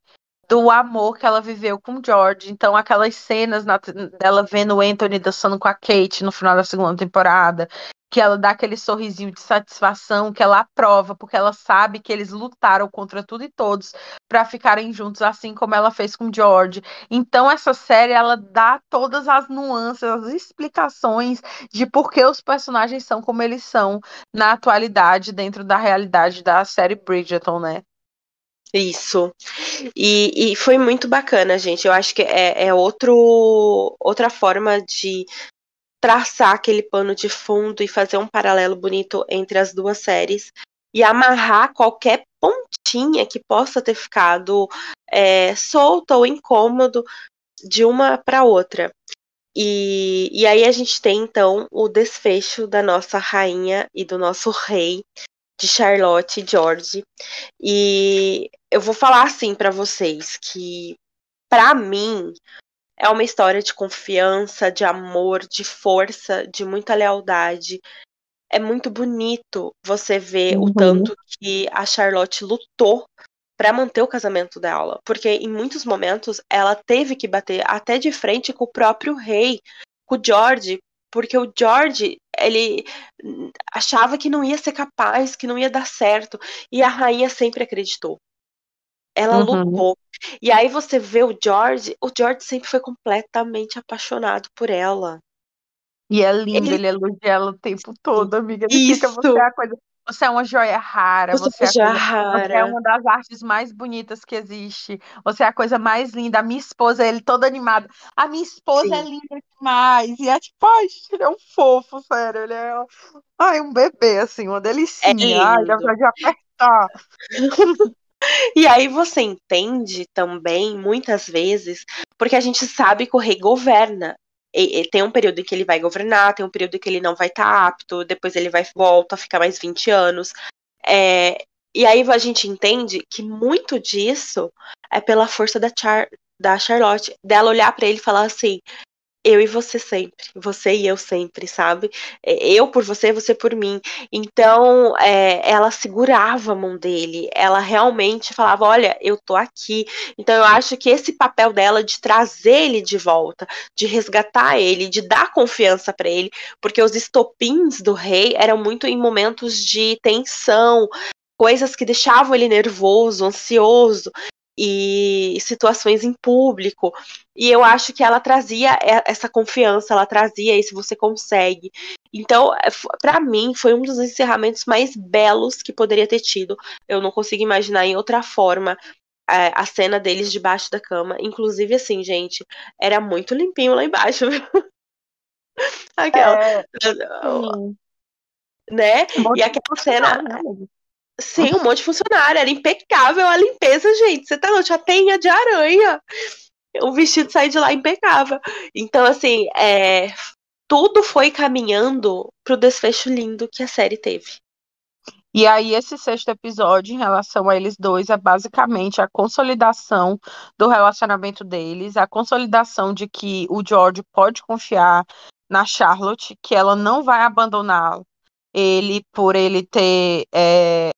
do amor que ela viveu com George. Então, aquelas cenas na, dela vendo o Anthony dançando com a Kate no final da segunda temporada, que ela dá aquele sorrisinho de satisfação, que ela aprova, porque ela sabe que eles lutaram contra tudo e todos para ficarem juntos, assim como ela fez com George. Então essa série ela dá todas as nuances, as explicações de por que os personagens são como eles são na atualidade dentro da realidade da série Bridgerton, né? Isso. E, e foi muito bacana, gente. Eu acho que é, é outro, outra forma de traçar aquele pano de fundo e fazer um paralelo bonito entre as duas séries e amarrar qualquer pontinha que possa ter ficado é, solta ou incômodo de uma para outra. E, e aí a gente tem então o desfecho da nossa rainha e do nosso rei de Charlotte e George. E eu vou falar assim para vocês que para mim é uma história de confiança, de amor, de força, de muita lealdade. É muito bonito você ver uhum. o tanto que a Charlotte lutou para manter o casamento dela, porque em muitos momentos ela teve que bater até de frente com o próprio rei, com o George, porque o George ele achava que não ia ser capaz, que não ia dar certo, e a rainha sempre acreditou. Ela Uhum. lutou. E aí você vê o George, o George sempre foi completamente apaixonado por ela. E é lindo, Ele- ele elogia ela o tempo todo, amiga. Ele fica, Isso. você é a coisa. Você é uma joia rara, Você você, é a já coisa- você é rara. uma das artes mais bonitas que existe. Você é a coisa mais linda. A minha esposa, ele todo animado. A minha esposa é Sim. linda demais. E é tipo, ai, ele é um fofo, sério. Ele é ai, um bebê, assim, uma delicinha. ai, dá de apertar. E aí você entende também, muitas vezes, porque a gente sabe que o rei governa. E- e tem um período em que ele vai governar, tem um período em que ele não vai estar apto, depois ele vai volta, fica mais 20 anos. É, e aí a gente entende que muito disso é pela força da, Char- da Charlotte, dela olhar pra ele e falar assim: eu e você sempre, você e eu sempre, sabe? É, Eu por você, você por mim. Então, é, ela segurava a mão dele, ela realmente falava: Olha, eu tô aqui. Então, eu acho que esse papel dela de trazer ele de volta, de resgatar ele, de dar confiança pra ele, porque os estopins do rei eram muito em momentos de tensão, coisas que deixavam ele nervoso, ansioso. E situações em público. E eu acho que ela trazia essa confiança, ela trazia esse você consegue. Então, é, pra mim, foi um dos encerramentos mais belos que poderia ter tido. Eu não consigo imaginar em outra forma é, a cena deles debaixo da cama. Inclusive, assim, gente, era muito limpinho lá embaixo. viu? Aquela, É, né? E aquela cena, funcionário, né, amiga? Sim, um monte de funcionário, era impecável a limpeza, gente. Você tá louco, tinha teia de aranha. O vestido sair de lá impecável. Então, assim, é, tudo foi caminhando pro desfecho lindo que a série teve. E aí, esse sexto episódio, em relação a eles dois, é basicamente a consolidação do relacionamento deles, a consolidação de que o George pode confiar na Charlotte, que ela não vai abandonar ele por ele ter é,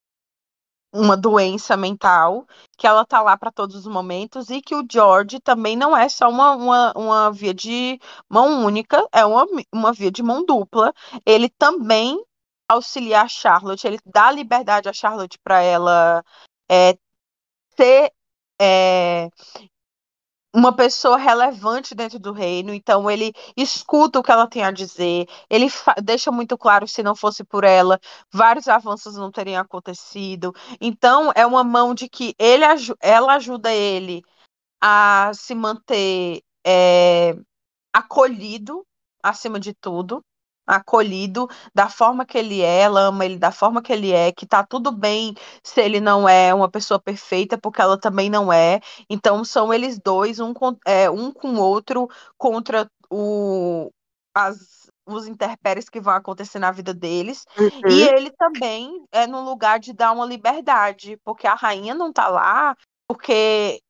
uma doença mental, que ela tá lá para todos os momentos, e que o George também não é só uma, uma, uma via de mão única, é uma, uma via de mão dupla. Ele também auxilia a Charlotte, ele dá liberdade a Charlotte para ela é, ser é, uma pessoa relevante dentro do reino, então ele escuta o que ela tem a dizer, ele deixa muito claro se não fosse por ela, vários avanços não teriam acontecido. Então é uma mão de que ele, ela ajuda ele a se manter é, acolhido acima de tudo acolhido da forma que ele é, ela ama ele da forma que ele é, que tá tudo bem se ele não é uma pessoa perfeita, porque ela também não é. Então são eles dois, um com, é, um com o outro, contra o, as, os interpéries que vão acontecer na vida deles. Uhum. E ele também é no lugar de dar uma liberdade, porque a rainha não tá lá porque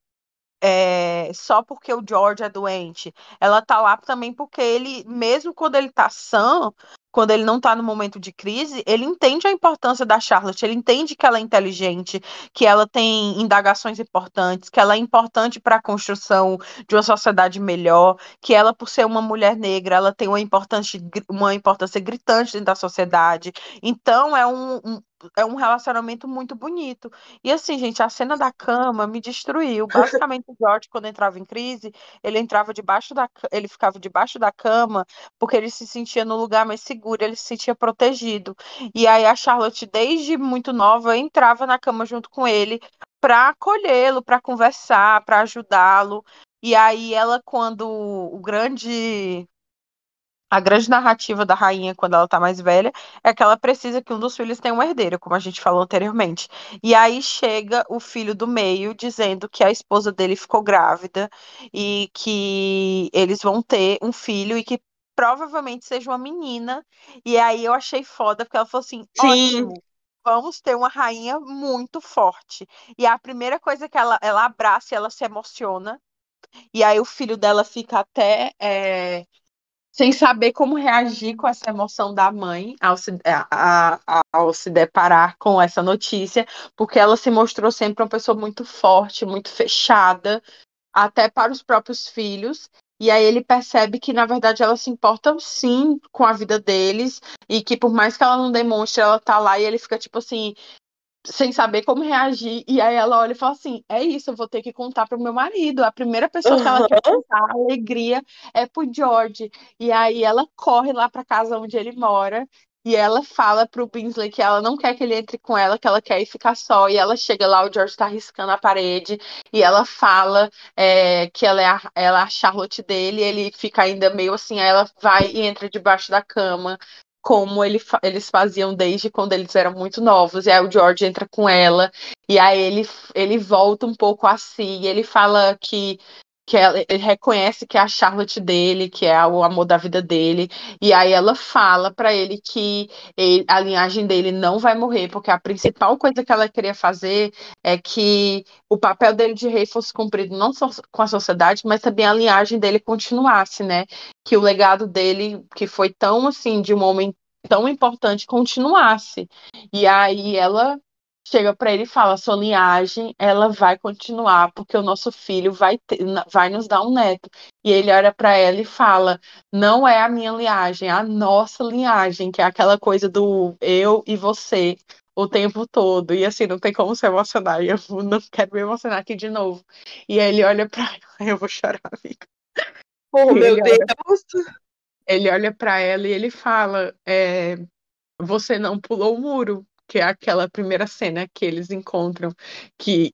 é, só porque o George é doente. Ela tá lá também porque ele, mesmo quando ele tá sã, quando ele não tá no momento de crise, ele entende a importância da Charlotte, ele entende que ela é inteligente, que ela tem indagações importantes, que ela é importante para a construção de uma sociedade melhor, que ela, por ser uma mulher negra, ela tem uma importância, uma importância gritante dentro da sociedade. Então, é um, um é um relacionamento muito bonito. E assim, gente, a cena da cama me destruiu. Basicamente, o George, quando entrava em crise, ele entrava debaixo da ele ficava debaixo da cama porque ele se sentia no lugar mais seguro, ele se sentia protegido. E aí a Charlotte, desde muito nova, entrava na cama junto com ele para acolhê-lo, para conversar, para ajudá-lo. E aí ela, quando o grande a grande narrativa da rainha, quando ela tá mais velha, é que ela precisa que um dos filhos tenha um herdeiro, como a gente falou anteriormente. E aí chega o filho do meio dizendo que a esposa dele ficou grávida e que eles vão ter um filho e que provavelmente seja uma menina. E aí eu achei foda, porque ela falou assim: Sim. ótimo. Vamos ter uma rainha muito forte. E a primeira coisa que ela, ela abraça e ela se emociona. E aí o filho dela fica até é, sem saber como reagir com essa emoção da mãe ao se, a, a, ao se deparar com essa notícia, porque ela se mostrou sempre uma pessoa muito forte, muito fechada, até para os próprios filhos. E aí ele percebe que, na verdade, ela se importa sim com a vida deles, e que por mais que ela não demonstre, ela tá lá e ele fica tipo assim. Sem saber como reagir. E aí ela olha e fala assim: é isso, eu vou ter que contar pro meu marido. A primeira pessoa uhum. que ela quer contar a alegria é pro George. E aí ela corre lá pra casa onde ele mora. E ela fala pro Binsley que ela não quer que ele entre com ela, que ela quer ir ficar só. E ela chega lá, o George tá riscando a parede. E ela fala é, que ela é, a, ela é a Charlotte dele. ele fica ainda meio assim. Aí ela vai e entra debaixo da cama como ele, eles faziam desde quando eles eram muito novos. E aí o George entra com ela, e aí ele, ele volta um pouco a si, e ele fala que que ela, ele reconhece que é a Charlotte dele, que é o amor da vida dele, e aí ela fala para ele que ele, a linhagem dele não vai morrer, porque a principal coisa que ela queria fazer é que o papel dele de rei fosse cumprido não só com a sociedade, mas também a linhagem dele continuasse, né? Que o legado dele, que foi tão assim de um homem tão importante, continuasse. E aí ela chega para ele e fala: sua linhagem ela vai continuar porque o nosso filho vai ter, vai nos dar um neto. E ele olha para ela e fala: não é a minha linhagem, é a nossa linhagem, que é aquela coisa do eu e você o tempo todo. E assim, não tem como se emocionar. E eu não quero me emocionar aqui de novo. E aí ele olha para ela, eu vou chorar, amiga. Oh, meu Deus! ele olha para ela e ele fala: é, você não pulou o muro que é aquela primeira cena que eles encontram, que,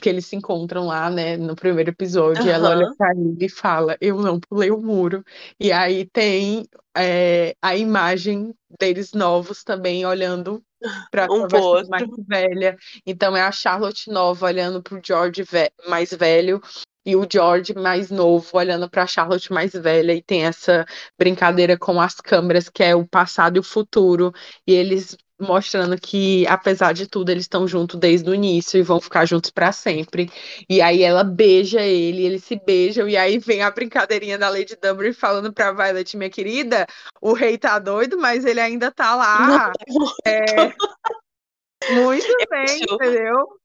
que eles se encontram lá, né, no primeiro episódio, uhum. e ela olha pra ele e fala, eu não pulei o muro. E aí tem é, a imagem deles novos também olhando para um a mais velha. Então é a Charlotte nova olhando pro George ve mais velho e o George mais novo olhando para Charlotte mais velha e tem essa brincadeira com as câmeras que é o passado e o futuro e eles mostrando que, apesar de tudo, eles estão juntos desde o início e vão ficar juntos para sempre. E aí ela beija ele, eles se beijam, e aí vem a brincadeirinha da Lady Dunbury falando pra Violet, minha querida, o rei tá doido, mas ele ainda tá lá. É... Muito bem, entendeu?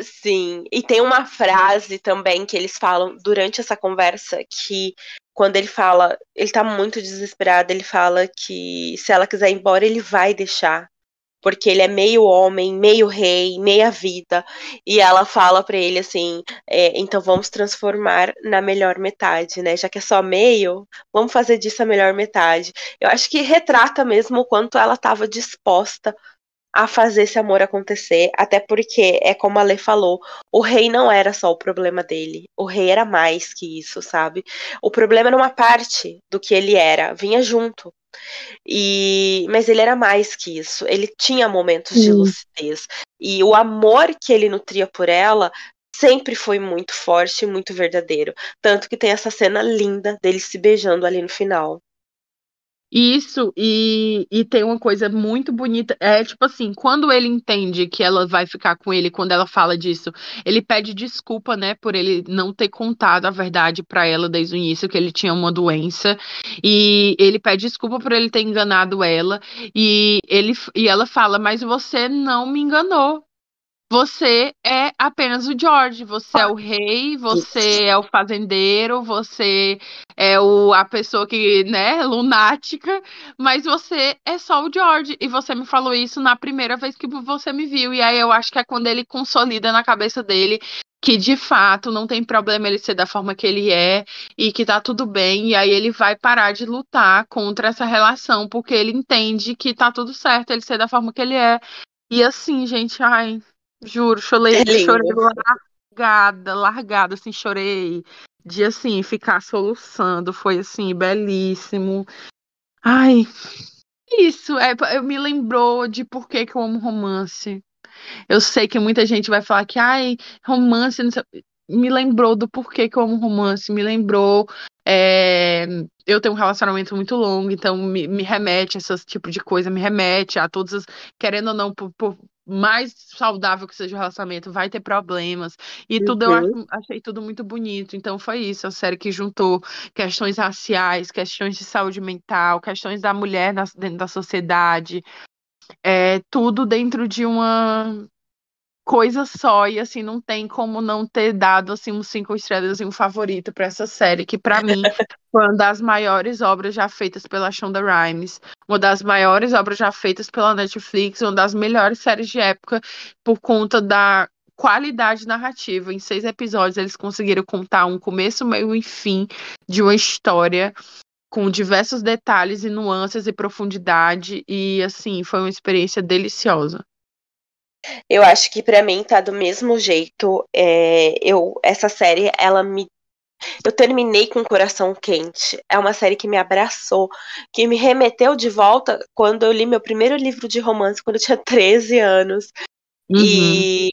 Sim, e tem uma frase também que eles falam durante essa conversa que quando ele fala, ele tá muito desesperado, ele fala que se ela quiser ir embora, ele vai deixar porque ele é meio homem, meio rei, meia vida. E ela fala para ele assim: é, então vamos transformar na melhor metade, né? Já que é só meio, vamos fazer disso a melhor metade. Eu acho que retrata mesmo o quanto ela estava disposta a fazer esse amor acontecer, até porque é como a Lê falou, o rei não era só o problema dele, o rei era mais que isso, sabe? O problema era uma parte do que ele era, vinha junto. E mas ele era mais que isso. Ele tinha momentos Sim. de lucidez e o amor que ele nutria por ela sempre foi muito forte e muito verdadeiro, tanto que tem essa cena linda deles se beijando ali no final. Isso, e, e tem uma coisa muito bonita. É tipo assim, quando ele entende que ela vai ficar com ele, quando ela fala disso, ele pede desculpa, né, por ele não ter contado a verdade para ela desde o início, que ele tinha uma doença. E ele pede desculpa por ele ter enganado ela. E, ele, e ela fala, mas você não me enganou. Você é apenas o George, você é o rei, você é o fazendeiro, você é o, a pessoa que, né, lunática, mas você é só o George. E você me falou isso na primeira vez que você me viu. E aí eu acho que é quando ele consolida na cabeça dele que de fato não tem problema ele ser da forma que ele é e que tá tudo bem. E aí ele vai parar de lutar contra essa relação, porque ele entende que tá tudo certo ele ser da forma que ele é. E assim, gente, ai, Juro, chorei, é chorei largada, largada, assim, chorei de assim, ficar soluçando. Foi assim, belíssimo. Ai, isso, é, me lembrou de por que, que eu amo romance. Eu sei que muita gente vai falar que, ai, romance, me lembrou do porquê que eu amo romance, me lembrou. É, eu tenho um relacionamento muito longo, então me, me remete a esse tipo de coisa, me remete a todas as, querendo ou não, por, por mais saudável que seja o relacionamento, vai ter problemas. E uhum. tudo eu uhum. achei tudo muito bonito. Então foi isso, a série que juntou questões raciais, questões de saúde mental, questões da mulher na, dentro da sociedade. É, tudo dentro de uma coisa só e assim não tem como não ter dado assim uns cinco estrelas e um favorito para essa série que para mim foi uma das maiores obras já feitas pela Shonda Rhimes, uma das maiores obras já feitas pela Netflix, uma das melhores séries de época por conta da qualidade narrativa. Em seis episódios eles conseguiram contar um começo, meio e fim de uma história com diversos detalhes e nuances e profundidade e assim foi uma experiência deliciosa. Eu acho que para mim tá do mesmo jeito. É, eu essa série ela me eu terminei com o coração quente. É uma série que me abraçou, que me remeteu de volta quando eu li meu primeiro livro de romance quando eu tinha 13 anos. Uhum. E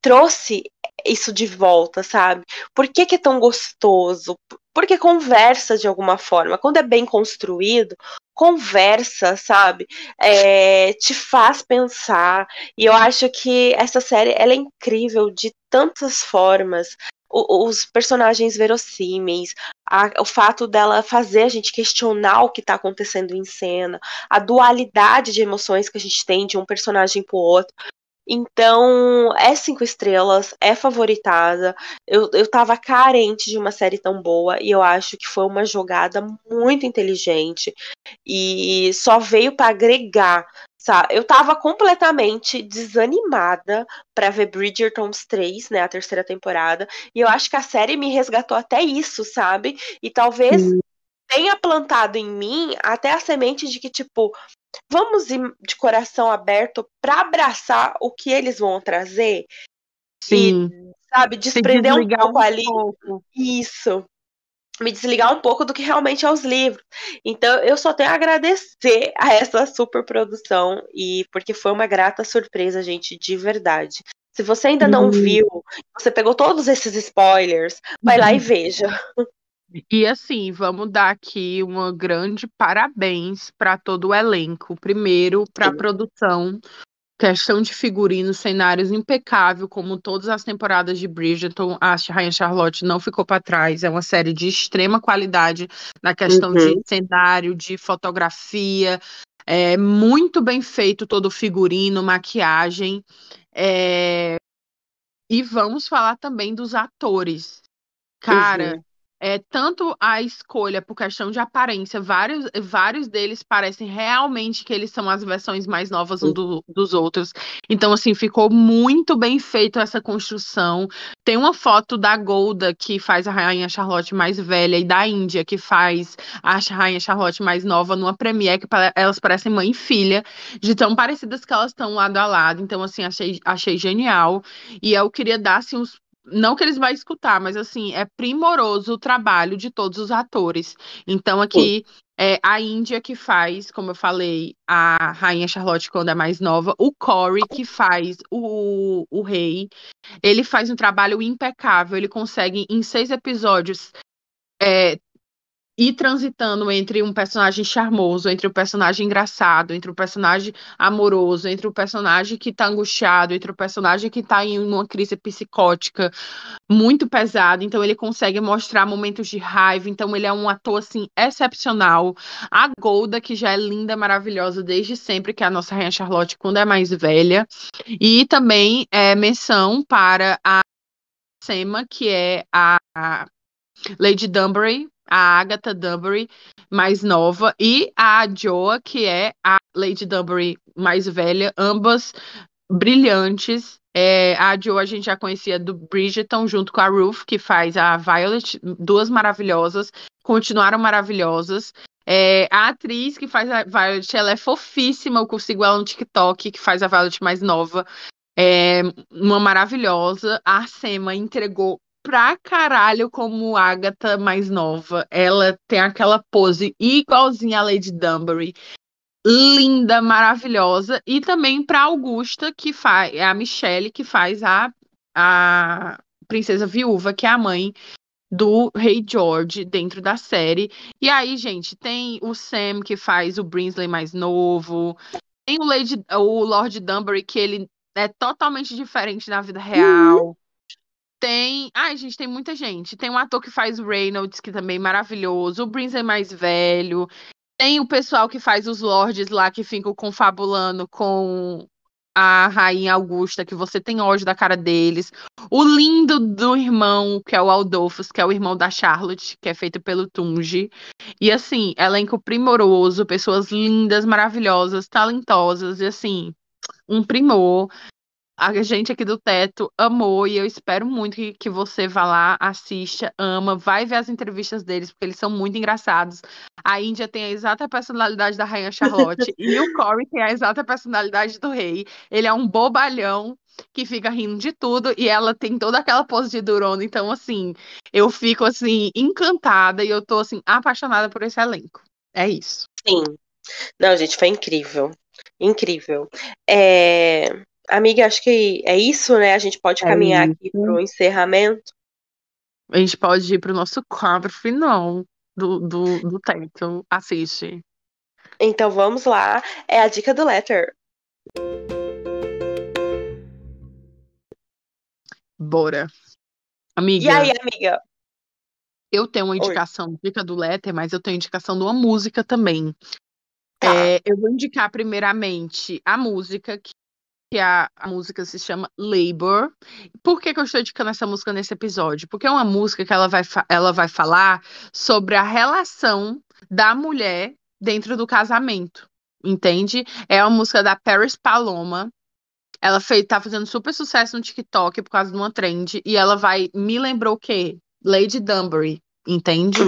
trouxe isso de volta, sabe? Por que, que é tão gostoso? Porque conversa de alguma forma. Quando é bem construído, conversa, sabe? É, te faz pensar. E eu acho que essa série ela é incrível de tantas formas. O, os personagens verossímeis, a, o fato dela fazer a gente questionar o que está acontecendo em cena, a dualidade de emoções que a gente tem de um personagem pro outro. Então, é cinco estrelas, é favoritada. Eu, eu tava carente de uma série tão boa e eu acho que foi uma jogada muito inteligente e só veio para agregar. Sabe? Eu tava completamente desanimada para ver Bridgertons 3, né, a terceira temporada, e eu acho que a série me resgatou até isso, sabe? E talvez tenha plantado em mim até a semente de que, tipo, vamos ir de coração aberto para abraçar o que eles vão trazer. Sim. E, sabe, desprender um pouco um ali. Pouco. Isso. Me desligar um pouco do que realmente é os livros. Então, eu só tenho a agradecer a essa super produção e porque foi uma grata surpresa, gente, de verdade. Se você ainda não uhum. viu, você pegou todos esses spoilers, vai lá e uhum. veja. E assim, vamos dar aqui uma grande parabéns para todo o elenco. Primeiro, para a produção, questão de figurinos, cenários impecável, como todas as temporadas de Bridgerton. A Rainha Charlotte não ficou para trás. É uma série de extrema qualidade na questão uhum. de cenário, de fotografia. É muito bem feito todo o figurino, maquiagem. É... E vamos falar também dos atores. Cara, uhum é, tanto a escolha por questão de aparência, vários, vários deles parecem realmente que eles são as versões mais novas um do, dos outros. Então, assim, ficou muito bem feito essa construção. Tem uma foto da Golda, que faz a Rainha Charlotte mais velha, e da Índia, que faz a Rainha Charlotte mais nova, numa premiere, que elas parecem mãe e filha, de tão parecidas que elas estão lado a lado. Então, assim, achei, achei genial. E eu queria dar, assim, uns não que eles vão escutar, mas assim, é primoroso o trabalho de todos os atores. Então, aqui é a Índia que faz, como eu falei, a Rainha Charlotte quando é mais nova, o Corey que faz o, o rei. Ele faz um trabalho impecável, ele consegue, em seis episódios, é, ir transitando entre um personagem charmoso, entre um personagem engraçado, entre um personagem amoroso, entre um personagem que tá angustiado, entre um personagem que tá em uma crise psicótica muito pesada, então ele consegue mostrar momentos de raiva, então ele é um ator assim excepcional. A Golda, que já é linda, maravilhosa desde sempre, que é a nossa rainha Charlotte quando é mais velha, e também é menção para a Sema, que é a Lady Dunbury, a Agatha Dunbury mais nova e a Joa, que é a Lady Dunbury mais velha, ambas brilhantes. É, a Joa a gente já conhecia do Bridgerton, junto com a Ruth, que faz a Violet, duas maravilhosas, continuaram maravilhosas. É, a atriz que faz a Violet, ela é fofíssima, eu consigo ela no TikTok, que faz a Violet mais nova. É uma maravilhosa. A Arsema entregou pra caralho como Agatha mais nova. Ela tem aquela pose igualzinha a Lady Dunbury. Linda, maravilhosa. E também pra Augusta, que faz. É a Michelle, que faz a, a princesa viúva, que é a mãe do Rei George dentro da série. E aí, gente, tem o Sam que faz o Brinsley mais novo. Tem o, Lady, o Lord Dunbury, que ele é totalmente diferente na vida real. Uhum. Tem. Ai, gente, tem muita gente. Tem um ator que faz o Reynolds, que também é maravilhoso. O Brinz é mais velho. Tem o pessoal que faz os lords lá que ficam confabulando com a rainha Augusta, que você tem ódio da cara deles. O lindo do irmão, que é o Aldolfos, que é o irmão da Charlotte, que é feito pelo Tunji. E assim, elenco primoroso, pessoas lindas, maravilhosas, talentosas, e assim, um primor. A gente aqui do Teto amou e eu espero muito que, que você vá lá, assista, ama, vai ver as entrevistas deles, porque eles são muito engraçados. A Índia tem a exata personalidade da Rainha Charlotte e o Corey tem a exata personalidade do rei. Ele é um bobalhão que fica rindo de tudo e ela tem toda aquela pose de durona. Então, assim, eu fico assim encantada e eu tô assim apaixonada por esse elenco. É isso. Sim. Não, gente, foi incrível. Incrível. É... Amiga, acho que é isso, né? A gente pode É caminhar aqui isso. para o encerramento. A gente pode ir pro nosso quadro final do, do, do Teto. Assiste. Então vamos lá. É a dica do Letter. Bora. Amiga, E aí, amiga? eu tenho uma Oi. indicação, dica do Letter, mas eu tenho indicação de uma música também. Tá. É, eu vou indicar primeiramente a música, que que a, a música se chama Labor. Por que, que eu estou indicando essa música nesse episódio? Porque é uma música que ela vai, ela vai falar sobre a relação da mulher dentro do casamento. Entende? É uma música da Paris Paloma. Ela fez, tá fazendo super sucesso no TikTok por causa de uma trend. E ela vai. Me lembrou o quê? Lady Dunbury. Entende?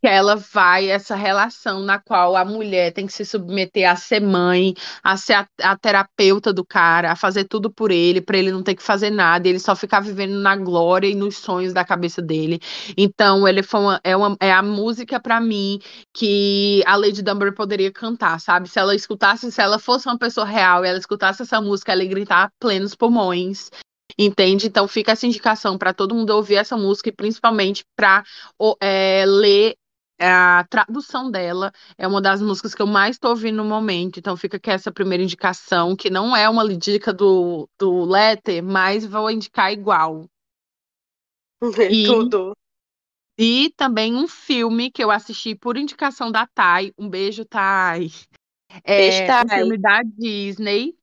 Que ela vai, essa relação na qual a mulher tem que se submeter a ser mãe, a ser a, a terapeuta do cara, a fazer tudo por ele, para ele não ter que fazer nada, e ele só ficar vivendo na glória e nos sonhos da cabeça dele. Então, ele foi uma, é, uma, é a música para mim que a Lady Dunbury poderia cantar, sabe? Se ela escutasse, se ela fosse uma pessoa real e ela escutasse essa música, ela ia gritar a plenos pulmões. Entende? Então fica essa indicação para todo mundo ouvir essa música e principalmente para ler a tradução dela. É uma das músicas que eu mais estou ouvindo no momento. Então fica aqui essa primeira indicação, que não é uma dica do, do Letter, mas vou indicar igual. E- Tudo. E também um filme que eu assisti por indicação da Thay. Um beijo, Thay. É Beijo, um filme da Disney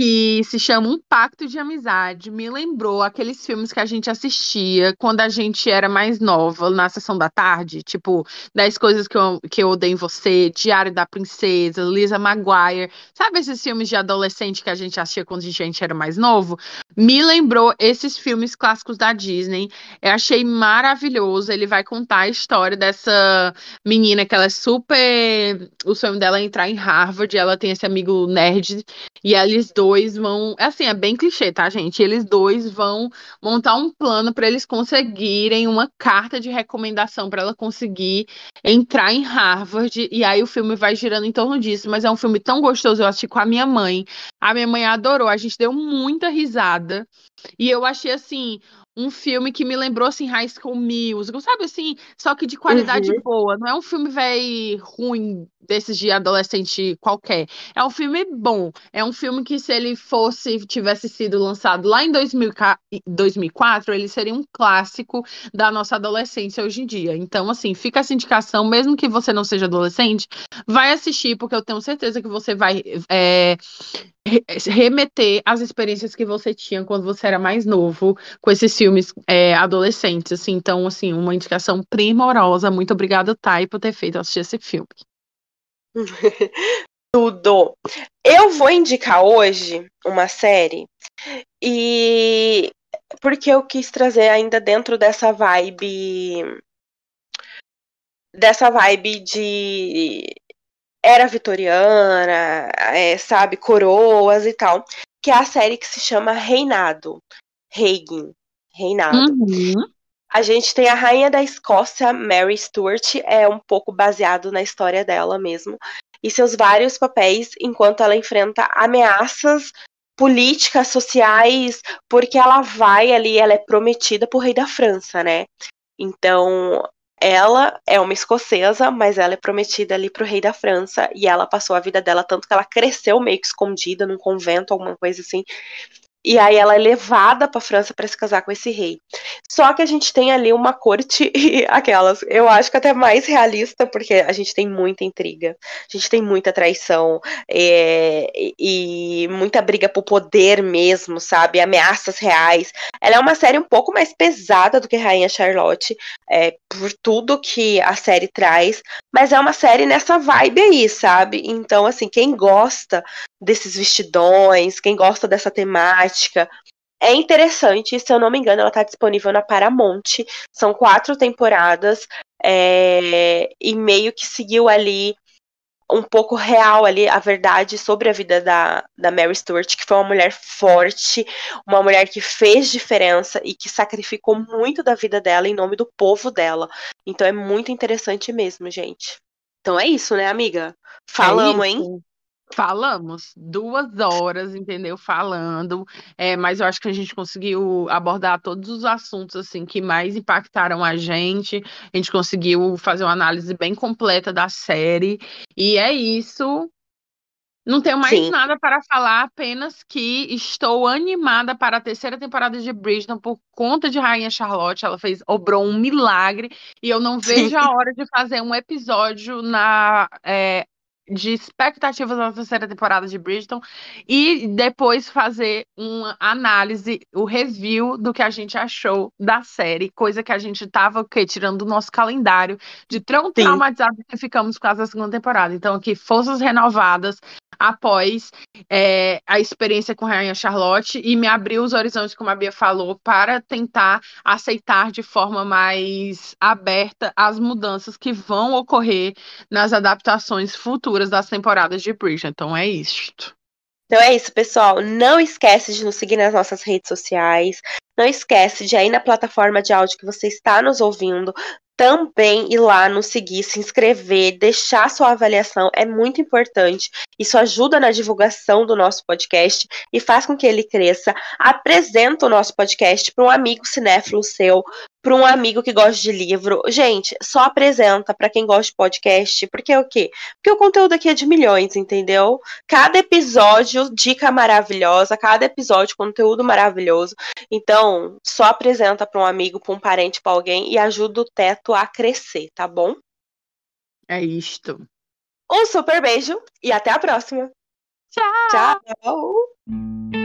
que se chama Um Pacto de Amizade. Me lembrou aqueles filmes que a gente assistia quando a gente era mais nova, na sessão da tarde, tipo 10 coisas que eu, que eu odeio em você, Diário da Princesa, Lisa Maguire. Sabe esses filmes de adolescente que a gente assistia quando a gente era mais novo? Me lembrou esses filmes clássicos da Disney. Eu achei maravilhoso. Ele vai contar a história dessa menina que ela é super. O sonho dela é entrar em Harvard. Ela tem esse amigo nerd. E eles dois vão. Assim, é bem clichê, tá, gente? Eles dois vão montar um plano para eles conseguirem uma carta de recomendação para ela conseguir entrar em Harvard. E aí o filme vai girando em torno disso. Mas é um filme tão gostoso. Eu assisti com a minha mãe. A minha mãe adorou. A gente deu muita risada. E eu achei assim. Um filme que me lembrou assim High School Musical, sabe assim, só que de qualidade Uhum. boa. Não é um filme véi ruim desses de adolescente qualquer. É um filme bom. É um filme que se ele fosse tivesse sido lançado lá em 2000 ca- 2004, ele seria um clássico da nossa adolescência hoje em dia. Então, assim, fica essa indicação, mesmo que você não seja adolescente, vai assistir porque eu tenho certeza que você vai é, re- remeter às experiências que você tinha quando você era mais novo com esses filmes é, adolescentes, assim. Então, assim, uma indicação primorosa. Muito obrigada, Thay, por ter feito assistir esse filme. Tudo. Eu vou indicar hoje uma série e porque eu quis trazer ainda dentro dessa vibe dessa vibe de era vitoriana, é, sabe, coroas e tal, que é a série que se chama Reinado, Reign, Reinado. Uhum. A gente tem a rainha da Escócia, Mary Stuart, é um pouco baseado na história dela mesmo, e seus vários papéis enquanto ela enfrenta ameaças políticas, sociais, porque ela vai ali, ela é prometida pro rei da França, né? Então, ela é uma escocesa, mas ela é prometida ali pro rei da França, e ela passou a vida dela tanto que ela cresceu meio que escondida num convento, alguma coisa assim. E aí ela é levada para França para se casar com esse rei. Só que a gente tem ali uma corte aquelas, eu acho que até mais realista, porque a gente tem muita intriga, a gente tem muita traição é, e muita briga por poder mesmo, sabe? Ameaças reais. Ela é uma série um pouco mais pesada do que Rainha Charlotte, é, por tudo que a série traz, mas é uma série nessa vibe aí, sabe? Então, assim, quem gosta desses vestidões, quem gosta dessa temática, é interessante, se eu não me engano, ela está disponível na Paramount. São quatro temporadas é, e meio que seguiu ali um pouco real ali a verdade sobre a vida da, da Mary Stuart, que foi uma mulher forte, uma mulher que fez diferença e que sacrificou muito da vida dela em nome do povo dela. Então é muito interessante mesmo, gente. Então é isso, né, amiga? Falamos, é hein? Falamos duas horas, entendeu? Falando, é, mas eu acho que a gente conseguiu abordar todos os assuntos assim que mais impactaram a gente. A gente conseguiu fazer uma análise bem completa da série. E é isso. Não tenho mais Sim. nada para falar, apenas que estou animada para a terceira temporada de Bridgerton por conta de Rainha Charlotte. Ela fez, obrou um milagre e eu não vejo Sim. a hora de fazer um episódio na é, de expectativas da terceira temporada de Bridgerton e depois fazer uma análise, o review do que a gente achou da série, coisa que a gente tava o quê? tirando do nosso calendário de tão Sim. traumatizado que ficamos com a segunda temporada. Então aqui forças renovadas após é, a experiência com Rainha Charlotte e me abriu os horizontes, como a Bia falou, para tentar aceitar de forma mais aberta as mudanças que vão ocorrer nas adaptações futuras das temporadas de Bridgerton. Então é isto. Então é isso, pessoal. Não esquece de nos seguir nas nossas redes sociais. Não esquece de ir na plataforma de áudio que você está nos ouvindo. Também ir lá nos seguir, se inscrever, deixar sua avaliação é muito importante. Isso ajuda na divulgação do nosso podcast e faz com que ele cresça. Apresenta o nosso podcast para um amigo cinéfilo seu, para um amigo que gosta de livro. Gente, só apresenta para quem gosta de podcast, porque é o quê? Porque o conteúdo aqui é de milhões, entendeu? Cada episódio, dica maravilhosa, cada episódio, conteúdo maravilhoso. Então, só apresenta para um amigo, para um parente, para alguém e ajuda o teto a crescer, tá bom? É isto. Um super beijo e até a próxima. Tchau! Tchau!